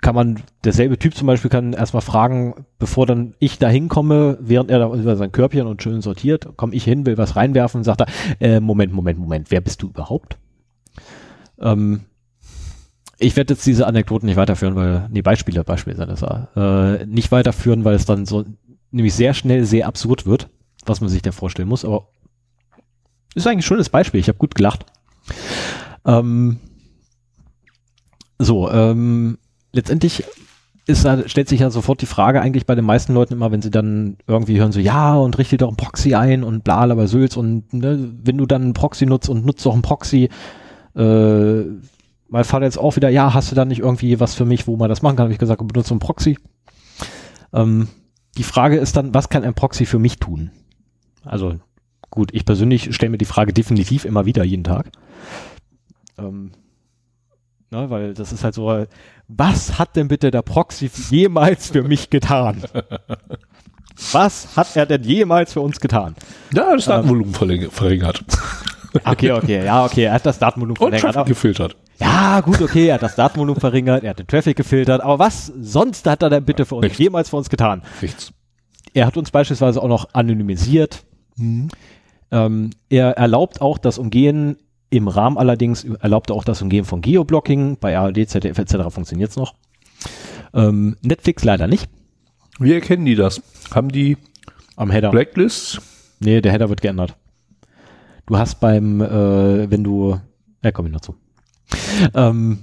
kann man, derselbe Typ zum Beispiel kann erstmal fragen, bevor dann ich da hinkomme, während er da über sein Körbchen und schön sortiert, komme ich hin, will was reinwerfen sagt er, äh, Moment, Moment, Moment, wer bist du überhaupt? Ähm, ich werde jetzt diese Anekdoten nicht weiterführen, weil, nee, Beispiele, Beispiele sind das, äh, nicht weiterführen, weil es dann so nämlich sehr schnell sehr absurd wird, was man sich da vorstellen muss, aber ist eigentlich ein schönes Beispiel, ich habe gut gelacht. Ähm, so, ähm, letztendlich ist, stellt sich ja sofort die Frage eigentlich bei den meisten Leuten immer, wenn sie dann irgendwie hören so, ja, und richte doch ein Proxy ein und bla, aber Sülz und ne, wenn du dann einen Proxy nutzt und nutzt doch einen Proxy, äh, mein Vater jetzt auch wieder, ja, hast du da nicht irgendwie was für mich, wo man das machen kann? Habe ich gesagt, benutze einen Proxy. Ähm, die Frage ist dann, was kann ein Proxy für mich tun? Also gut, ich persönlich stelle mir die Frage definitiv immer wieder jeden Tag. Ähm, ne, weil das ist halt so, was hat denn bitte der Proxy jemals für mich getan? *laughs* Was hat er denn jemals für uns getan? Ja, das Datenvolumen verläng- verringert. Okay, okay, ja, okay, er hat das Datenvolumen Und verringert. Traffic gefiltert. Ja, gut, okay, er hat das Datenvolumen verringert, er hat den Traffic gefiltert, aber was sonst hat er denn bitte für uns Nichts. jemals für uns getan? Nichts. Er hat uns beispielsweise auch noch anonymisiert. Ähm, er erlaubt auch das Umgehen im Rahmen allerdings, erlaubt er auch das Umgehen von Geoblocking. Bei ARD, ZDF etc. funktioniert es noch. Ähm, Netflix leider nicht. Wie erkennen die das? Haben die Am Header. Blacklists? Nee, der Header wird geändert. Du hast beim, äh, wenn du, ja, komm ich noch zu. Ähm,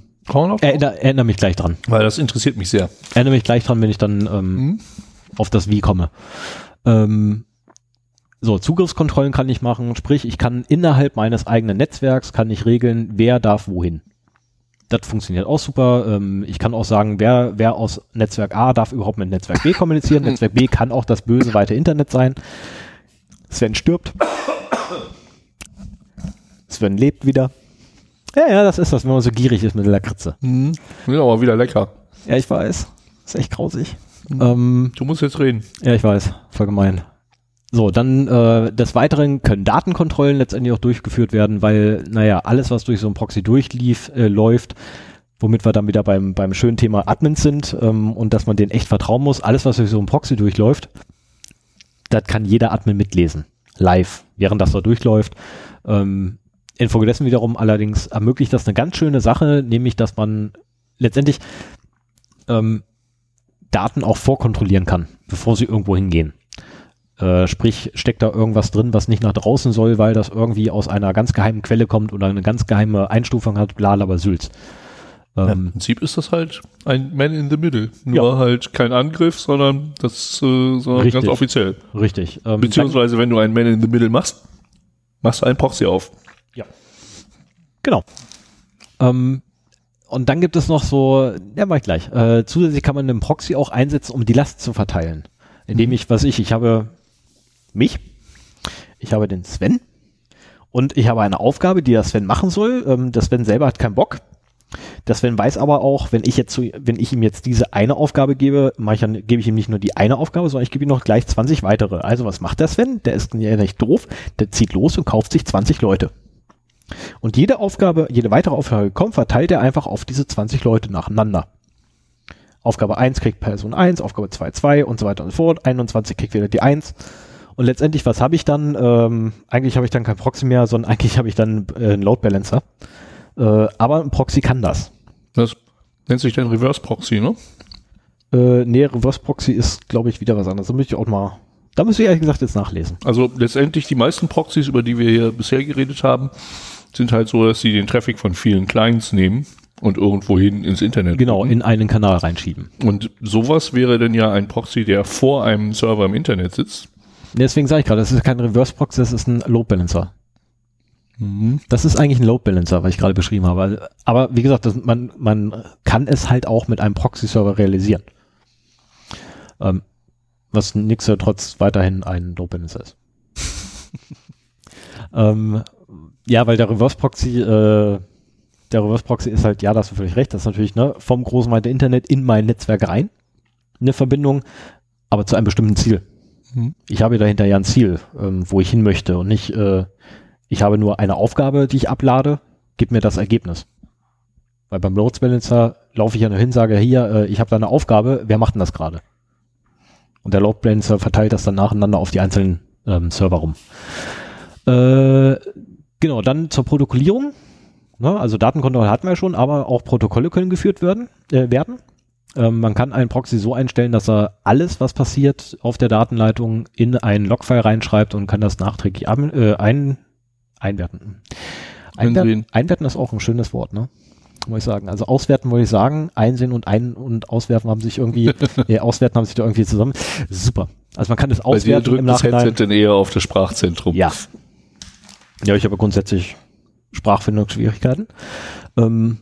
erinnere, erinnere mich gleich dran. Weil das interessiert mich sehr. Erinnere mich gleich dran, wenn ich dann ähm, Mhm. auf das Wie komme. Ähm, so, Zugriffskontrollen kann ich machen, sprich, ich kann innerhalb meines eigenen Netzwerks, kann ich regeln, wer darf wohin. Das funktioniert auch super. Ähm, ich kann auch sagen, wer, wer aus Netzwerk A darf überhaupt mit Netzwerk B kommunizieren. *laughs* Netzwerk B kann auch das böse weite Internet sein. Sven stirbt. Sven lebt wieder. Ja, ja, das ist das, wenn man so gierig ist mit der Lakritze. Mhm. Ja, aber wieder lecker. Ja, ich weiß. Ist echt grausig. Ähm, Du musst jetzt reden. ja, ich weiß. Voll gemein. So, dann äh, des Weiteren können Datenkontrollen letztendlich auch durchgeführt werden, weil, naja, alles, was durch so ein Proxy durchlief, äh, läuft, womit wir dann wieder beim, beim schönen Thema Admins sind ähm, und dass man denen echt vertrauen muss, alles, was durch so ein Proxy durchläuft, das kann jeder Admin mitlesen. Live, während das da durchläuft. Ähm, infolgedessen wiederum allerdings ermöglicht das eine ganz schöne Sache, nämlich, dass man letztendlich ähm, Daten auch vorkontrollieren kann, bevor sie irgendwo hingehen. Äh, sprich, steckt da irgendwas drin, was nicht nach draußen soll, weil das irgendwie aus einer ganz geheimen Quelle kommt oder eine ganz geheime Einstufung hat, bla, aber Sülz. Im Ähm, Prinzip ist das halt ein Man in the Middle. Nur halt kein Angriff, sondern das äh, sondern Richtig. ganz offiziell. Richtig. Ähm, Beziehungsweise, wenn du einen Man in the Middle machst, machst du einen Proxy auf. Genau. Ähm, und dann gibt es noch so, ja, mach ich gleich. Äh, zusätzlich kann man einen Proxy auch einsetzen, um die Last zu verteilen. Indem ich, was ich, ich habe mich, ich habe den Sven und ich habe eine Aufgabe, die der Sven machen soll. Ähm, der Sven selber hat keinen Bock. Der Sven weiß aber auch, wenn ich jetzt wenn ich ihm jetzt diese eine Aufgabe gebe, ich, dann- gebe ich ihm nicht nur die eine Aufgabe, sondern ich gebe ihm noch gleich 20 weitere. Also was macht der Sven? Der ist ja nicht doof. Der zieht los und kauft sich 20 Leute. Und jede Aufgabe, jede weitere Aufgabe, kommt, verteilt er einfach auf diese 20 Leute nacheinander. Aufgabe 1 kriegt Person 1, Aufgabe 2 2 und so weiter und so fort. 21 kriegt wieder die 1. Und letztendlich, was habe ich dann? Ähm, eigentlich habe ich dann kein Proxy mehr, sondern *laughs* eigentlich habe ich dann äh, einen Load Balancer. Äh, aber ein Proxy kann das. Das nennt sich dann Reverse Proxy, ne? Äh, nee, Reverse Proxy ist, glaube ich, wieder was anderes. Da müsste ich auch mal, da müsste ich ehrlich gesagt jetzt nachlesen. Also letztendlich die meisten Proxys, über die wir hier bisher geredet haben, sind halt so, dass sie den Traffic von vielen Clients nehmen und irgendwohin ins Internet. Genau, bringen. in einen Kanal reinschieben. Und sowas wäre dann ja ein Proxy, der vor einem Server im Internet sitzt. Deswegen sage ich gerade, das ist kein Reverse Proxy, das ist ein Load Balancer. Das ist eigentlich ein Load Balancer, was ich gerade beschrieben habe. Aber wie gesagt, das, man, man kann es halt auch mit einem Proxy-Server realisieren. Ähm, was nichtsdestotrotz weiterhin ein Load Balancer ist. *laughs* ähm, ja, weil der Reverse Proxy, äh, der Reverse Proxy ist halt, ja, da hast du völlig recht, das ist natürlich ne, vom großen weiten Internet in mein Netzwerk rein, eine Verbindung, aber zu einem bestimmten Ziel. Mhm. Ich habe dahinter ja ein Ziel, ähm, wo ich hin möchte und nicht, äh, ich habe nur eine Aufgabe, die ich ablade, gib mir das Ergebnis. Weil beim Load Balancer laufe ich ja nur hin, sage hier, äh, ich habe da eine Aufgabe, wer macht denn das gerade? Und der Load Balancer verteilt das dann nacheinander auf die einzelnen ähm, Server rum. Äh, genau, dann zur Protokollierung. Ne, also Datenkontrolle hatten wir schon, aber auch Protokolle können geführt werden. Äh, werden. Ähm, man kann einen Proxy so einstellen, dass er alles, was passiert auf der Datenleitung, in einen Logfile reinschreibt und kann das nachträglich an, äh, ein, einwerten. Einwerten, einwerten ist auch ein schönes Wort, ne? Muss ich sagen. Also auswerten wollte ich sagen, einsehen und ein und auswerten haben sich irgendwie, *laughs* äh, auswerten haben sich da irgendwie zusammen. Super. Also man kann das Bei dir auswerten im drückt das Nachhinein. Headset dann eher auf das Sprachzentrum. Ja. Ja, ich habe grundsätzlich Sprachfindungsschwierigkeiten. Ähm,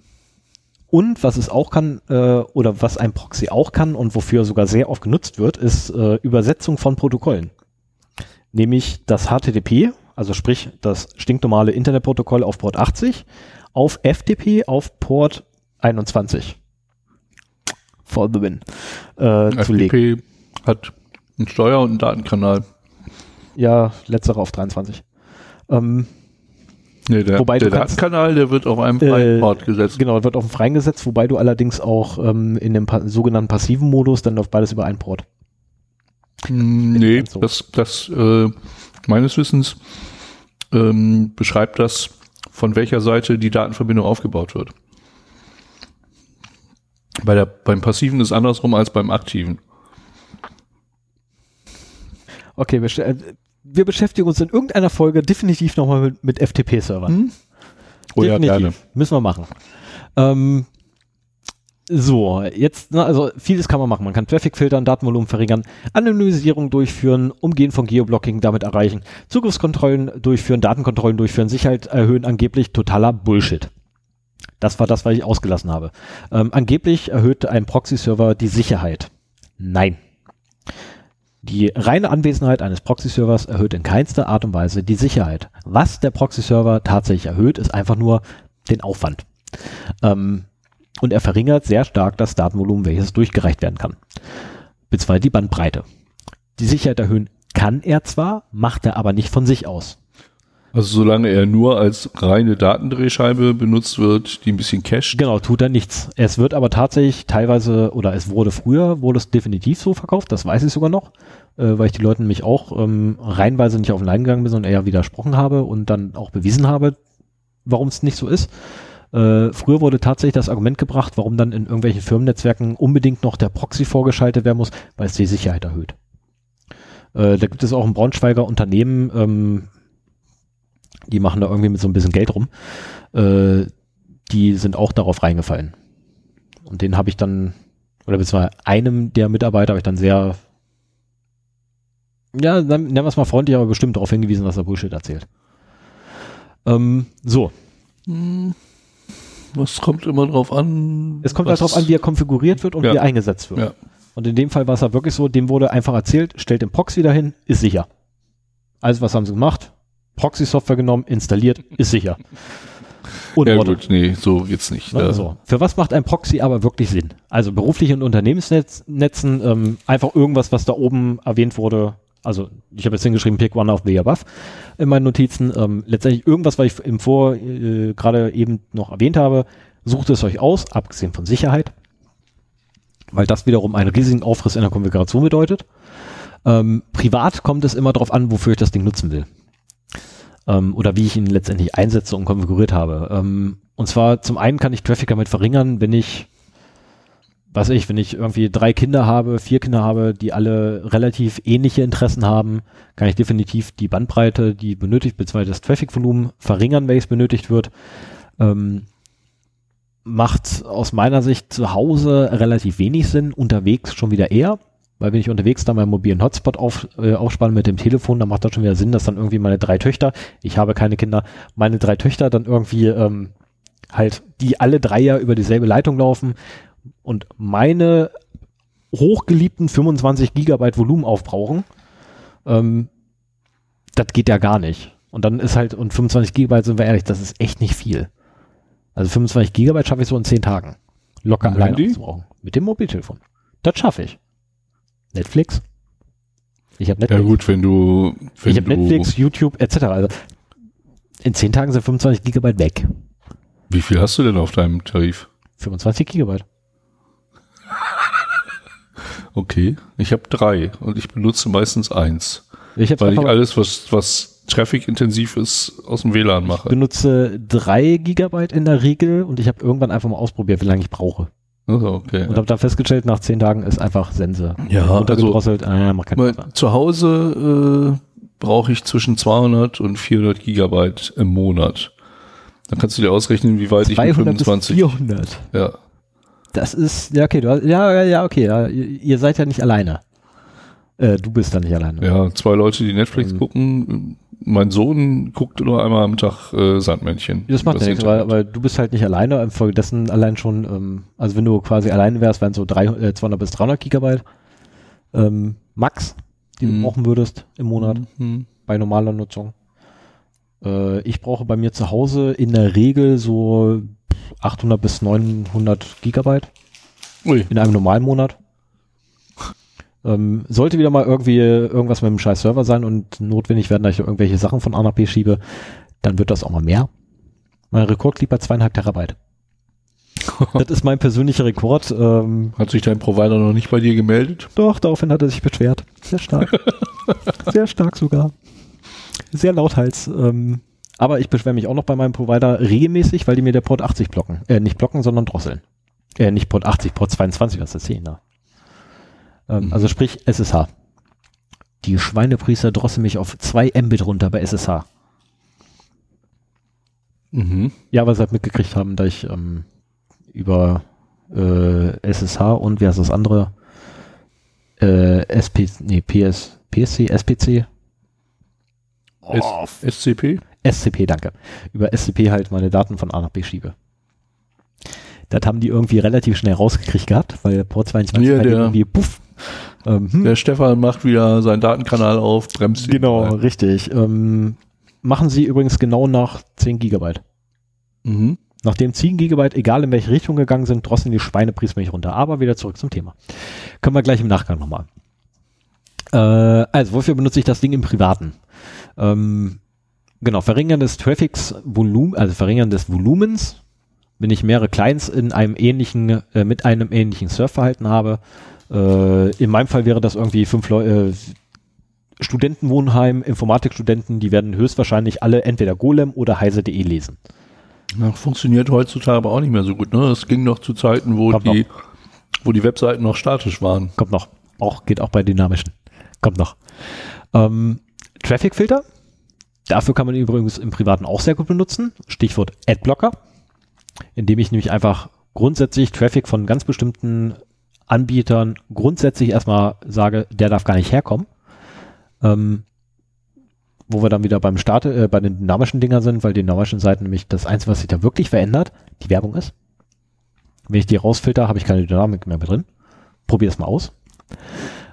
und was es auch kann, äh, oder was ein Proxy auch kann und wofür sogar sehr oft genutzt wird, ist äh, Übersetzung von Protokollen. Nämlich das HTTP, also sprich das stinknormale Internetprotokoll auf Port 80, auf FTP auf Port 21. For the win. Äh, zu legen. FTP hat einen Steuer- und einen Datenkanal. Ja, letztere auf 23. Ähm, Nee, der, Wobei der Datenkanal, der wird auf einem Äh, freien Port gesetzt. Genau, wird auf den freien gesetzt, wobei du allerdings auch ähm, in dem pa sogenannten passiven Modus dann läuft beides über einen Port. Mm, Nee, so. das, das äh, meines Wissens ähm, beschreibt das, von welcher Seite die Datenverbindung aufgebaut wird. Bei der, beim Passiven ist andersrum als beim Aktiven. Okay, wir, beschäftigen uns in irgendeiner Folge definitiv nochmal mit, mit FTP-Servern. Oh ja, gerne. Müssen wir machen. Ähm, so, jetzt, na, also vieles kann man machen. Man kann Traffic filtern, Datenvolumen verringern, Anonymisierung durchführen, Umgehen von Geoblocking damit erreichen, Zugriffskontrollen durchführen, Datenkontrollen durchführen, Sicherheit erhöhen, angeblich totaler Bullshit. Das war das, was ich ausgelassen habe. Ähm, angeblich erhöht ein Proxy-Server die Sicherheit. Nein. Die reine Anwesenheit eines Proxy-Servers erhöht in keinster Art und Weise die Sicherheit. Was der Proxy-Server tatsächlich erhöht, ist einfach nur den Aufwand. Ähm, und er verringert sehr stark das Datenvolumen, welches durchgereicht werden kann. Beziehungsweise die Bandbreite. Die Sicherheit erhöhen kann er zwar, macht er aber nicht von sich aus. Also solange er nur als reine Datendrehscheibe benutzt wird, die ein bisschen cached. Genau, tut er nichts. Es wird aber tatsächlich teilweise, oder es wurde früher, wurde es definitiv so verkauft, das weiß ich sogar noch, äh, weil ich die Leute nämlich auch ähm, reihenweise nicht auf den Leim gegangen bin, sondern eher widersprochen habe und dann auch bewiesen habe, warum es nicht so ist. Äh, früher wurde tatsächlich das Argument gebracht, warum dann in irgendwelchen Firmennetzwerken unbedingt noch der Proxy vorgeschaltet werden muss, weil es die Sicherheit erhöht. Äh, da gibt es auch ein Braunschweiger Unternehmen, ähm, die machen da irgendwie mit so ein bisschen Geld rum. Äh, die sind auch darauf reingefallen. Und den habe ich dann, oder beziehungsweise einem der Mitarbeiter habe ich dann sehr, ja, nennen wir es mal freundlich, aber bestimmt darauf hingewiesen, dass er Bullshit erzählt. Ähm, so, Hm, Was kommt immer drauf an? es kommt halt darauf an, wie er konfiguriert wird und Ja. wie er eingesetzt wird. Ja. Und in dem Fall war es halt wirklich so, dem wurde einfach erzählt, stellt den Proxy dahin, ist sicher. Also was haben sie gemacht? Proxy-Software genommen, installiert, ist sicher. *laughs* Und Ja gut, nee, so geht's nicht. Ne, Da- so. Für was macht ein Proxy aber wirklich Sinn? Also beruflich und Unternehmensnetzen, ähm, einfach irgendwas, was da oben erwähnt wurde. Also ich habe jetzt hingeschrieben, pick one of the above in meinen Notizen. Ähm, letztendlich irgendwas, was ich im Vor äh, gerade eben noch erwähnt habe, sucht es euch aus, abgesehen von Sicherheit, weil das wiederum einen riesigen Aufriss in der Konfiguration bedeutet. Ähm, privat kommt es immer darauf an, wofür ich das Ding nutzen will. Ähm, oder wie ich ihn letztendlich einsetze und konfiguriert habe. Ähm, und zwar zum einen kann ich Traffic damit verringern, wenn ich, was ich, wenn ich irgendwie drei Kinder habe, vier Kinder habe, die alle relativ ähnliche Interessen haben, kann ich definitiv die Bandbreite, die benötigt, beziehungsweise das Traffic-Volumen verringern, welches benötigt wird. Ähm, macht aus meiner Sicht zu Hause relativ wenig Sinn, unterwegs schon wieder eher. Weil wenn ich unterwegs dann meinen mobilen Hotspot auf, äh, aufspanne mit dem Telefon, dann macht das schon wieder Sinn, dass dann irgendwie meine drei Töchter, ich habe keine Kinder, meine drei Töchter dann irgendwie ähm, halt, die alle drei ja über dieselbe Leitung laufen und meine hochgeliebten 25 Gigabyte Volumen aufbrauchen, ähm, das geht ja gar nicht. Und dann ist halt, und 25 Gigabyte, sind wir ehrlich, das ist echt nicht viel. Also 25 Gigabyte schaffe ich so in 10 Tagen. Locker alleine aufzubrauchen. Mit dem Mobiltelefon. Das schaffe ich. Netflix. Ich habe Ja Netflix. gut, wenn du, wenn ich habe Netflix, YouTube etc. Also in 10 Tagen sind 25 Gigabyte weg. wie viel hast du denn auf deinem Tarif? 25 Gigabyte. *laughs* Okay, ich habe drei und ich benutze meistens eins, Ich, weil ich alles, was, was traffic-intensiv ist, aus dem WLAN mache. benutze 3 Gigabyte in der Regel und ich habe irgendwann einfach mal ausprobiert, wie lange ich brauche. Also, okay. Und habe dann festgestellt, nach 10 Tagen ist einfach Sense. Ja, runtergedrosselt, äh, macht keinen Spaß. zu Hause äh, brauche ich zwischen 200 und 400 Gigabyte im Monat. Dann kannst du dir ausrechnen, wie weit ich mit 200 bis 25. 400. Ja, Das ist, ja, okay, du hast, ja, ja, ja, okay, ja, ihr seid ja nicht alleine. Äh, du bist da nicht alleine. ja, zwei Leute, die Netflix Ähm. gucken. Mein Sohn guckt nur einmal am Tag äh, Sandmännchen. Das macht ja nichts, weil, weil du bist halt nicht alleine, infolgedessen allein schon, ähm, also wenn du quasi alleine wärst, wären so drei, äh, 200 bis 300 Gigabyte ähm, Max, die Mhm. du brauchen würdest im Monat Mhm. bei normaler Nutzung. Äh, ich brauche bei mir zu Hause in der Regel so 800 bis 900 Gigabyte Ui. in einem normalen Monat. Ähm, sollte wieder mal irgendwie irgendwas mit dem scheiß Server sein und notwendig werden, dass ich irgendwelche Sachen von A nach B schiebe, dann wird das auch mal mehr. Mein Rekord liegt bei zweieinhalb Terabyte. *laughs* das ist mein persönlicher Rekord. Ähm, Hat sich dein Provider noch nicht bei dir gemeldet? doch, daraufhin hat er sich beschwert. Sehr stark. *laughs* Sehr stark sogar. Sehr lauthals. Ähm, aber ich beschwere mich auch noch bei meinem Provider regelmäßig, weil die mir der Port 80 blocken. Äh, nicht blocken, sondern drosseln. Äh, nicht Port 80, Port 22, was ist das hier? Na? Ähm, Mhm. Also sprich SSH. Die Schweinepriester drosseln mich auf 2 Mbit runter bei SSH. Mhm. Ja, weil sie halt mitgekriegt haben, da ich ähm, über äh, SSH und wie heißt das andere? Äh, SP, nee, PS, PSC, SPC? S SCP? SCP, danke. Über SCP halt meine Daten von A nach B schiebe. Das haben die irgendwie relativ schnell rausgekriegt gehabt, weil Port 22 Ja, der- irgendwie puff. Ähm, hm, Der Stefan macht wieder seinen Datenkanal auf, bremst ihn genau, mal. richtig. Ähm, machen sie übrigens genau nach 10 Gigabyte. Mhm. Nachdem 10 Gigabyte, egal in welche Richtung gegangen sind, drosseln die Schweinepriester mich runter. Aber wieder zurück zum Thema. Können wir gleich im Nachgang nochmal. Äh, also, wofür benutze ich das Ding im Privaten? Ähm, genau, Verringern des Traffics Volumen, also Verringern des Volumens, wenn ich mehrere Clients in einem ähnlichen, äh, mit einem ähnlichen Surfverhalten habe. Äh, in meinem Fall wäre das irgendwie fünf Leute, äh, Studentenwohnheim, Informatikstudenten, die werden höchstwahrscheinlich alle entweder Golem oder heise.de lesen. Ja, funktioniert heutzutage aber auch nicht mehr so gut. Ne? Es ging noch zu Zeiten, wo Kommt die, wo die Webseiten noch statisch waren. Kommt noch. Auch, geht auch bei dynamischen. Kommt noch. Ähm, Traffic-Filter. Dafür kann man übrigens im Privaten auch sehr gut benutzen. Stichwort Adblocker. Indem ich nämlich einfach grundsätzlich Traffic von ganz bestimmten Anbietern grundsätzlich erstmal sage, der darf gar nicht herkommen. Ähm, wo wir dann wieder beim Start, äh, bei den dynamischen Dingern sind, weil die dynamischen Seiten nämlich das Einzige, was sich da wirklich verändert, die Werbung ist. Wenn ich die rausfilter, habe ich keine Dynamik mehr drin. Probier es mal aus.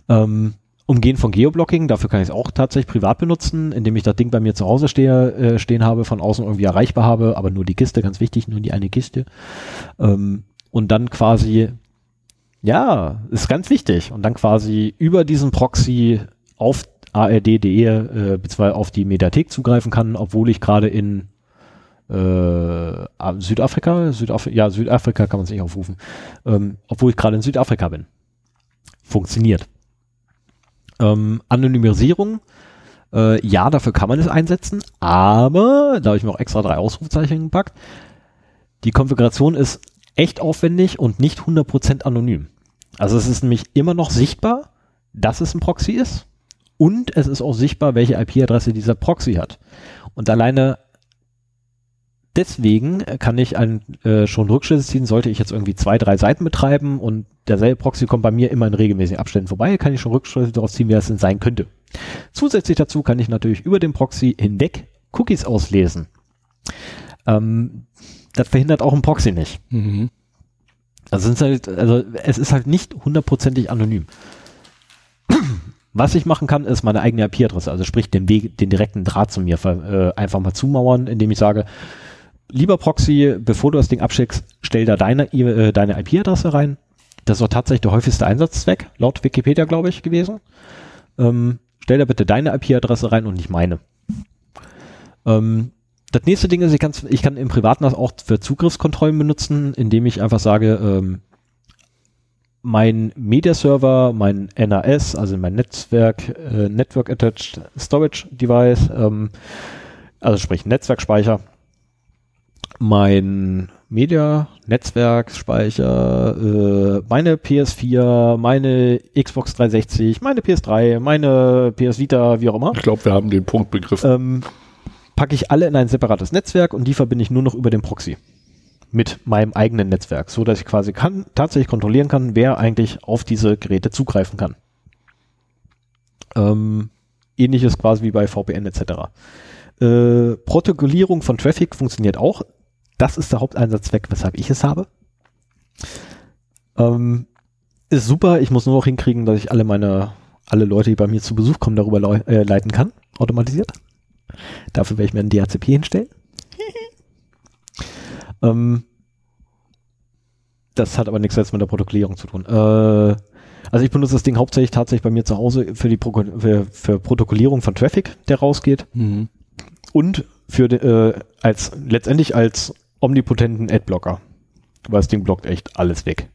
Ähm, Umgehen von Geoblocking, dafür kann ich es auch tatsächlich privat benutzen, indem ich das Ding bei mir zu Hause stehe, äh, stehen habe, von außen irgendwie erreichbar habe, aber nur die Kiste, ganz wichtig, nur die eine Kiste. Ähm, und dann quasi, ja, ist ganz wichtig, und dann quasi über diesen Proxy auf ard.de äh, beziehungsweise auf die Mediathek zugreifen kann, obwohl ich gerade in äh, Südafrika, Südaf ja, Südafrika kann man sich aufrufen, ähm, obwohl ich gerade in Südafrika bin. Funktioniert. Ähm, Anonymisierung, äh, ja, dafür kann man es einsetzen, aber, da habe ich mir auch extra drei Ausrufezeichen gepackt, die Konfiguration ist echt aufwendig und nicht 100% anonym. Also es ist nämlich immer noch sichtbar, dass es ein Proxy ist und es ist auch sichtbar, welche IP-Adresse dieser Proxy hat. Und alleine deswegen kann ich ein, äh, schon Rückschlüsse ziehen, sollte ich jetzt irgendwie zwei, drei Seiten betreiben und derselbe Proxy kommt bei mir immer in regelmäßigen Abständen vorbei, kann ich schon Rückschlüsse daraus ziehen, wer es denn sein könnte. Zusätzlich dazu kann ich natürlich über den Proxy hinweg Cookies auslesen. Ähm, das verhindert auch ein Proxy nicht. Mhm. Also, sind halt, also es ist halt nicht hundertprozentig anonym. Was ich machen kann, ist meine eigene IP-Adresse, also sprich den Weg, den direkten Draht zu mir äh, einfach mal zumauern, indem ich sage, lieber Proxy, bevor du das Ding abschickst, stell da deine, äh, deine IP-Adresse rein. Das ist auch tatsächlich der häufigste Einsatzzweck, laut Wikipedia, glaube ich, gewesen. Ähm, stell da bitte deine IP-Adresse rein und nicht meine. Ähm, das nächste Ding ist, ich, kann's, ich kann im Privaten das auch für Zugriffskontrollen benutzen, indem ich einfach sage, ähm, mein Media-Server, mein NAS, also mein Netzwerk, äh, Network Attached Storage Device, ähm, also sprich Netzwerkspeicher, mein Media, Netzwerkspeicher, äh, meine PS4, meine Xbox 360, meine PS3, meine PS Vita, wie auch immer Ich glaube, wir haben den Punkt begriffen. ähm, packe ich alle in ein separates Netzwerk und die verbinde ich nur noch über den Proxy mit meinem eigenen Netzwerk, so dass ich quasi kann, tatsächlich kontrollieren kann, wer eigentlich auf diese Geräte zugreifen kann. Ähm, ähnliches quasi wie bei VPN etc. Äh, Protokollierung von Traffic funktioniert auch. Das ist der Haupteinsatzzweck, weshalb ich es habe. Ähm, ist super. Ich muss nur noch hinkriegen, dass ich alle meine, alle Leute, die bei mir zu Besuch kommen, darüber leu- äh, leiten kann, automatisiert. Dafür werde ich mir ein DHCP hinstellen. *laughs* ähm, das hat aber nichts jetzt mit der Protokollierung zu tun. Äh, also ich benutze das Ding hauptsächlich tatsächlich bei mir zu Hause für die Pro für, für Protokollierung von Traffic, der rausgeht Mhm. und für äh, als letztendlich als omnipotenten Adblocker. Weil das Ding blockt echt alles weg.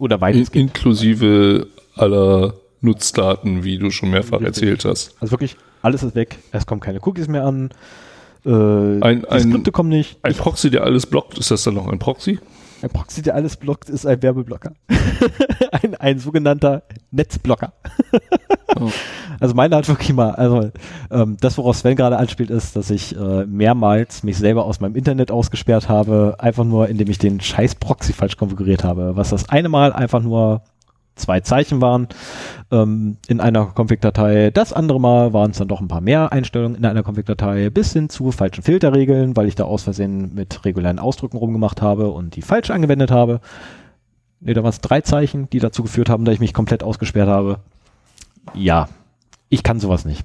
Oder In, weitestgehend. inklusive aller Nutzdaten, wie du schon mehrfach Richtig. erzählt hast. Also wirklich, alles ist weg. Es kommen keine Cookies mehr an. Äh, Ein- die ein- Skripte kommen nicht. Ein Proxy, der alles blockt, ist das dann noch ein Proxy? Ein Proxy, der alles blockt, ist ein Werbeblocker. *laughs* ein, ein sogenannter Netzblocker. Oh. *laughs* Also meine hat wirklich mal, also ähm, das, worauf Sven gerade anspielt, ist, dass ich äh, mehrmals mich selber aus meinem Internet ausgesperrt habe, einfach nur, indem ich den scheiß Proxy falsch konfiguriert habe. Was das eine Mal einfach nur zwei Zeichen waren ähm, in einer Config-Datei. Das andere Mal waren es dann doch ein paar mehr Einstellungen in einer Config-Datei, bis hin zu falschen Filterregeln, weil ich da aus Versehen mit regulären Ausdrücken rumgemacht habe und die falsch angewendet habe. Ne, da waren es drei Zeichen, die dazu geführt haben, dass ich mich komplett ausgesperrt habe. Ja, ich kann sowas nicht.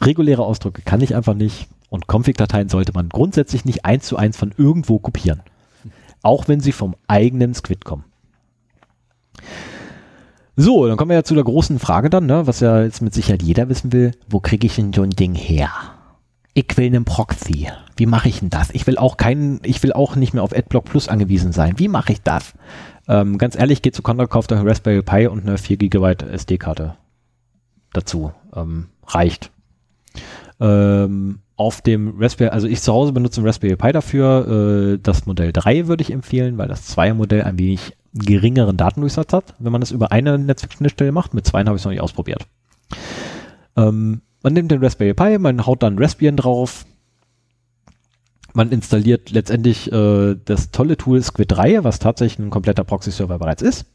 Reguläre Ausdrücke kann ich einfach nicht und Config-Dateien sollte man grundsätzlich nicht eins zu eins von irgendwo kopieren. Auch wenn sie vom eigenen Squid kommen. So, dann kommen wir ja zu der großen Frage dann, ne, was ja jetzt mit Sicherheit jeder wissen will. Wo kriege ich denn so ein Ding her? Ich will einen Proxy. Wie mache ich denn das? Ich will auch keinen, ich will auch nicht mehr auf AdBlock Plus angewiesen sein. Wie mache ich das? Ähm, ganz ehrlich, geht zu Contra, kauft euch Raspberry Pi und eine 4 GB SD-Karte dazu. Ähm, reicht. Ähm, auf dem Raspberry, also ich zu Hause benutze ein Raspberry Pi dafür. Äh, das Modell 3 würde ich empfehlen, weil das 2er Modell ein wenig geringeren Datendurchsatz hat, wenn man das über eine Netzwerkschnittstelle macht. Mit zwei habe ich es noch nicht ausprobiert. Ähm, man nimmt den Raspberry Pi, man haut dann Raspbian drauf. Man installiert letztendlich äh, das tolle Tool Squid 3, was tatsächlich ein kompletter Proxy-Server bereits ist.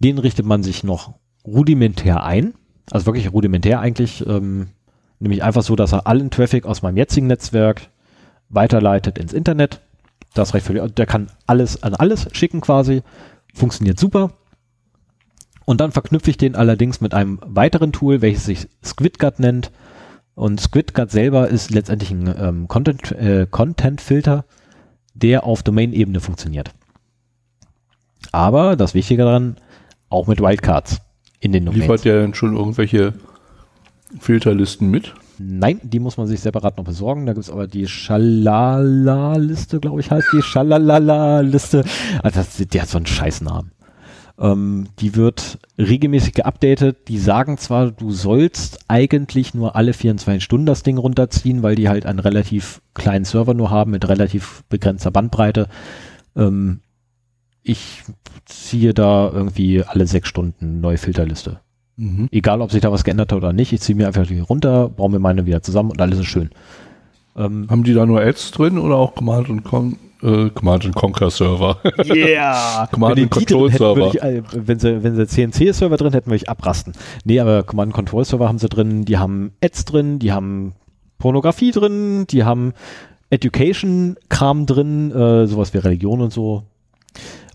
Den richtet man sich noch rudimentär ein. Also wirklich rudimentär eigentlich. Ähm, nämlich einfach so, dass er allen Traffic aus meinem jetzigen Netzwerk weiterleitet ins Internet. Das reicht völlig. Der kann alles an alles schicken quasi. Funktioniert super. Und dann verknüpfe ich den allerdings mit einem weiteren Tool, welches sich SquidGuard nennt. Und SquidGuard selber ist letztendlich ein ähm, Content, äh, Content-Filter, der auf Domain-Ebene funktioniert. Aber das Wichtige daran, auch mit Wildcards in den Domains. Liefert der denn schon irgendwelche Filterlisten mit? Nein, die muss man sich separat noch besorgen. Da gibt es aber die Schalala-Liste, glaube ich, heißt die. Schalalala-Liste. Also das, die hat so einen Scheißnamen. Ähm, die wird regelmäßig geupdatet. Die sagen zwar, du sollst eigentlich nur alle 24 Stunden das Ding runterziehen, weil die halt einen relativ kleinen Server nur haben mit relativ begrenzter Bandbreite. Ähm, ich ziehe da irgendwie alle sechs Stunden neue Filterliste. Mhm. Egal, ob sich da was geändert hat oder nicht. Ich ziehe mir einfach die runter, baue mir meine wieder zusammen und alles ist schön. Ähm, Haben die da nur Ads drin oder auch Command und Con äh, Command and Conquer Server? *laughs* Yeah! Command wenn, and Control Server. Ich, äh, wenn sie, wenn sie CNC-Server drin hätten, würde ich abrasten. Nee, aber Command and Control Server haben sie drin, die haben Ads drin, die haben Pornografie drin, die haben Education-Kram drin, äh, sowas wie Religion und so.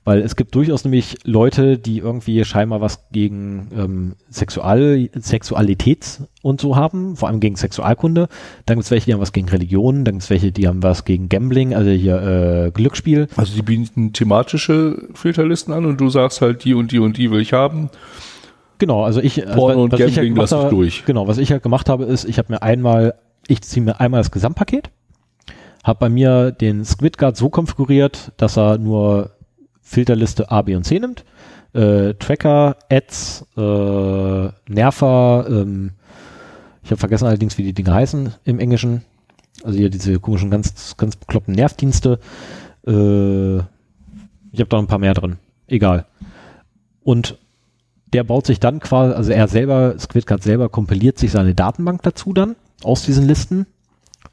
Weil es gibt durchaus nämlich Leute, die irgendwie scheinbar was gegen ähm, Sexual Sexualität und so haben, vor allem gegen Sexualkunde. Dann gibt es welche, die haben was gegen Religion, dann gibt es welche, die haben was gegen Gambling, also hier äh, Glücksspiel. Also die bieten thematische Filterlisten an und du sagst halt, die und die und die will ich haben. Genau, also ich also Porno und was ich halt Gambling gemacht lass ich durch. Genau, was ich halt gemacht habe, ist, ich habe mir einmal, ich ziehe mir einmal das Gesamtpaket, habe bei mir den SquidGuard so konfiguriert, dass er nur Filterliste A, B und C nimmt. Äh, Tracker, Ads, äh, Nerver, ähm, ich habe vergessen allerdings, wie die Dinge heißen im Englischen. Also hier diese komischen, ganz, ganz bekloppten Nervdienste. Äh, ich habe da noch ein paar mehr drin. Egal. Und der baut sich dann quasi, also er selber, SquidGuard selber kompiliert sich seine Datenbank dazu dann aus diesen Listen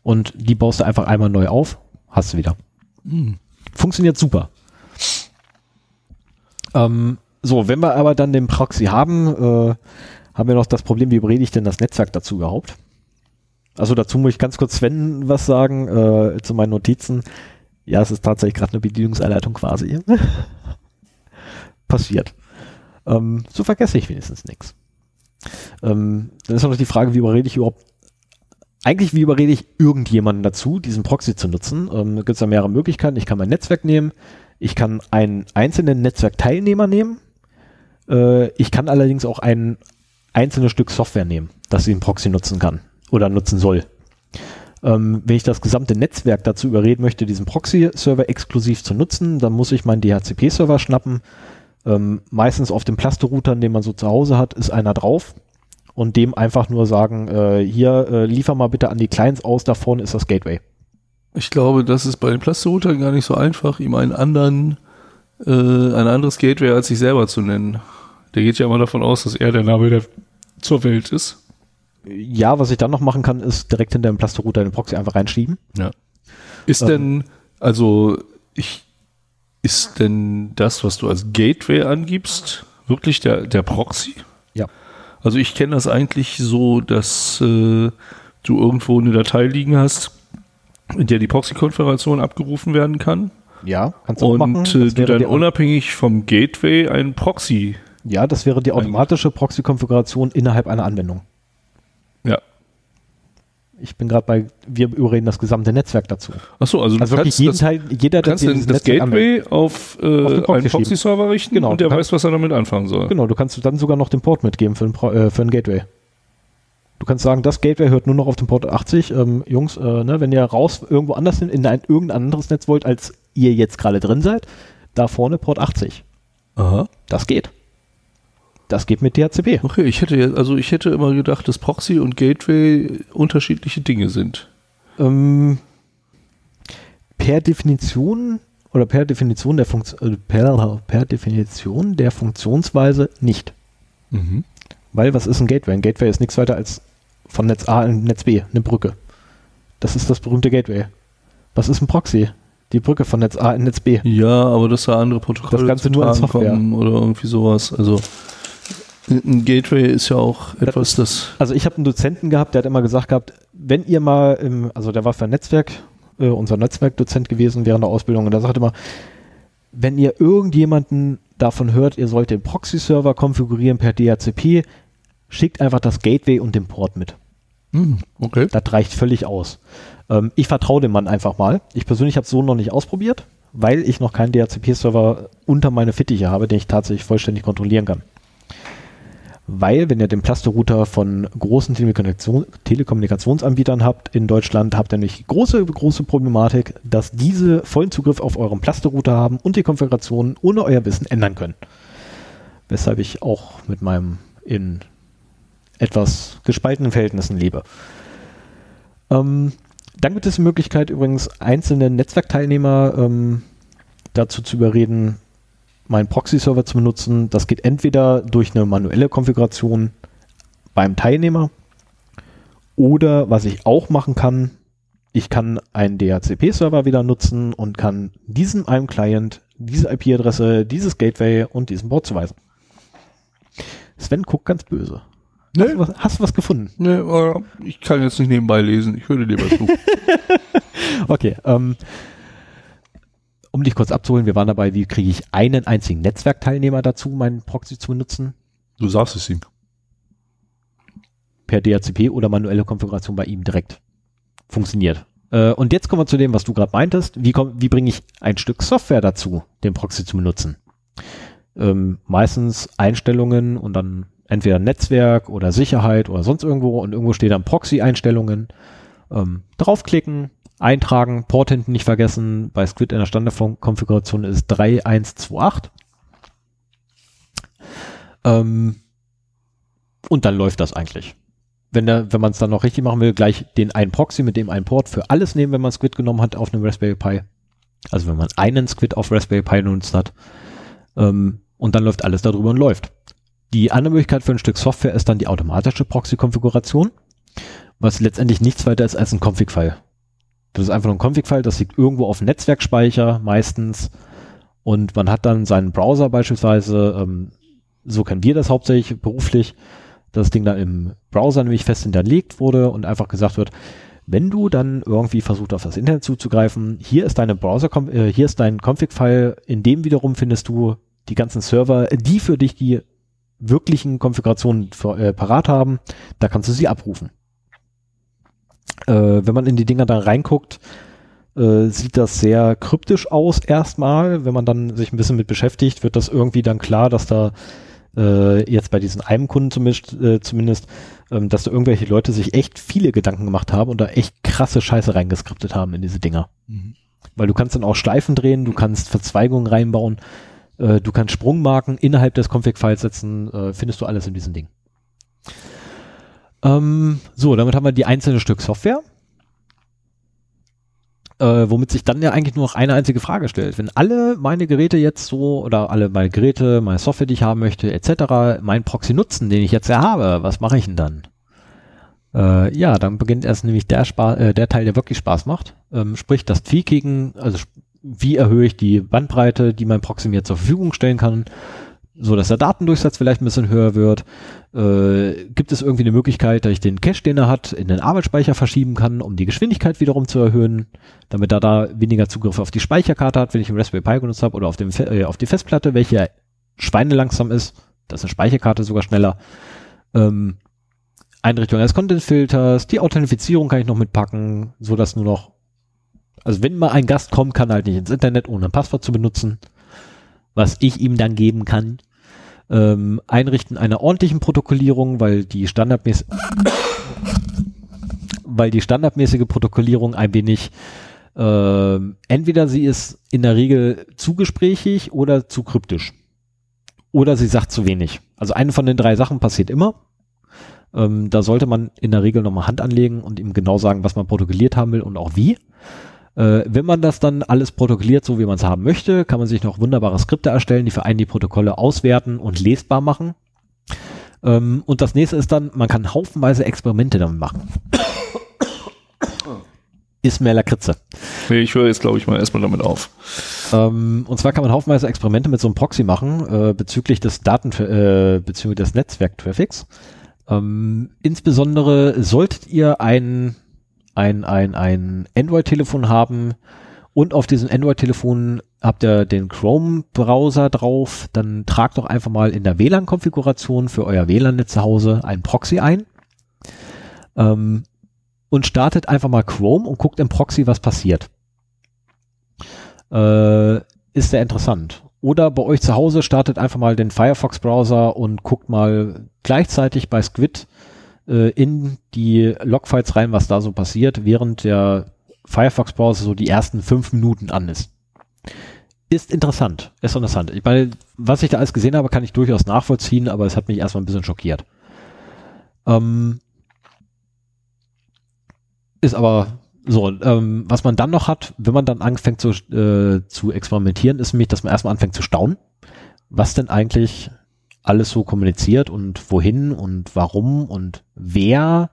und die baust du einfach einmal neu auf, hast du wieder. Funktioniert super. Ähm, so, wenn wir aber dann den Proxy haben, äh, haben wir noch das Problem, wie berede ich denn das Netzwerk dazu überhaupt? Also dazu muss ich ganz kurz Sven was sagen äh, zu meinen Notizen. Ja, es ist tatsächlich gerade eine Bedienungsanleitung quasi. *laughs* Passiert. Ähm, so vergesse ich wenigstens nichts. Ähm, dann ist noch die Frage, wie überrede ich überhaupt, eigentlich wie überrede ich irgendjemanden dazu, diesen Proxy zu nutzen? Ähm, da gibt es da mehrere Möglichkeiten. Ich kann mein Netzwerk nehmen, ich kann einen einzelnen Netzwerkteilnehmer nehmen, äh, ich kann allerdings auch ein einzelnes Stück Software nehmen, das den Proxy nutzen kann oder nutzen soll. Ähm, wenn ich das gesamte Netzwerk dazu überreden möchte, diesen Proxy-Server exklusiv zu nutzen, dann muss ich meinen DHCP-Server schnappen. Ähm, meistens auf dem Plaste-Router, den man so zu Hause hat, ist einer drauf und dem einfach nur sagen, äh, hier, äh, liefer mal bitte an die Clients aus, da vorne ist das Gateway. Ich glaube, das ist bei den Plaste-Routern gar nicht so einfach, ihm einen anderen, äh, ein anderes Gateway als sich selber zu nennen. Der geht ja immer davon aus, dass er der Name der zur Welt ist. Ja, was ich dann noch machen kann, ist direkt hinter dem Plaster-Router den Proxy einfach reinschieben. Ja. Ist ähm, denn, also ich, ist denn das, was du als Gateway angibst, wirklich der, der Proxy? Ja. Also ich kenne das eigentlich so, dass äh, du irgendwo eine Datei liegen hast, in der die Proxy-Konfiguration abgerufen werden kann. Ja, kannst du und machen. Und äh, du dann unabhängig vom Gateway einen Proxy. Ja, das wäre die automatische Proxy-Konfiguration innerhalb einer Anwendung. Ja. Ich bin gerade bei, wir überreden das gesamte Netzwerk dazu. Achso, also, also wirklich jeden das, Teil, jeder, der kannst das Netzwerk Gateway auf, äh, auf einen Proxy-Server richten genau, und der weiß, was er damit anfangen soll. Genau, du kannst dann sogar noch den Port mitgeben für ein, äh, für ein Gateway. Du kannst sagen, das Gateway hört nur noch auf dem Port 80. Ähm, Jungs, äh, ne, wenn ihr raus irgendwo anders in, in ein, irgendein anderes Netz wollt, als ihr jetzt gerade drin seid, da vorne Port 80. Aha. Das geht. Das geht mit DHCP. Okay, ich hätte also ich hätte immer gedacht, dass Proxy und Gateway unterschiedliche Dinge sind. Ähm, per Definition oder per Definition der Funktion, äh, per, per Definition der Funktionsweise nicht. Mhm. Weil was ist ein Gateway? Ein Gateway ist nichts weiter als von Netz A in Netz B, eine Brücke. Das ist das berühmte Gateway. Was ist ein Proxy? Die Brücke von Netz A in Netz B. Ja, aber das da andere Protokolle das Ganze nur als Software. oder irgendwie sowas. Also ein Gateway ist ja auch etwas, das. Also ich habe einen Dozenten gehabt, der hat immer gesagt gehabt, wenn ihr mal im, also der war für ein Netzwerk, äh, unser Netzwerkdozent gewesen während der Ausbildung und der sagte immer, wenn ihr irgendjemanden davon hört, ihr sollt den Proxy-Server konfigurieren per DHCP, schickt einfach das Gateway und den Port mit. Hm, okay. Das reicht völlig aus. Ähm, ich vertraue dem Mann einfach mal. Ich persönlich habe es so noch nicht ausprobiert, weil ich noch keinen DHCP-Server unter meine Fittiche habe, den ich tatsächlich vollständig kontrollieren kann. Weil, wenn ihr den Plaster-Router von großen Telekommunikation, Telekommunikationsanbietern habt in Deutschland, habt ihr nämlich große, große Problematik, dass diese vollen Zugriff auf euren Plaster-Router haben und die Konfiguration ohne euer Wissen ändern können. Weshalb ich auch mit meinem in etwas gespaltenen Verhältnissen lebe. Ähm, dann gibt es die Möglichkeit übrigens einzelne Netzwerkteilnehmer ähm, dazu zu überreden, meinen Proxy-Server zu benutzen. Das geht entweder durch eine manuelle Konfiguration beim Teilnehmer oder was ich auch machen kann, ich kann einen DHCP-Server wieder nutzen und kann diesem einem Client diese IP-Adresse, dieses Gateway und diesen Port zuweisen. Sven guckt ganz böse. Nee. Hast, du was, hast du was gefunden? Nee, ich kann jetzt nicht nebenbei lesen. Ich höre dir lieber zu. *laughs* okay. Ähm, um dich kurz abzuholen, wir waren dabei, wie kriege ich einen einzigen Netzwerkteilnehmer dazu, meinen Proxy zu benutzen? Du sagst es ihm. Per DHCP oder manuelle Konfiguration bei ihm direkt. Funktioniert. Äh, und jetzt kommen wir zu dem, was du gerade meintest. Wie, komm, wie bringe ich ein Stück Software dazu, den Proxy zu benutzen? Ähm, meistens Einstellungen und dann entweder Netzwerk oder Sicherheit oder sonst irgendwo und irgendwo steht dann Proxy-Einstellungen. Ähm, draufklicken, eintragen, Port hinten nicht vergessen. Bei Squid in der Standardkonfiguration ist 3128. Ähm, und dann läuft das eigentlich. Wenn, wenn man es dann noch richtig machen will, gleich den einen Proxy mit dem einen Port für alles nehmen, wenn man Squid genommen hat auf einem Raspberry Pi. Also wenn man einen Squid auf Raspberry Pi genutzt hat. Ähm, und dann läuft alles darüber und läuft. Die andere Möglichkeit für ein Stück Software ist dann die automatische Proxy-Konfiguration, was letztendlich nichts weiter ist als ein Config-File. Das ist einfach nur ein Config-File, das liegt irgendwo auf Netzwerkspeicher meistens und man hat dann seinen Browser beispielsweise, ähm, so kennen wir das hauptsächlich beruflich, das Ding dann im Browser nämlich fest hinterlegt wurde und einfach gesagt wird, wenn du dann irgendwie versucht auf das Internet zuzugreifen, hier ist deine Browser, äh, hier ist dein Config-File, in dem wiederum findest du die ganzen Server, die für dich die wirklichen Konfigurationen äh, parat haben, da kannst du sie abrufen. Äh, wenn man in die Dinger da reinguckt, äh, sieht das sehr kryptisch aus erstmal. Wenn man dann sich ein bisschen mit beschäftigt, wird das irgendwie dann klar, dass da äh, jetzt bei diesen einem Kunden zumindest, äh, zumindest ähm, dass da irgendwelche Leute sich echt viele Gedanken gemacht haben und da echt krasse Scheiße reingeskriptet haben in diese Dinger. Mhm. Weil du kannst dann auch Schleifen drehen, du kannst Verzweigungen reinbauen, äh, du kannst Sprungmarken innerhalb des Config-Files setzen, äh, findest du alles in diesem Ding. Ähm, so, damit haben wir die einzelnen Stück Software. Äh, womit sich dann ja eigentlich nur noch eine einzige Frage stellt. Wenn alle meine Geräte jetzt so oder alle meine Geräte, meine Software, die ich haben möchte, etc., meinen Proxy nutzen, den ich jetzt ja habe, was mache ich denn dann? Äh, ja, dann beginnt erst nämlich der, Spa äh, der Teil, der wirklich Spaß macht. Ähm, sprich, das Tweaking, also wie erhöhe ich die Bandbreite, die mein Proxy mir zur Verfügung stellen kann, so dass der Datendurchsatz vielleicht ein bisschen höher wird. Äh, gibt es irgendwie eine Möglichkeit, dass ich den Cache, den er hat, in den Arbeitsspeicher verschieben kann, um die Geschwindigkeit wiederum zu erhöhen, damit er da weniger Zugriff auf die Speicherkarte hat, wenn ich einen Raspberry Pi genutzt habe oder auf, dem, äh, auf die Festplatte, welche schweinelangsam ist. Das ist eine Speicherkarte sogar schneller. Ähm, Einrichtung eines Content-Filters, die Authentifizierung kann ich noch mitpacken, so dass nur noch, also wenn mal ein Gast kommt, kann halt nicht ins Internet, ohne ein Passwort zu benutzen, was ich ihm dann geben kann. Ähm, Einrichten einer ordentlichen Protokollierung, weil die standardmäßig, weil die standardmäßige Protokollierung ein wenig äh, entweder sie ist in der Regel zu gesprächig oder zu kryptisch. Oder sie sagt zu wenig. Also eine von den drei Sachen passiert immer. Ähm, da sollte man in der Regel nochmal Hand anlegen und ihm genau sagen, was man protokolliert haben will und auch wie. Äh, wenn man das dann alles protokolliert, so wie man es haben möchte, kann man sich noch wunderbare Skripte erstellen, die für einen die Protokolle auswerten und lesbar machen. Ähm, und das nächste ist dann, man kann haufenweise Experimente damit machen. *coughs* ist mehr Lakritze. Nee, ich höre jetzt, glaube ich, mal erstmal damit auf. Ähm, und zwar kann man haufenweise Experimente mit so einem Proxy machen, äh, bezüglich des Daten, äh, bezüglich des Netzwerk-Traffics. Ähm, insbesondere solltet ihr ein, ein, ein, ein Android-Telefon haben und auf diesem Android-Telefon habt ihr den Chrome-Browser drauf, dann tragt doch einfach mal in der WLAN-Konfiguration für euer WLAN-Netz zu Hause ein Proxy ein ähm, und startet einfach mal Chrome und guckt im Proxy, was passiert. Äh, ist sehr interessant. Oder bei euch zu Hause startet einfach mal den Firefox-Browser und guckt mal gleichzeitig bei Squid äh, in die Logfiles rein, was da so passiert, während der Firefox-Browser so die ersten fünf Minuten an ist. Ist interessant, ist interessant. Ich meine, was ich da alles gesehen habe, kann ich durchaus nachvollziehen, aber es hat mich erstmal ein bisschen schockiert. Ähm, ist aber so, ähm, was man dann noch hat, wenn man dann anfängt zu, äh, zu experimentieren, ist nämlich, dass man erstmal anfängt zu staunen, was denn eigentlich alles so kommuniziert und wohin und warum und wer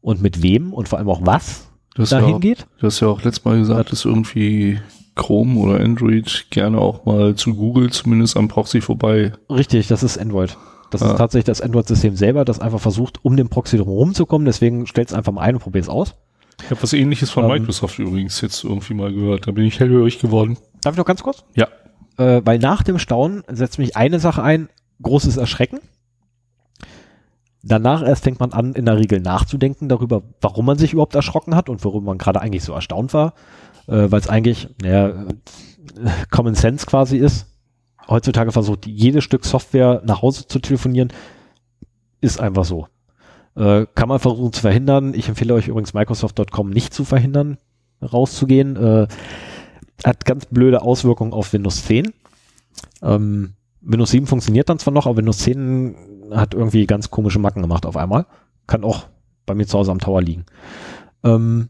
und mit wem und vor allem auch was dahin ja geht. Du hast ja auch letztes Mal gesagt, dass irgendwie Chrome oder Android gerne auch mal zu Google zumindest am Proxy vorbei. Richtig, das ist Android. Das ja. ist tatsächlich das Android-System selber, das einfach versucht, um den Proxy drum zu kommen. Deswegen stellt es einfach mal ein und probiert es aus. Ich habe was ähnliches von ähm, Microsoft übrigens jetzt irgendwie mal gehört. Da bin ich hellhörig geworden. Darf ich noch ganz kurz? Ja. Äh, weil nach dem Staunen setzt mich eine Sache ein, großes Erschrecken. Danach erst fängt man an, in der Regel nachzudenken darüber, warum man sich überhaupt erschrocken hat und warum man gerade eigentlich so erstaunt war. Äh, weil es eigentlich, naja, Common Sense quasi ist. Heutzutage versucht jedes Stück Software nach Hause zu telefonieren. Ist einfach so. Äh, kann man versuchen zu verhindern. Ich empfehle euch übrigens Microsoft.com nicht zu verhindern, rauszugehen. Äh, hat ganz blöde Auswirkungen auf Windows 10. Ähm, Windows 7 funktioniert dann zwar noch, aber Windows 10 hat irgendwie ganz komische Macken gemacht auf einmal. Kann auch bei mir zu Hause am Tower liegen. Ähm,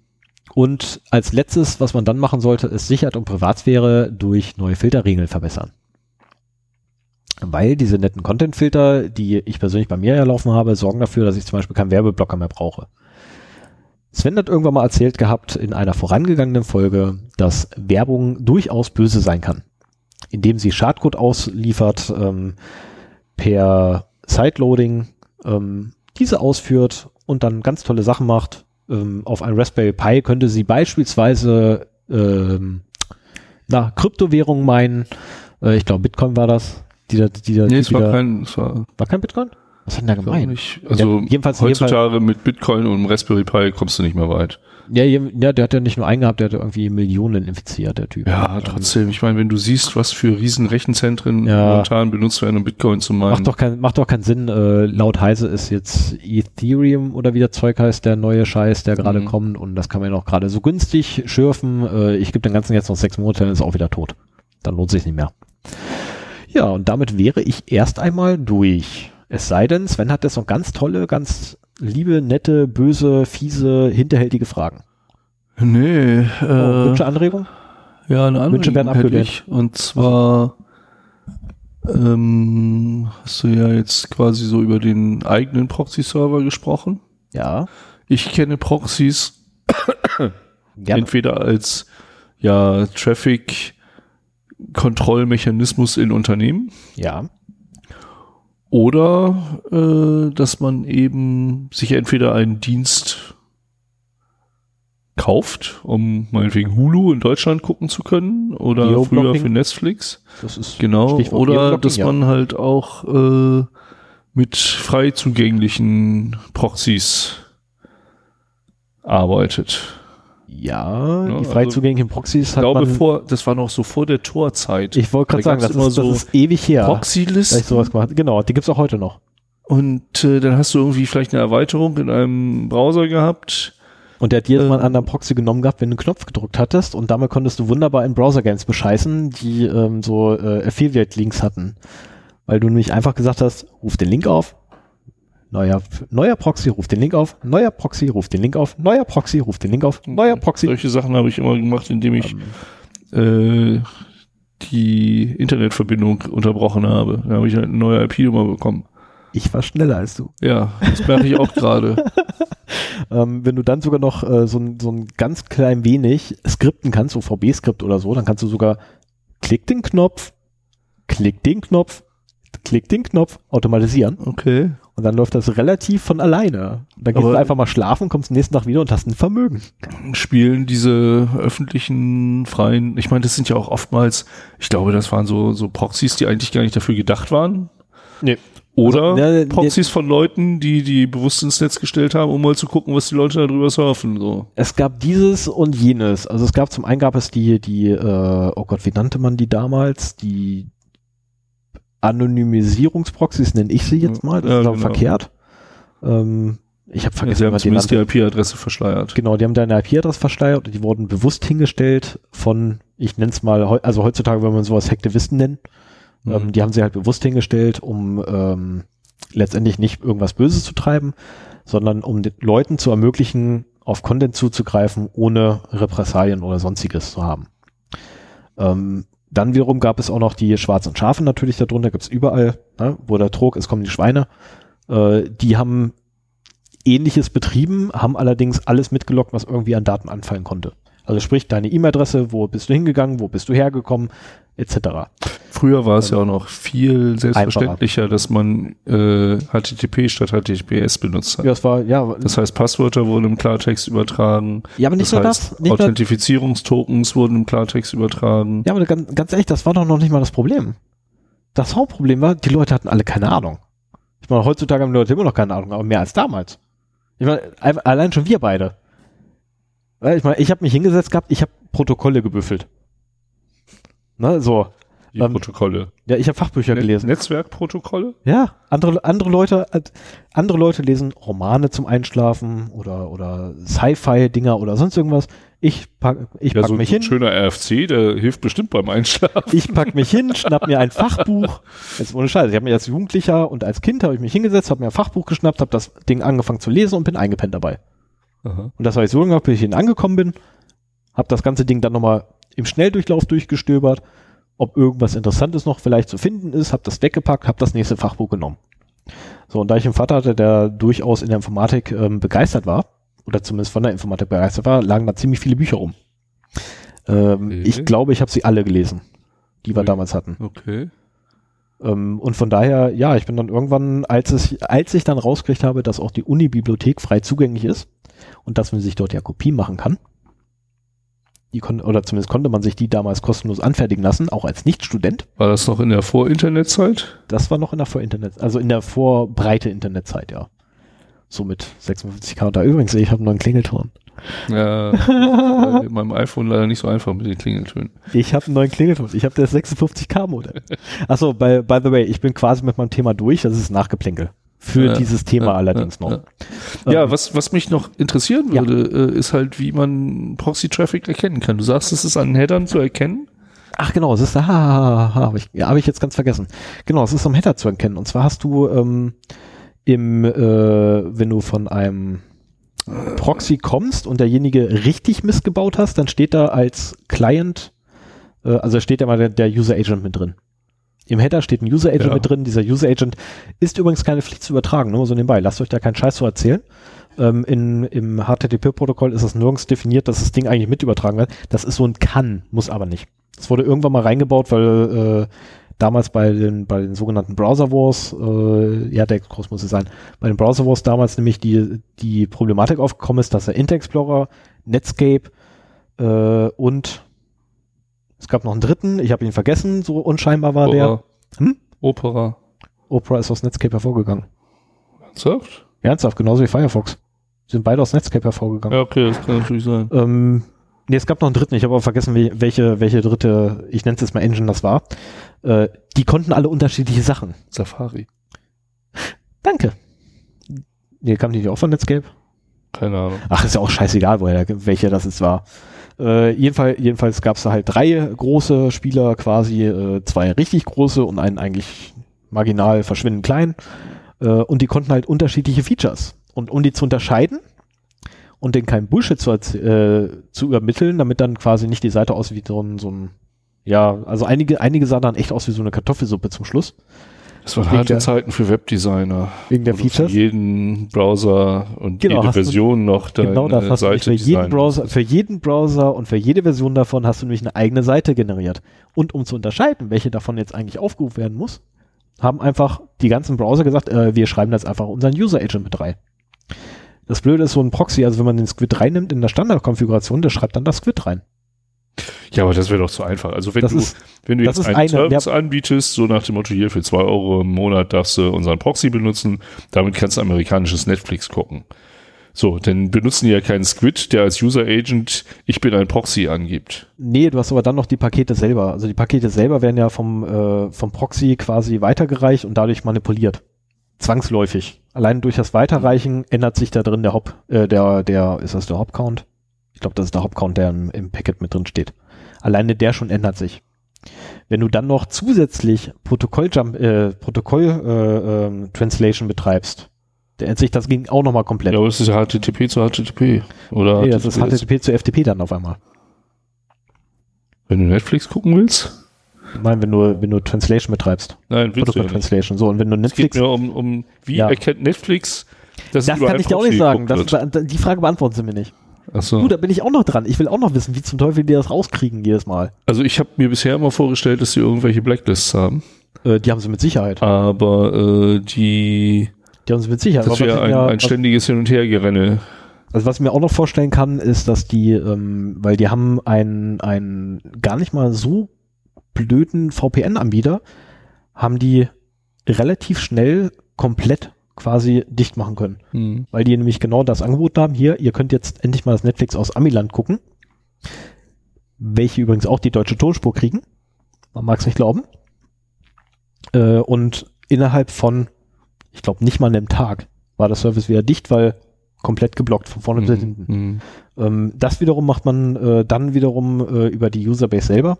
und als letztes, was man dann machen sollte, ist Sicherheit und Privatsphäre durch neue Filterregeln verbessern weil diese netten Content-Filter, die ich persönlich bei mir ja laufen habe, sorgen dafür, dass ich zum Beispiel keinen Werbeblocker mehr brauche. Sven hat irgendwann mal erzählt gehabt in einer vorangegangenen Folge, dass Werbung durchaus böse sein kann, indem sie Schadcode ausliefert ähm, per Sideloading, ähm, diese ausführt und dann ganz tolle Sachen macht. Ähm, auf ein Raspberry Pi könnte sie beispielsweise ähm, na, Kryptowährungen meinen. Äh, ich glaube, Bitcoin war das die da, die da, nee, es war kein, es war, war kein Bitcoin? Was hat denn da gemeint? Also ja, jedenfalls, heutzutage jedenfalls, mit Bitcoin und Raspberry Pi kommst du nicht mehr weit. Ja, ja, der hat ja nicht nur einen gehabt, der hat irgendwie Millionen infiziert, der Typ. Ja, trotzdem. Ich meine, wenn du siehst, was für riesen Rechenzentren Ja. momentan benutzt werden, um Bitcoin zu meinen. Macht doch, kein, macht doch keinen Sinn. Äh, laut Heise ist jetzt Ethereum oder wie der Zeug heißt, der neue Scheiß, der gerade Mhm. kommt. Und das kann man ja noch gerade so günstig schürfen. Äh, ich gebe den ganzen jetzt noch sechs Monate, dann ist auch wieder tot. Dann lohnt sich nicht mehr. Ja, und damit wäre ich erst einmal durch. Es sei denn, Sven hat jetzt noch ganz tolle, ganz liebe, nette, böse, fiese, hinterhältige Fragen. nee, Oh, äh, Wünsche, Anregung? ja, eine andere Wünsche werden abgelehnt. Und zwar ähm, hast du ja jetzt quasi so über den eigenen Proxy-Server gesprochen. Ja. Ich kenne Proxys *coughs* entweder als ja Traffic-Kontrollmechanismus in Unternehmen Ja. Oder äh, dass man eben sich entweder einen Dienst kauft, um meinetwegen Hulu in Deutschland gucken zu können oder früher für Netflix. Das ist Genau. Stichwort oder dass ja. man halt auch äh, mit frei zugänglichen Proxys arbeitet. Ja, Ja, die frei also, zugänglichen Proxys Ich hat glaube, man, vor, das war noch so vor der Torzeit. ich wollte gerade sagen, das ist, das so ist ewig her, ich Proxy-Listen. sowas gemacht Genau, die gibt's auch heute noch. Und äh, dann hast du irgendwie vielleicht eine Erweiterung in einem Browser gehabt. Und der hat jedes Mal einen Ähm. anderen Proxy genommen gehabt, wenn du einen Knopf gedrückt hattest und damit konntest du wunderbar in Browser-Games bescheißen, die ähm, so äh, Affiliate-Links hatten. Weil du nämlich einfach gesagt hast, ruf den Link auf, neuer, neuer Proxy, ruf den Link auf, neuer Proxy, ruf den Link auf, neuer Proxy, ruf den Link auf, neuer Proxy. Solche Sachen habe ich immer gemacht, indem ich Ähm, äh, die Internetverbindung unterbrochen habe. Da habe ich halt eine neue IP-Nummer bekommen. ich war schneller als du. Ja, das merke ich auch gerade. *laughs* Ähm, wenn du dann sogar noch äh, so, ein- so ein ganz klein wenig skripten kannst, so VB-Skript oder so, dann kannst du sogar klick den Knopf, klick den Knopf, klick den Knopf automatisieren Okay. und dann läuft das relativ von alleine. Dann gehst Aber- du einfach mal schlafen, kommst nächsten Tag wieder und hast ein Vermögen. Spielen diese öffentlichen, freien, ich meine, das sind ja auch oftmals, ich glaube, das waren so, so Proxys, die eigentlich gar nicht dafür gedacht waren. Nee. Oder Also, ne, Proxys von Leuten, die die bewusst ins Netz gestellt haben, um mal zu gucken, was die Leute darüber surfen. So. Es gab dieses und jenes. Also es gab zum einen gab es die, die, äh, oh Gott, wie nannte man die damals? Die Anonymisierungsproxys nenne ich sie jetzt mal. Das Ja, ist aber genau. verkehrt. Ähm, ich habe Ja, vergessen, sie haben zumindest die IP-Adresse verschleiert. Genau, die haben deine IP-Adresse versteuert und die wurden bewusst hingestellt von, ich nenne es mal, also heutzutage würde man sowas Hacktivisten nennen. Mhm. Ähm, die haben sie halt bewusst hingestellt, um ähm, letztendlich nicht irgendwas Böses zu treiben, sondern um den Leuten zu ermöglichen, auf Content zuzugreifen, ohne Repressalien oder sonstiges zu haben. Ähm, dann wiederum gab es auch noch die schwarzen Schafe natürlich darunter, gibt's überall, ne, wo der Trog ist, kommen die Schweine. Äh, die haben ähnliches betrieben, haben allerdings alles mitgelockt, was irgendwie an Daten anfallen konnte. Also sprich, deine E-Mail-Adresse, wo bist du hingegangen, wo bist du hergekommen, etc. Früher war es ja auch noch viel selbstverständlicher, dass man äh, HTTP statt HTTPS benutzt hat. Ja, es war, ja, Das heißt, Passwörter wurden im Klartext übertragen. ja aber nicht das nur heißt, das. Nicht Authentifizierungstokens wurden im Klartext übertragen. ja, aber ganz, ganz ehrlich, das war doch noch nicht mal das Problem. Das Hauptproblem war, die Leute hatten alle keine Ahnung. Ich meine, heutzutage haben die Leute immer noch keine Ahnung, aber mehr als damals. Ich meine, allein schon wir beide. Ich meine, ich habe mich hingesetzt gehabt, ich habe Protokolle gebüffelt. Ne, so. Die Ähm, Protokolle. Ja, ich habe Fachbücher Net- gelesen. Netzwerkprotokolle? Ja, andere, andere Leute, äh, andere Leute lesen Romane zum Einschlafen oder, oder Sci-Fi-Dinger oder sonst irgendwas. Ich pack, ich Ja, pack so mich ein hin, schöner RFC, der hilft bestimmt beim Einschlafen. ich pack mich hin, schnapp mir ein Fachbuch. *laughs* Jetzt ohne Scheiße. Ich habe mir als Jugendlicher und als Kind habe ich mich hingesetzt, habe mir ein Fachbuch geschnappt, habe das Ding angefangen zu lesen und bin eingepennt dabei. Aha. Und das habe ich so gemacht, bis ich hin angekommen bin, habe das ganze Ding dann nochmal im Schnelldurchlauf durchgestöbert, ob irgendwas Interessantes noch vielleicht zu finden ist, habe das weggepackt, habe das nächste Fachbuch genommen. So, und da ich einen Vater hatte, der durchaus in der Informatik ähm, begeistert war, oder zumindest von der Informatik begeistert war, lagen da ziemlich viele Bücher rum. Ähm, Okay. Ich glaube, ich habe sie alle gelesen, die wir Okay. damals hatten. Okay. Ähm, und von daher, ja, ich bin dann irgendwann, als, es, als ich dann rausgekriegt habe, dass auch die Uni-Bibliothek frei zugänglich ist und dass man sich dort ja Kopien machen kann, die kon oder zumindest konnte man sich die damals kostenlos anfertigen lassen, auch als Nicht-Student. War das noch in der Vor-Internet-Zeit? Das war noch in der Vor-Internet, also in der vorbreite Internetzeit, ja. So mit 56k. Da übrigens, ich habe einen neuen Klingelton. Ja, *laughs* bei meinem iPhone leider nicht so einfach mit den Klingeltönen. Ich habe einen neuen Klingelton. Ich habe das 56K-Modell. Achso, by, by the way, ich bin quasi mit meinem Thema durch. Das ist Nachgeplänkel. Für Ja, dieses Thema ja, allerdings noch. Ja, Ähm, was, was mich noch interessieren würde, äh, ist halt, wie man Proxy-Traffic erkennen kann. Du sagst, es ist an Headern zu erkennen. Ach genau, es ist ha, ha, habe ich, ja, hab ich jetzt ganz vergessen. Genau, es ist am Header zu erkennen. Und zwar hast du ähm, im, äh, wenn du von einem Proxy kommst und derjenige richtig missgebaut hast, dann steht da als Client, äh, also steht da mal der, der User Agent mit drin. Im Header steht ein User Agent Ja. mit drin. Dieser User Agent ist übrigens keine Pflicht zu übertragen, nur so nebenbei. Lasst euch da keinen Scheiß zu erzählen. Ähm, in, Im HTTP-Protokoll ist es nirgends definiert, dass das Ding eigentlich mit übertragen wird. Das ist so ein kann, muss aber nicht. Das wurde irgendwann mal reingebaut, weil äh, damals bei den, bei den sogenannten Browser Wars, äh, ja, der groß muss es sein, bei den Browser Wars damals nämlich die, die Problematik aufgekommen ist, dass der Internet Explorer, Netscape äh, und es gab noch einen dritten, ich habe ihn vergessen, so unscheinbar war der. Opera. Hm? Opera. Opera ist aus Netscape hervorgegangen. Ernsthaft? Ernsthaft, genauso wie Firefox. Die sind beide aus Netscape hervorgegangen. Ja, okay, das kann natürlich sein. Ähm, nee, es gab noch einen dritten, ich habe aber vergessen, welche, welche dritte, ich nenne es jetzt mal Engine das war. Äh, die konnten alle unterschiedliche Sachen. Safari. Danke. Nee, kam die nicht auch von Netscape? Keine Ahnung. Ach, ist ja auch scheißegal, woher, welcher das jetzt war. Äh, jedenfalls jedenfalls gab es da halt drei große Spieler quasi, äh, zwei richtig große und einen eigentlich marginal verschwindend klein. Äh, und die konnten halt unterschiedliche Features. Und um die zu unterscheiden und denen keinen Bullshit zu, äh, zu übermitteln, damit dann quasi nicht die Seite aussieht wie so ein, so ein ja, also einige, einige sahen dann echt aus wie so eine Kartoffelsuppe zum Schluss. Das waren harte der- Zeiten für Webdesigner. Wegen der du Features. Für jeden Browser und Genau, jede hast du- Version noch deine Genau das hast du Seite für jeden Browser, für jeden Browser und für jede Version davon hast du nämlich eine eigene Seite generiert. Und um zu unterscheiden, welche davon jetzt eigentlich aufgerufen werden muss, haben einfach die ganzen Browser gesagt, äh, wir schreiben das einfach unseren User Agent mit rein. Das Blöde ist so ein Proxy, also wenn man den Squid reinnimmt in der Standardkonfiguration, der schreibt dann das Squid rein. Ja, aber das wäre doch zu einfach. Also wenn Das du, ist- wenn du das jetzt einen eine- Service anbietest, so nach dem Motto, hier für zwei Euro im Monat darfst du unseren Proxy benutzen, damit kannst du amerikanisches Netflix gucken. So, dann benutzen die ja keinen Squid, der als User Agent ich bin ein Proxy angibt. Nee, du hast aber dann noch die Pakete selber. Also die Pakete selber werden ja vom, äh, vom Proxy quasi weitergereicht und dadurch manipuliert. Zwangsläufig. Allein durch das Weiterreichen ändert sich da drin der Hop, äh, der, der, ist das der Hop-Count? Ich glaube, das ist der Hop-Count, der im, im Packet mit drin steht. Alleine der schon ändert sich. Wenn du dann noch zusätzlich Protokoll-Jump, äh, Protokoll-Translation betreibst, der ändert sich das ging auch nochmal komplett. Ja, aber es ist ja HTTP zu HTTP. Oder nee, das ist HTTPS. HTTP zu FTP dann auf einmal. Wenn du Netflix gucken willst? Nein, wenn du, wenn du Translation betreibst. Nein, ja Protokoll nicht. Translation. So, und wenn du Es geht Netflix. mir um, um wie Ja. erkennt Netflix, dass Das kann ich dir auch nicht sagen. Das, die Frage beantworten sie mir nicht. Ach so. Du, da bin ich auch noch dran. Ich will auch noch wissen, wie zum Teufel die das rauskriegen jedes Mal. Also ich habe mir bisher immer vorgestellt, dass sie irgendwelche Blacklists haben, Äh, die haben sie mit Sicherheit. aber äh, die Die haben sie mit Sicherheit. das wäre ein, mir- ein ständiges Hin und Hergerenne. Also was ich mir auch noch vorstellen kann, ist, dass die, ähm, weil die haben einen, einen gar nicht mal so blöden VPN-Anbieter, haben die relativ schnell komplett quasi dicht machen können. Hm. Weil die nämlich genau das angeboten haben, hier, ihr könnt jetzt endlich mal das Netflix aus Amiland gucken. Welche übrigens auch die deutsche Tonspur kriegen. Man mag es nicht glauben. Äh, und innerhalb von, ich glaube, nicht mal einem Tag war der Service wieder dicht, weil komplett geblockt, von vorne bis hinten. Hm. Ähm, das wiederum macht man äh, dann wiederum äh, über die Userbase selber.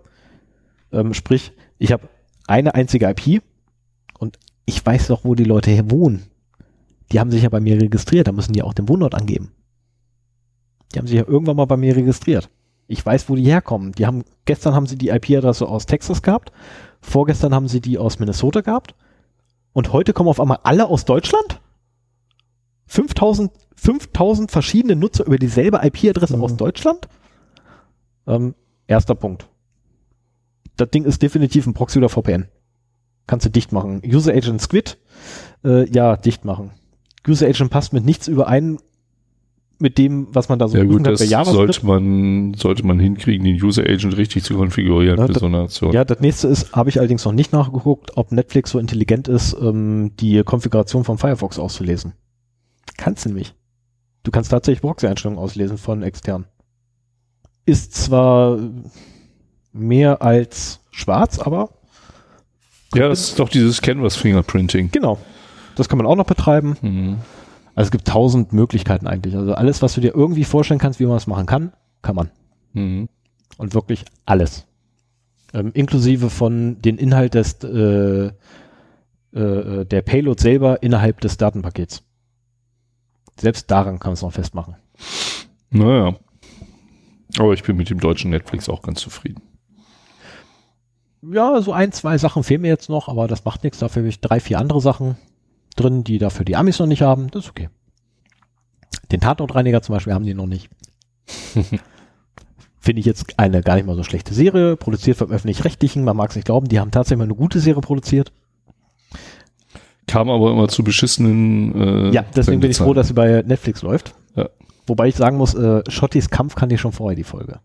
Ähm, sprich, ich habe eine einzige IP und ich weiß doch, wo die Leute hier wohnen. Die haben sich ja bei mir registriert, da müssen die auch den Wohnort angeben. Die haben sich ja irgendwann mal bei mir registriert. Ich weiß, wo die herkommen. Die haben, gestern haben sie die IP-Adresse aus Texas gehabt, vorgestern haben sie die aus Minnesota gehabt und heute kommen auf einmal alle aus Deutschland? 5000, 5000 verschiedene Nutzer über dieselbe IP-Adresse Mhm. aus Deutschland? Ähm, erster Punkt. Das Ding ist definitiv ein Proxy oder VPN. Kannst du dicht machen. User Agent Squid, äh, ja, dicht machen. User Agent passt mit nichts überein mit dem, was man da so Ja gut, das bei JavaScript. sollte man, sollte man hinkriegen, den User Agent richtig zu konfigurieren Ja, für das- so eine Aktion. Ja, das nächste ist, habe ich allerdings noch nicht nachgeguckt, ob Netflix so intelligent ist, ähm, die Konfiguration von Firefox auszulesen. Kannst du nämlich. Du kannst tatsächlich Proxy-Einstellungen auslesen von extern. Ist zwar mehr als schwarz, aber Ja, das ist doch dieses Canvas Fingerprinting. genau. Das kann man auch noch betreiben. Mhm. Also es gibt tausend Möglichkeiten eigentlich. Also alles, was du dir irgendwie vorstellen kannst, wie man es machen kann, kann man. Mhm. Und wirklich alles. Ähm, inklusive von den Inhalt des, äh, äh, der Payload selber innerhalb des Datenpakets. Selbst daran kann man es noch festmachen. Naja. Aber ich bin mit dem deutschen Netflix auch ganz zufrieden. Ja, so ein, zwei Sachen fehlen mir jetzt noch, aber das macht nichts. Dafür habe ich drei, vier andere Sachen drin, die dafür die Amis noch nicht haben. Das ist okay. Den Tatortreiniger zum Beispiel haben die noch nicht. *laughs* Finde ich jetzt eine gar nicht mal so schlechte Serie, produziert vom Öffentlich-Rechtlichen. Man mag es nicht glauben, die haben tatsächlich mal eine gute Serie produziert. Kam aber immer zu beschissenen. Äh, Ja, deswegen bin ich froh, dass sie bei Netflix läuft. Ja. Wobei ich sagen muss, äh, Schottis Kampf kann ich schon vorher, die Folge.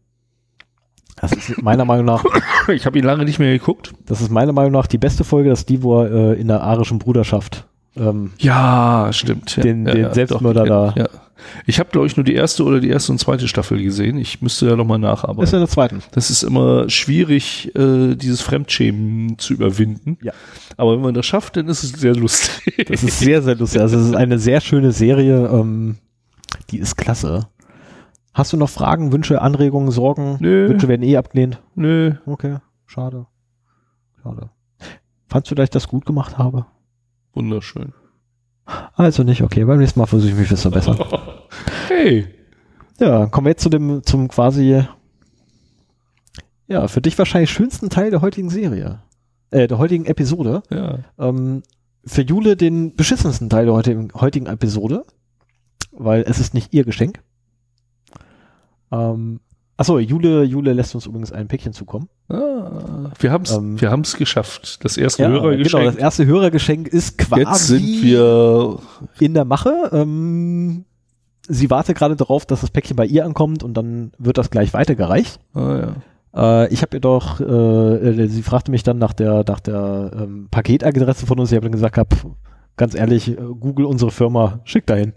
Das ist meiner Meinung nach, *laughs* Ich habe ihn lange nicht mehr geguckt. das ist meiner Meinung nach die beste Folge, das ist die, wo er äh, in der arischen Bruderschaft ähm, Ja, stimmt. Ja, Den- ja, den Selbstmörder doch, da. Ich habe, glaube ich, nur die erste oder die erste und zweite Staffel gesehen. Ich müsste ja nochmal nacharbeiten. ist in der zweiten. Das ist immer schwierig, äh, dieses Fremdschämen zu überwinden. Ja. Aber wenn man das schafft, dann ist es sehr lustig. Das ist sehr, sehr lustig. Also es ist eine sehr schöne Serie. Ähm, die ist klasse. Hast du noch Fragen, Wünsche, Anregungen, Sorgen? Nö. Wünsche werden eh abgelehnt. Nö. Okay, schade. Schade. Fandst du, dass ich das gut gemacht habe? Wunderschön. Also nicht, okay. Beim nächsten Mal versuche ich mich zu verbessern. *laughs* Hey. Ja, kommen wir jetzt zu dem, zum quasi, ja, für dich wahrscheinlich schönsten Teil der heutigen Serie. Äh, der heutigen Episode. Ja. Ähm, für Jule den beschissensten Teil der heutigen, heutigen Episode, weil es ist nicht ihr Geschenk. Ähm, achso, Jule, Jule lässt uns übrigens ein Päckchen zukommen. Ah, wir haben es Ähm, wir haben's geschafft. Das erste genau, Hörergeschenk. das erste Hörergeschenk ist quasi Jetzt sind wir. in der Mache. Ähm, sie wartet gerade darauf, dass das Päckchen bei ihr ankommt und dann wird das gleich weitergereicht. Ah, ja. Äh, ich habe ihr doch, äh, äh, sie fragte mich dann nach der, nach der ähm, Paketadresse von uns. Ich habe dann gesagt, hab, ganz ehrlich, äh, Google unsere Firma, schick dahin.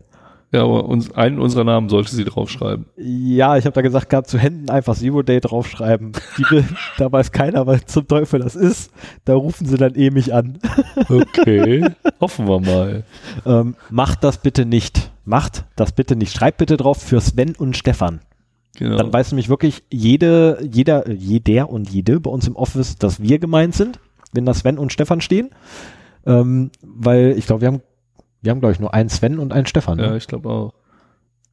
Ja, aber uns, einen unserer Namen sollte sie draufschreiben. Ja, ich habe da gesagt, gehabt, zu Händen einfach Zero Day draufschreiben. Die will, *laughs* da weiß keiner, was zum Teufel das ist. Da rufen sie dann eh mich an. *laughs* Okay. Hoffen wir mal. Ähm, macht das bitte nicht. Macht das bitte nicht. Schreibt bitte drauf für Sven und Stefan. Genau. Dann weiß nämlich wirklich jede, jeder, jeder und jede bei uns im Office, dass wir gemeint sind, wenn da Sven und Stefan stehen. Ähm, weil ich glaube, wir haben, wir haben, glaube ich, nur einen Sven und einen Stefan. ja, Ne? ich glaube auch.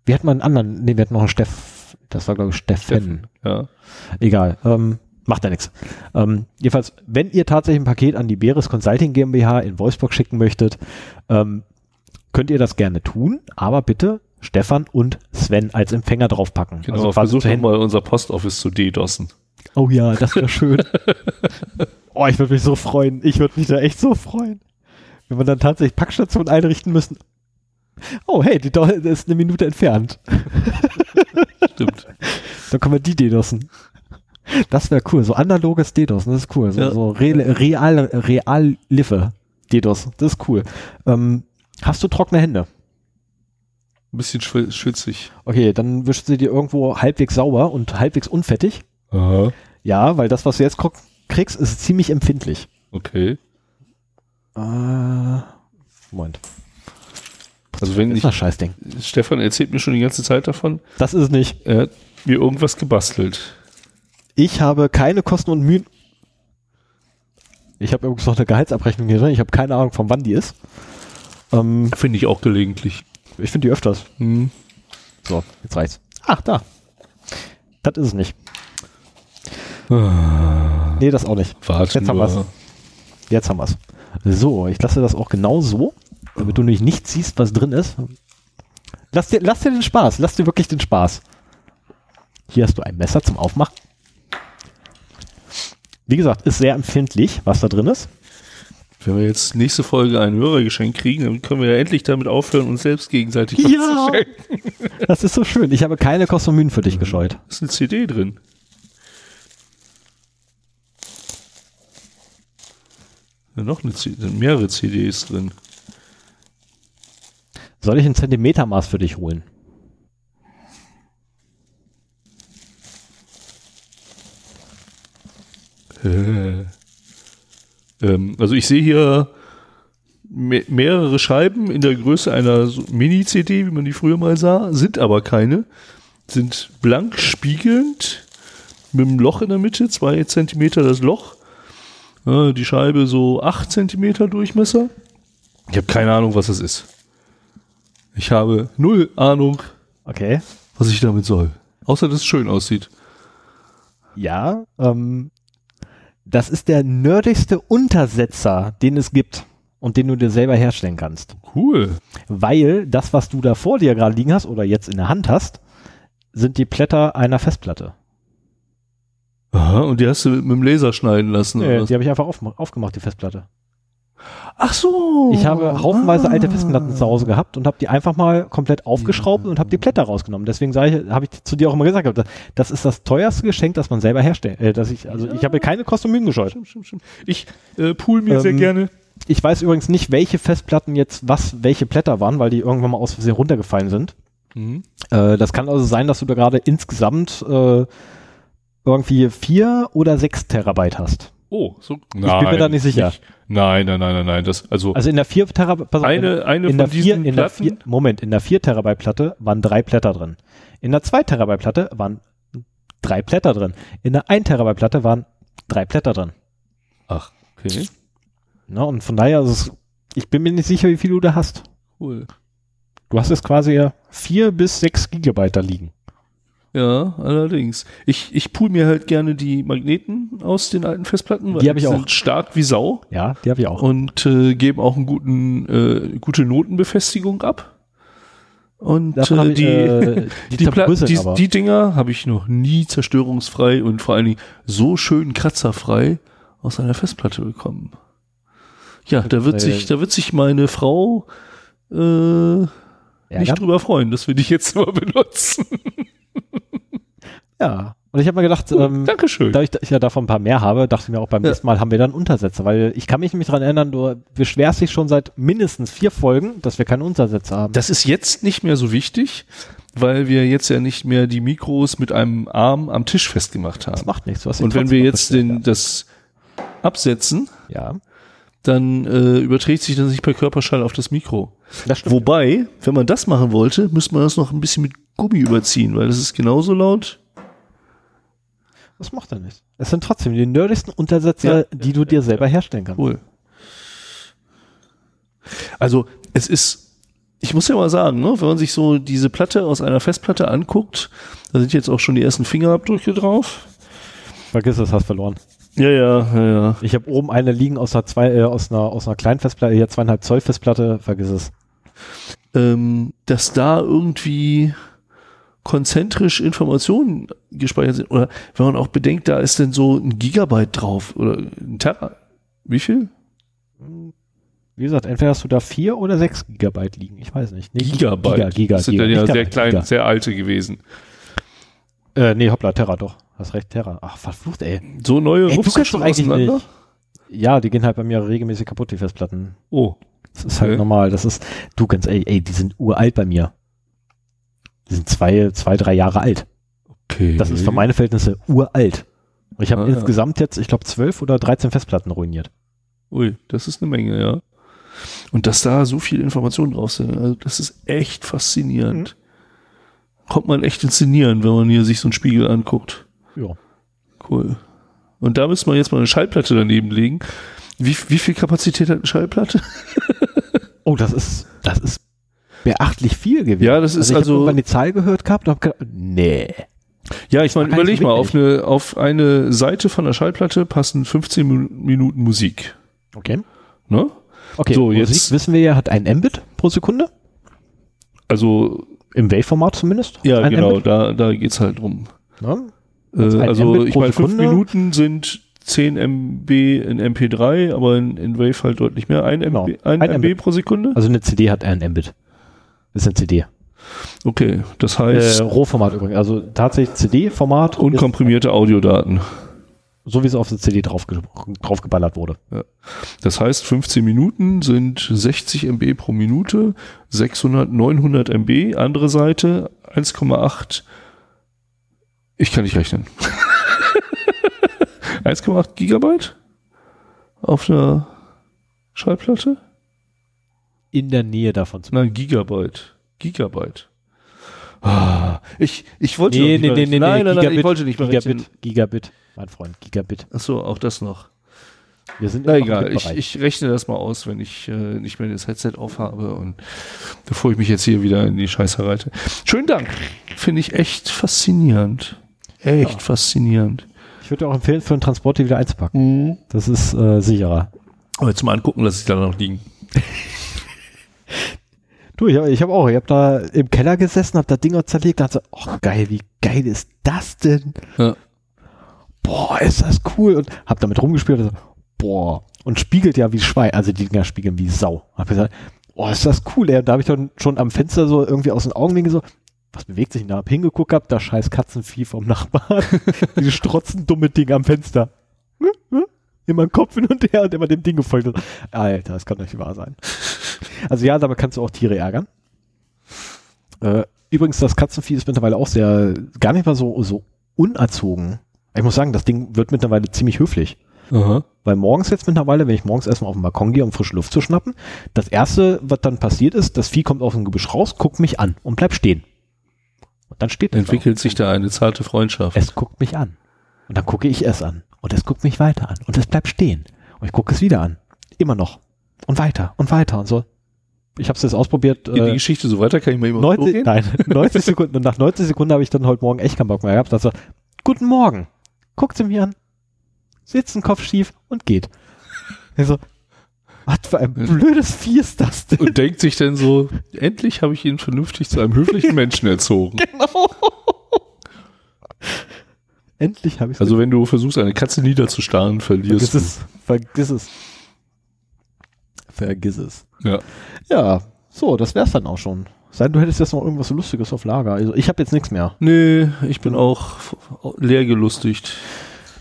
Wir hatten mal einen anderen, nee, wir hatten noch einen Steff, das war, glaube ich, Steffen. Ja. Egal. Ähm, macht ja nichts. Ähm, jedenfalls, wenn ihr tatsächlich ein Paket an die Beres Consulting GmbH in Wolfsburg schicken möchtet, ähm, könnt ihr das gerne tun, aber bitte Stefan und Sven als Empfänger draufpacken. Genau, Also quasi versuch zu doch Händen- mal unser Postoffice zu DDoSen. Oh ja, das wäre schön. *laughs* oh, ich würde mich so freuen. Ich würde mich da echt so freuen. Wenn wir dann tatsächlich Packstationen einrichten müssen. Oh, hey, die das ist eine Minute entfernt. Stimmt. Dann können wir die DDoSen. Das wäre cool. So analoges DDoS, das ist cool. So, Ja. so real, real, real Liffe DDoS, das ist cool. Ähm, hast du trockene Hände? Ein bisschen schw- schwitzig. Okay, dann wischst du dir irgendwo halbwegs sauber und halbwegs unfettig. Aha. Ja, weil das, was du jetzt kriegst, ist ziemlich empfindlich. Okay. Äh, Moment. Also wenn Das ich, ist ein Scheißding. Stefan erzählt mir schon die ganze Zeit davon, Das ist es nicht. er hat mir irgendwas gebastelt. Ich habe keine Kosten und Mühen. Ich habe übrigens noch eine Gehaltsabrechnung hier drin. Ich habe keine Ahnung, von wann die ist. Ähm, Finde ich auch gelegentlich. ich finde die öfters. Hm. So, jetzt reicht's. Ach, da. Das ist es nicht. Nee, das auch nicht. Warte Jetzt haben nur. wir's. Jetzt haben wir's. So, ich lasse das auch genau so, damit du nämlich nicht siehst, was drin ist. Lass dir, lass dir den Spaß. Lass dir wirklich den Spaß. Hier hast du ein Messer zum Aufmachen. Wie gesagt, ist sehr empfindlich, was da drin ist. Wenn wir jetzt nächste Folge ein Hörergeschenk kriegen, dann können wir ja endlich damit aufhören, uns selbst gegenseitig was Ja. zu schenken. Das ist so schön. Ich habe keine Kosten und Mühen für dich gescheut. Ist eine CD drin. Noch eine, sind mehrere CDs drin. Soll ich ein Zentimetermaß für dich holen? Äh. Ähm, also ich sehe hier me mehrere Scheiben in der Größe einer Mini-CD, wie man die früher mal sah, sind aber keine. Sind blank spiegelnd mit einem Loch in der Mitte, zwei Zentimeter das Loch die Scheibe so acht Zentimeter Durchmesser. Ich habe keine Ahnung, was das ist. Ich habe null Ahnung, Okay. was ich damit soll. Außer, dass es schön aussieht. Ja, ähm, das ist der nerdigste Untersetzer, den es gibt und den du dir selber herstellen kannst. Cool. Weil das, was du da vor dir gerade liegen hast oder jetzt in der Hand hast, sind die Blätter einer Festplatte. Aha, und die hast du mit dem Laser schneiden lassen. oder Äh, was? die habe ich einfach aufgemacht, aufgemacht, die Festplatte. Ach so. Ich habe haufenweise Ah. alte Festplatten zu Hause gehabt und habe die einfach mal komplett aufgeschraubt und habe die Blätter rausgenommen. Deswegen sage ich, habe ich zu dir auch immer gesagt, das- das ist das teuerste Geschenk, das man selber herstellt. Äh, dass ich, also ich habe keine Kosten und Mühen gescheut. Stimmt, stimmt, stimmt. Ich äh, pool mir sehr Ähm, gerne. Ich weiß übrigens nicht, welche Festplatten jetzt was, welche Blätter waren, weil die irgendwann mal aus Versehen runtergefallen sind. Mhm. Äh, das kann also sein, dass du da gerade insgesamt äh, irgendwie vier oder sechs Terabyte hast. Oh, so. ich bin mir da nicht sicher. Nein, nein, nein, nein, nein. Das, also, Also in der vier Terabyte, eine, in, eine in von der vier, diesen in der vier, Moment, in der 4 Terabyte Platte waren drei Blätter drin. In der 2 Terabyte Platte waren drei Blätter drin. In der 1 Terabyte Platte waren drei Blätter drin. Ach, okay. Ne? Und von daher, ist es, ich bin mir nicht sicher, wie viel du da hast. Cool. Du hast jetzt quasi vier bis sechs Gigabyte da liegen. Ja, allerdings. Ich, ich pool mir halt gerne die Magneten aus den alten Festplatten, weil Die ich sind stark wie Sau Ja, die habe ich auch. und äh, geben auch einen guten, äh, gute Notenbefestigung ab. Und äh, hab ich, die, äh, *laughs* die, die, Pla zerbröseln die, die Dinger habe ich noch nie zerstörungsfrei und vor allen Dingen so schön kratzerfrei aus einer Festplatte bekommen. Ja, da wird Äh, sich, da wird sich meine Frau äh, nicht drüber freuen, dass wir dich jetzt *laughs* mal benutzen. Ja. Und ich habe mir gedacht, Cool, ähm, Dankeschön. dadurch, dass ich ja davon ein paar mehr habe, dachte ich mir auch beim Ja. nächsten Mal haben wir dann Untersetzer, weil ich kann mich nämlich daran erinnern, du beschwerst dich schon seit mindestens vier Folgen, dass wir keine Untersetzer haben. Das ist jetzt nicht mehr so wichtig, weil wir jetzt ja nicht mehr die Mikros mit einem Arm am Tisch festgemacht Das haben. macht nichts. Ihn Und wenn wir jetzt den, das absetzen, ja. dann äh, überträgt sich das nicht per Körperschall auf das Mikro. Das stimmt. Wobei, wenn man das machen wollte, müsste man das noch ein bisschen mit Gummi überziehen, weil das ist genauso laut. Das macht er nicht. Es sind trotzdem die nerdigsten Untersetzer, Ja. die du dir selber herstellen kannst. Cool. Also es ist, ich muss ja mal sagen, ne, wenn man sich so diese Platte aus einer Festplatte anguckt, da sind jetzt auch schon die ersten Fingerabdrücke drauf. Vergiss es, hast verloren. Ja, ja, ja, ja. Ich habe oben eine liegen aus einer, zwei, äh, aus einer, aus einer kleinen Festplatte, hier zweieinhalb Zoll Festplatte, vergiss es. ähm, dass da irgendwie konzentrisch Informationen gespeichert sind. Oder wenn man auch bedenkt, da ist denn so ein Gigabyte drauf oder ein Terra. Wie viel? Wie gesagt, entweder hast du da vier oder sechs Gigabyte liegen. Ich weiß nicht. Nee, Gigabyte. Giga, Giga, das sind Giga. dann ja Nicht sehr klein, Giga. sehr alte gewesen. Äh, nee, hoppla, Terra doch. Hast recht, Terra. Ach, verflucht, ey. So neue Ey, du schon doch eigentlich nicht. Ja, die gehen halt bei mir regelmäßig kaputt, die Festplatten. Oh, Das ist halt Okay. normal. Das ist, du ganz, ey, ey, die sind uralt bei mir. Die sind zwei, zwei, drei Jahre alt. okay. Das ist für meine Verhältnisse uralt. Ich habe Ah, insgesamt jetzt, ich glaube, zwölf oder 13 Festplatten ruiniert. Ui, das ist eine Menge, ja. Und dass da so viel Informationen drauf sind, also das ist echt faszinierend. Mhm. Kommt man echt inszenieren, wenn man hier sich so einen Spiegel anguckt. Ja. Cool. Und da müssen wir jetzt mal eine Schallplatte daneben legen. Wie, wie viel Kapazität hat eine Schallplatte? *laughs* Oh, das ist, das ist beachtlich viel gewesen. Ja, das ist ich hab also- irgendwann die Zahl gehört gehabt und hab gedacht, nee. Ja, ich meine, überleg mal, auf eine, auf eine Seite von der Schallplatte passen 15 Min- Minuten Musik. Okay. Ne? Okay, So, Musik, jetzt- wissen wir ja, hat ein Mbit pro Sekunde. Also, Im Wave-Format zumindest. ja, ein genau, Mbit, da, da geht's halt drum. ne? Äh, Also ein also, Mbit ich meine, 5 Sekunde. Minuten sind 10 MB in MP3, aber in, in Wave halt deutlich mehr. Ein, Genau. MB, ein Ein MB Mbit. pro Sekunde? Also eine CD hat ein Mbit. Das ist eine CD. Okay, das Äh, heißt, Rohformat übrigens. Also tatsächlich CD-Format. unkomprimierte Audiodaten. So wie es auf der CD drauf, draufgeballert wurde. Das heißt, 15 Minuten sind 60 MB pro Minute, 600, 900 MB. Andere Seite 1,8. Ich kann nicht rechnen. *laughs* 1,8 Gigabyte auf einer Schallplatte? In der Nähe davon zu Nein, Gigabyte. Gigabyte. Ah, ich, ich wollte nee, nee, nee, nee, nein, nein, nein, ich wollte nicht mehr Gigabit, Gigabit, mein Freund, Gigabit. Ach so, auch das noch. Wir sind Na egal, ich, ich rechne das mal aus, wenn ich äh, nicht mehr das Headset aufhabe und bevor ich mich jetzt hier wieder in die Scheiße reite. Schönen Dank. Finde ich echt faszinierend. Echt ja. faszinierend. Ich würde auch empfehlen, für einen Transport die wieder einzupacken. Mhm. Das ist äh, sicherer. Aber jetzt mal angucken, lasse ich da noch liegen. *laughs* du, ich, habe auch, ich habe da im Keller gesessen, habe da Dinger zerlegt, dachte, oh geil, wie geil ist das denn? Ja. Boah, ist das cool und habe damit rumgespielt und so, boah, und spiegelt ja wie Schwein, also die Dinger spiegeln wie Sau. Hab gesagt, boah, ist das cool, ey. Da habe ich dann schon am Fenster so irgendwie aus den Augenwinkeln so, was bewegt sich denn da? Hab hingeguckt gehabt, da scheiß Katzenvieh vom Nachbarn. *laughs* Diese strotzen dumme Ding am Fenster. Immer Kopf hin und her und immer dem Ding gefolgt. Alter, das kann doch nicht wahr sein. *laughs* Also ja, damit kannst du auch Tiere ärgern. Äh, übrigens, das Katzenvieh ist mittlerweile auch sehr, gar nicht mal so, so unerzogen. Ich muss sagen, das Ding wird mittlerweile ziemlich höflich. Aha. Weil morgens jetzt mittlerweile, wenn ich morgens erstmal auf den Balkon gehe, um frische Luft zu schnappen, das erste, was dann passiert ist, das Vieh kommt aus dem Gebüsch raus, guckt mich an und bleibt stehen. Und dann steht Entwickelt sich da eine zarte Freundschaft. Es guckt mich an. Und dann gucke ich es an. Und es guckt mich weiter an. Und es bleibt stehen. Und ich gucke es wieder an. Immer noch. Und weiter und weiter und so. Ich habe es jetzt ausprobiert. Geht äh, die Geschichte so weiter? Kann ich mal immer 90, Nein, *laughs* 90 Sekunden. Und nach 90 Sekunden habe ich dann heute Morgen echt keinen Bock mehr gehabt. Also, guten Morgen. Guckt sie mir an sitzt den Kopf schief und geht. Also, was für ein blödes Vieh ist das denn? Und denkt sich dann so, endlich habe ich ihn vernünftig zu einem höflichen *laughs* Menschen erzogen. Genau. Endlich habe ich Also wenn du versuchst, eine Katze niederzustarren, verlierst vergiss du. Es, vergiss es. Vergiss es. Ja. Ja, so, das wär's dann auch schon. Sei du hättest jetzt noch irgendwas Lustiges auf Lager. Also ich habe jetzt nichts mehr. Nee, ich bin auch leer gelustigt.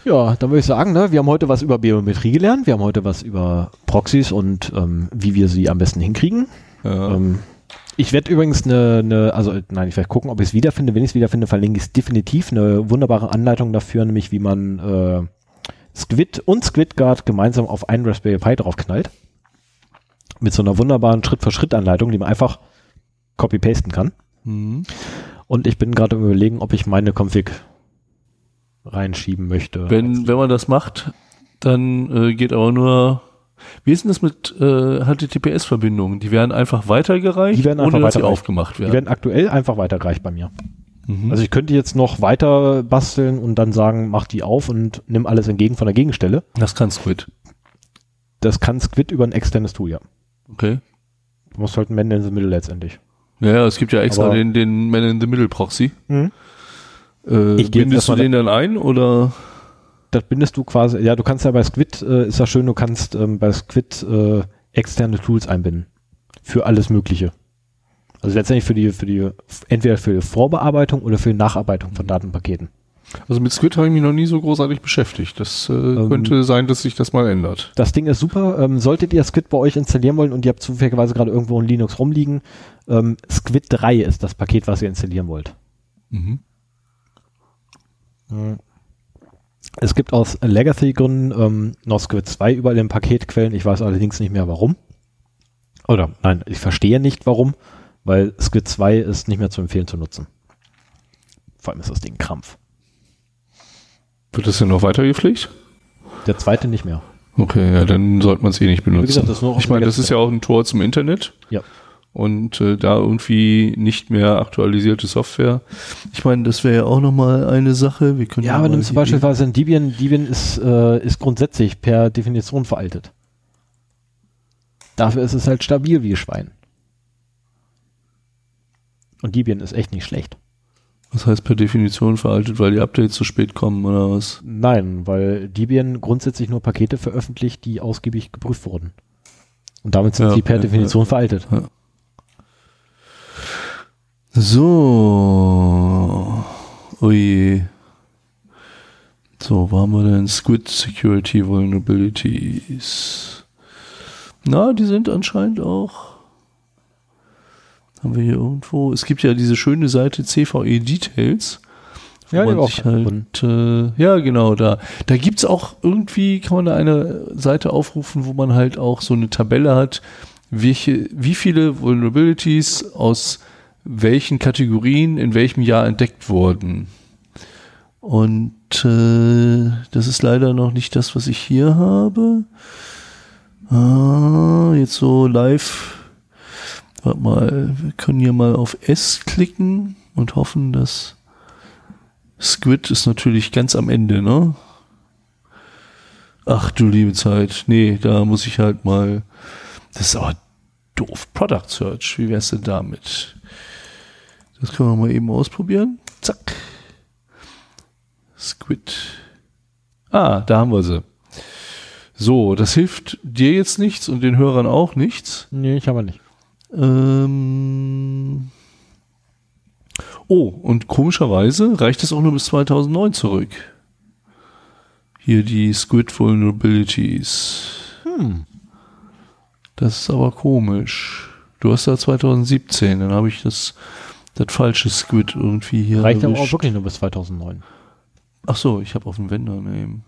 Ja, dann würde ich sagen, ne, wir haben heute was über Biometrie gelernt, wir haben heute was über Proxys und ähm, wie wir sie am besten hinkriegen. Ja. Ähm, ich werde übrigens eine, eine, also nein, ich werde gucken, ob ich es wiederfinde. Wenn ich es wiederfinde, verlinke ich es definitiv. Eine wunderbare Anleitung dafür, nämlich wie man äh, Squid und SquidGuard gemeinsam auf einen Raspberry Pi draufknallt. Mit so einer wunderbaren Schritt-für-Schritt-Anleitung, die man einfach copy-pasten kann. Mhm. Und ich bin gerade überlegen, ob ich meine Config reinschieben möchte. Wenn, wenn man das macht, dann äh, geht aber nur. Wie ist denn das mit äh, HTTPS-Verbindungen? Die werden einfach weitergereicht, die werden einfach ohne dass sie aufgemacht werden. Die werden aktuell einfach weitergereicht bei mir. Mhm. Also ich könnte jetzt noch weiter basteln und dann sagen, mach die auf und nimm alles entgegen von der Gegenstelle. Das kann Squid. Das kann Squid über ein externes Tool, ja. Okay. Du musst halt ein Man in the Middle letztendlich. Ja, es gibt ja extra Aber den, den Man in the Middle Proxy. Mhm. Äh, ich bindest du den dann ein oder? Das bindest du quasi, ja, du kannst ja bei Squid, äh, ist ja schön, du kannst ähm, bei Squid äh, externe Tools einbinden. Für alles Mögliche. Also letztendlich für die, für die, entweder für die Vorbearbeitung oder für die Nacharbeitung von Datenpaketen. Also mit Squid habe ich mich noch nie so großartig beschäftigt. Das äh, ähm, könnte sein, dass sich das mal ändert. Das Ding ist super. Ähm, solltet ihr Squid bei euch installieren wollen und ihr habt zufälligerweise gerade irgendwo in Linux rumliegen, ähm, Squid 3 ist das Paket, was ihr installieren wollt. Mhm. Es gibt aus Legacy-Gründen ähm, noch Squid 2 überall in Paketquellen. Ich weiß allerdings nicht mehr warum. Oder nein, ich verstehe nicht warum, weil Squid 2 ist nicht mehr zu empfehlen zu nutzen. Vor allem ist das Ding Krampf. Wird das denn noch weiter gepflegt? Der zweite nicht mehr. Okay, ja, dann sollte man es eh nicht benutzen. Gesagt, ich meine, das ist ja auch ein Tor zum Internet. Ja und äh, da irgendwie nicht mehr aktualisierte Software. Ich meine, das wäre ja auch nochmal eine Sache. Wir können ja, aber nimmst du beispielsweise ein Debian. Debian ist, äh, ist grundsätzlich per Definition veraltet. Dafür ist es halt stabil wie Schwein. Und Debian ist echt nicht schlecht. Was heißt per Definition veraltet, weil die Updates zu spät kommen oder was? Nein, weil Debian grundsätzlich nur Pakete veröffentlicht, die ausgiebig geprüft wurden. Und damit sind ja, sie per ja, Definition ja. veraltet. Ja. So. Ui. So, wo haben wir denn? Squid Security Vulnerabilities. Na, die sind anscheinend auch. Haben wir hier irgendwo. Es gibt ja diese schöne Seite CVE Details, wo Ja, man sich halt, äh, ja genau, da. Da gibt's auch irgendwie, kann man da eine Seite aufrufen, wo man halt auch so eine Tabelle hat, welche, wie viele Vulnerabilities aus welchen Kategorien in welchem Jahr entdeckt wurden. Und äh, das ist leider noch nicht das, was ich hier habe. Ah, jetzt so live. Warte mal, wir können hier mal auf S klicken und hoffen, dass Squid ist natürlich ganz am Ende, ne? Ach du liebe Zeit. Nee, da muss ich halt mal. Das ist aber doof. Product Search. Wie wär's denn damit? Das können wir mal eben ausprobieren. Zack. Squid. Ah, da haben wir sie. So, das hilft dir jetzt nichts und den Hörern auch nichts. Nee, ich aber nicht. Ähm oh, und komischerweise reicht es auch nur bis 2009 zurück. Hier die Squid Vulnerabilities. Hm. Das ist aber komisch. Du hast da 2017, dann habe ich das, das falsche Squid irgendwie hier. Reicht aber auch erwischt. wirklich nur bis 2009. Ach so, ich habe auf den Vendor Name.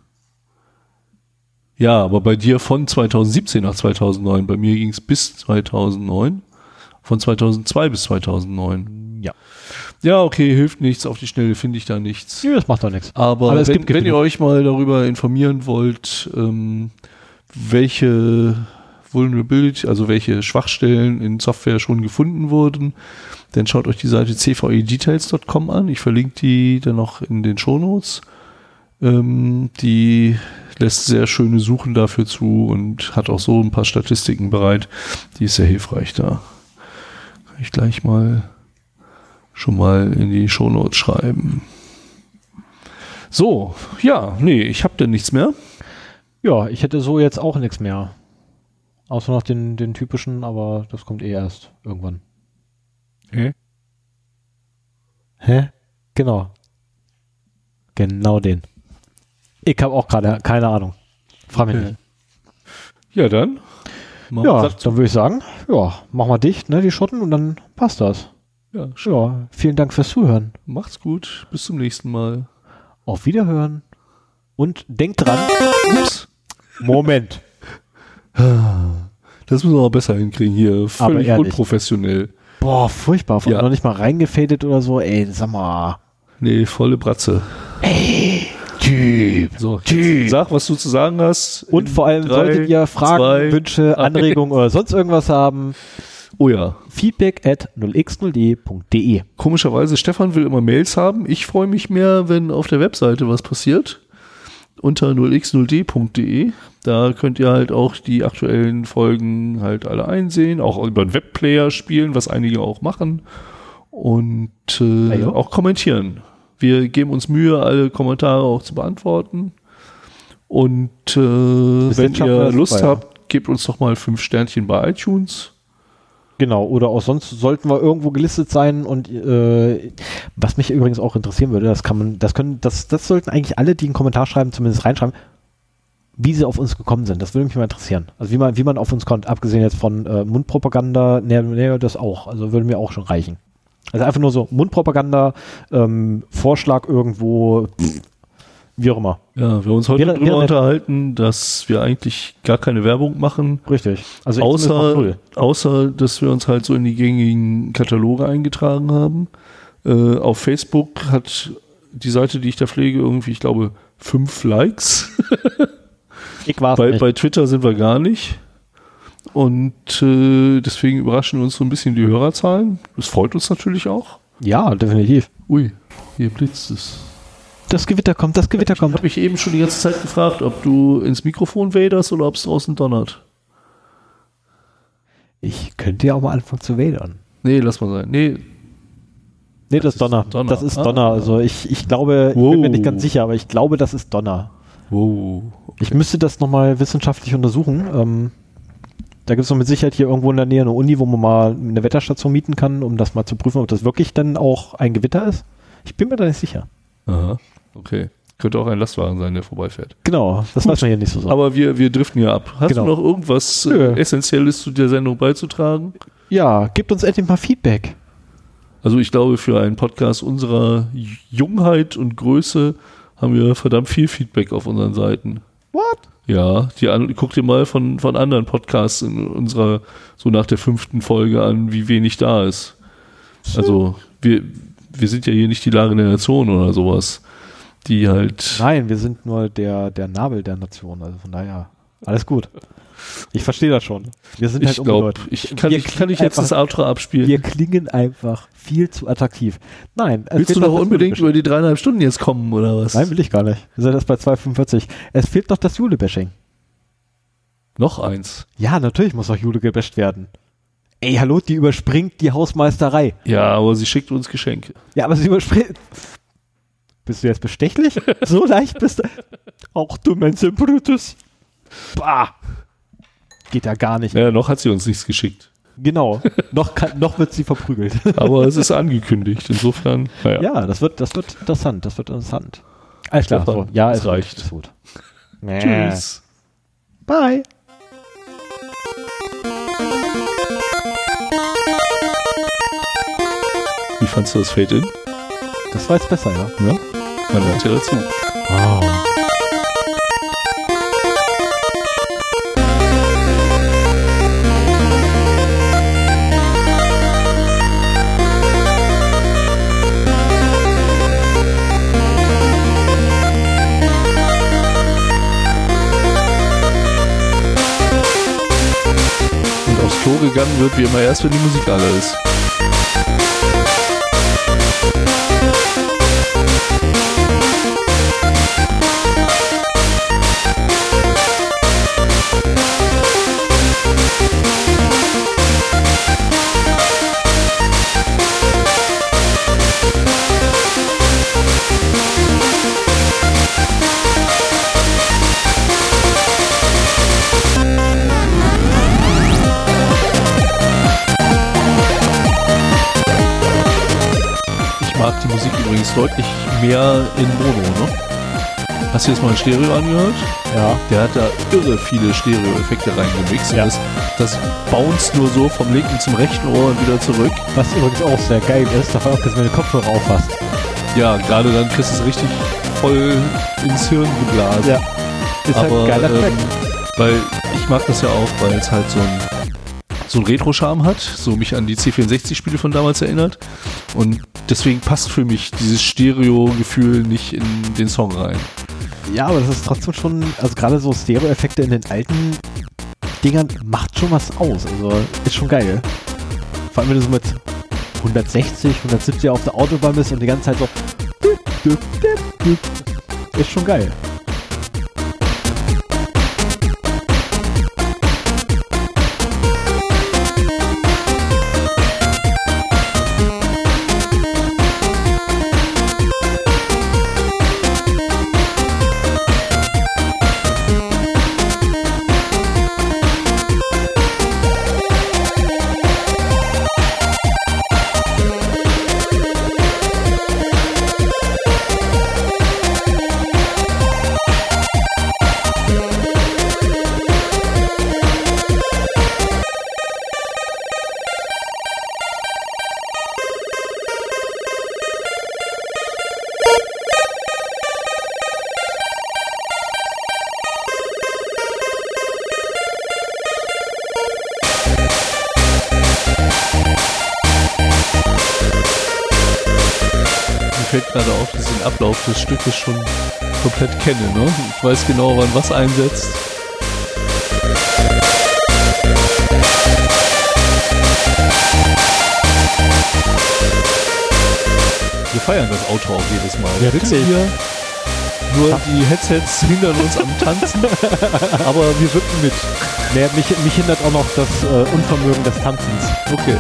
Ja, aber bei dir von 2017 nach 2009. Bei mir ging es bis 2009. Von 2002 bis 2009. Ja. Ja, okay, hilft nichts. Auf die Schnelle finde ich da nichts. Nö, das macht doch nichts. Aber, Aber es wenn, gibt wenn ihr euch mal darüber informieren wollt, ähm, welche Vulnerability, also welche Schwachstellen in Software schon gefunden wurden, dann schaut euch die Seite cvedetails.com an. Ich verlinke die dann noch in den Shownotes. Ähm, die lässt sehr schöne Suchen dafür zu und hat auch so ein paar Statistiken bereit. Die ist sehr hilfreich da. Kann ich gleich mal schon mal in die Shownotes schreiben. So, ja, nee, ich habe denn nichts mehr. Ja, ich hätte so jetzt auch nichts mehr. Außer noch den, den typischen, aber das kommt eh erst irgendwann. Hä? Hä? Genau. Genau den. Ich habe auch gerade keine Ahnung. Frag mich Okay. nicht. Ja, dann. Ja, dann würde ich sagen, ja, mach mal dicht, ne, die Schotten und dann passt das. ja, sch- Ja, vielen Dank fürs Zuhören. macht's gut. Bis zum nächsten Mal. Auf Wiederhören. Und denkt dran, Ups. Moment. Das müssen wir mal besser hinkriegen hier. Völlig unprofessionell. Boah, furchtbar. Ja. Noch nicht mal reingefadet oder so. Ey, sag mal. Nee, volle Bratze. Typ. So, Typ. sag, was du zu sagen hast. Und vor allem drei, solltet ihr Fragen, zwei, Wünsche. Anregungen oder sonst irgendwas haben, Oh ja. feedback at 0x0d.de. Komischerweise, Stefan will immer Mails haben. Ich freue mich mehr, wenn auf der Webseite was passiert. Unter 0x0d.de. Da könnt ihr halt auch die aktuellen Folgen halt alle einsehen, auch über den Webplayer spielen, was einige auch machen. Und äh, Ah ja. auch kommentieren. Wir geben uns Mühe, alle Kommentare auch zu beantworten. Und äh, wenn ihr Lust ja. habt, gebt uns doch mal fünf Sternchen bei iTunes. Genau, oder auch sonst sollten wir irgendwo gelistet sein und äh, was mich übrigens auch interessieren würde, das kann man, das können, das, das sollten eigentlich alle, die einen Kommentar schreiben, zumindest reinschreiben, wie sie auf uns gekommen sind. Das würde mich mal interessieren. Also wie man, wie man auf uns kommt, abgesehen jetzt von äh, Mundpropaganda, nee, nee, das auch. Also würde mir auch schon reichen. Also einfach nur so Mundpropaganda, ähm, Vorschlag irgendwo, wie auch immer. Ja, wir haben uns heute Wäre- darüber unterhalten, dass wir eigentlich gar keine Werbung machen, Richtig. Also außer, außer dass wir uns halt so in die gängigen Kataloge eingetragen haben. Äh, auf Facebook hat die Seite, die ich da pflege, irgendwie, ich glaube, fünf Likes. *laughs* Ich war's bei, nicht. bei Twitter sind wir gar nicht. Und äh, deswegen überraschen uns so ein bisschen die Hörerzahlen. Das freut uns natürlich auch. ja, definitiv. Ui, hier blitzt es. Das Gewitter kommt, das Gewitter Ich kommt. habe mich eben schon die ganze Zeit gefragt, ob du ins Mikrofon waderst oder ob es draußen donnert. Ich könnte ja auch mal anfangen zu wadern. Nee, lass mal sein. Nee, Nee, das ist Donner. Donner. Das ist Ah. Donner. Also ich, ich glaube, ich bin mir Wow. nicht ganz sicher, aber ich glaube, das ist Donner. wow. Ich müsste das nochmal wissenschaftlich untersuchen. Ähm, da gibt es doch mit Sicherheit hier irgendwo in der Nähe eine Uni, wo man mal eine Wetterstation mieten kann, um das mal zu prüfen, ob das wirklich dann auch ein Gewitter ist. Ich bin mir da nicht sicher. Aha, okay. Könnte auch ein Lastwagen sein, der vorbeifährt. Genau, das weiß man hier nicht so. Aber wir, wir driften ja ab. Hast Genau. du noch irgendwas äh, Essentielles zu der Sendung beizutragen? ja, gebt uns endlich mal Feedback. Also ich glaube, für einen Podcast unserer Jungheit und Größe haben wir verdammt viel Feedback auf unseren Seiten. What? Ja, die guck dir mal von, von anderen Podcasts in unserer, so nach der fünften Folge an, wie wenig da ist. Also wir, wir sind ja hier nicht die Lage der Nation oder sowas. Die halt. Nein, wir sind nur der, der Nabel der Nation. Also von daher, alles gut. Ich verstehe das schon. Wir sind ich halt unbedeutend. ich kann, Wir ich, kann ich jetzt das einfach- Outro abspielen. Wir klingen einfach viel zu attraktiv. Nein. Willst du noch das unbedingt über die dreieinhalb Stunden jetzt kommen oder was? Nein, will ich gar nicht. Wir sind erst bei 2,45. Es fehlt noch das Jule-Bashing. Noch eins. Ja, natürlich muss auch Jule gebasht werden. Ey, hallo, die überspringt die Hausmeisterei. Ja, aber sie schickt uns Geschenke. Ja, aber sie überspringt. Bist du jetzt bestechlich? *laughs* so leicht bist du. Auch du Mensch Brutus. Bah. Geht ja gar nicht. Ja, noch hat sie uns nichts geschickt. Genau. *laughs* noch, kann, noch wird sie verprügelt. *laughs* Aber es ist angekündigt. Insofern, naja. ja, das wird, das wird interessant. Das wird interessant. Alles klar. So, ja, es reicht. Ist gut. *laughs* Tschüss. Bye. Wie fandst du das Fade-In? Das war jetzt besser, ja. Ja? Man lernt ja dazu. Oh. Gegangen wird wie immer erst, wenn die Musik alle ist. Deutlich mehr in Mono, ne? Hast du jetzt mal ein Stereo angehört? Ja. Der hat da irre viele Stereo-Effekte reingemixt. Ja. Das, das bounced nur so vom linken zum rechten Ohr und wieder zurück. Was übrigens auch sehr geil ist, davon abgesehen, wenn du Kopfhörer aufhast. Ja, gerade dann kriegst du es richtig voll ins Hirn geblasen. Ja. Ist halt Aber ein geiler ähm, weil ich mag das ja auch, weil es halt so ein so ein Retro-Charme hat, so mich an die C64-Spiele von damals erinnert. Und deswegen passt für mich dieses Stereo-Gefühl nicht in den Song rein. Ja, aber das ist trotzdem schon, also gerade so Stereo-Effekte in den alten Dingern macht schon was aus. Also ist schon geil. Vor allem, wenn du so mit 160, 170 auf der Autobahn bist und die ganze Zeit so. Ist schon geil. Stückes schon komplett kenne. Ne? Ich weiß genau, wann was einsetzt. Wir feiern das Outro auch jedes Mal. Ja, natürlich. wir? Nur die Headsets hindern uns am Tanzen, *laughs* aber wir wirken mit. Nee, mich, mich hindert auch noch das äh, Unvermögen des Tanzens. Okay.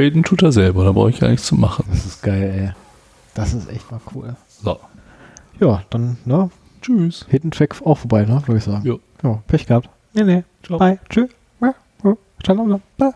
Ausfaden tut er selber, da brauche ich gar nichts zu machen. Das ist geil, ey. Das ist echt mal cool. So. Ja, dann, ne? Tschüss. Hidden Track auch vorbei, ne? Würde ich sagen. Jo. Ja, Pech gehabt. Nee, nee. Ciao. Bye. Tschüss. Bye.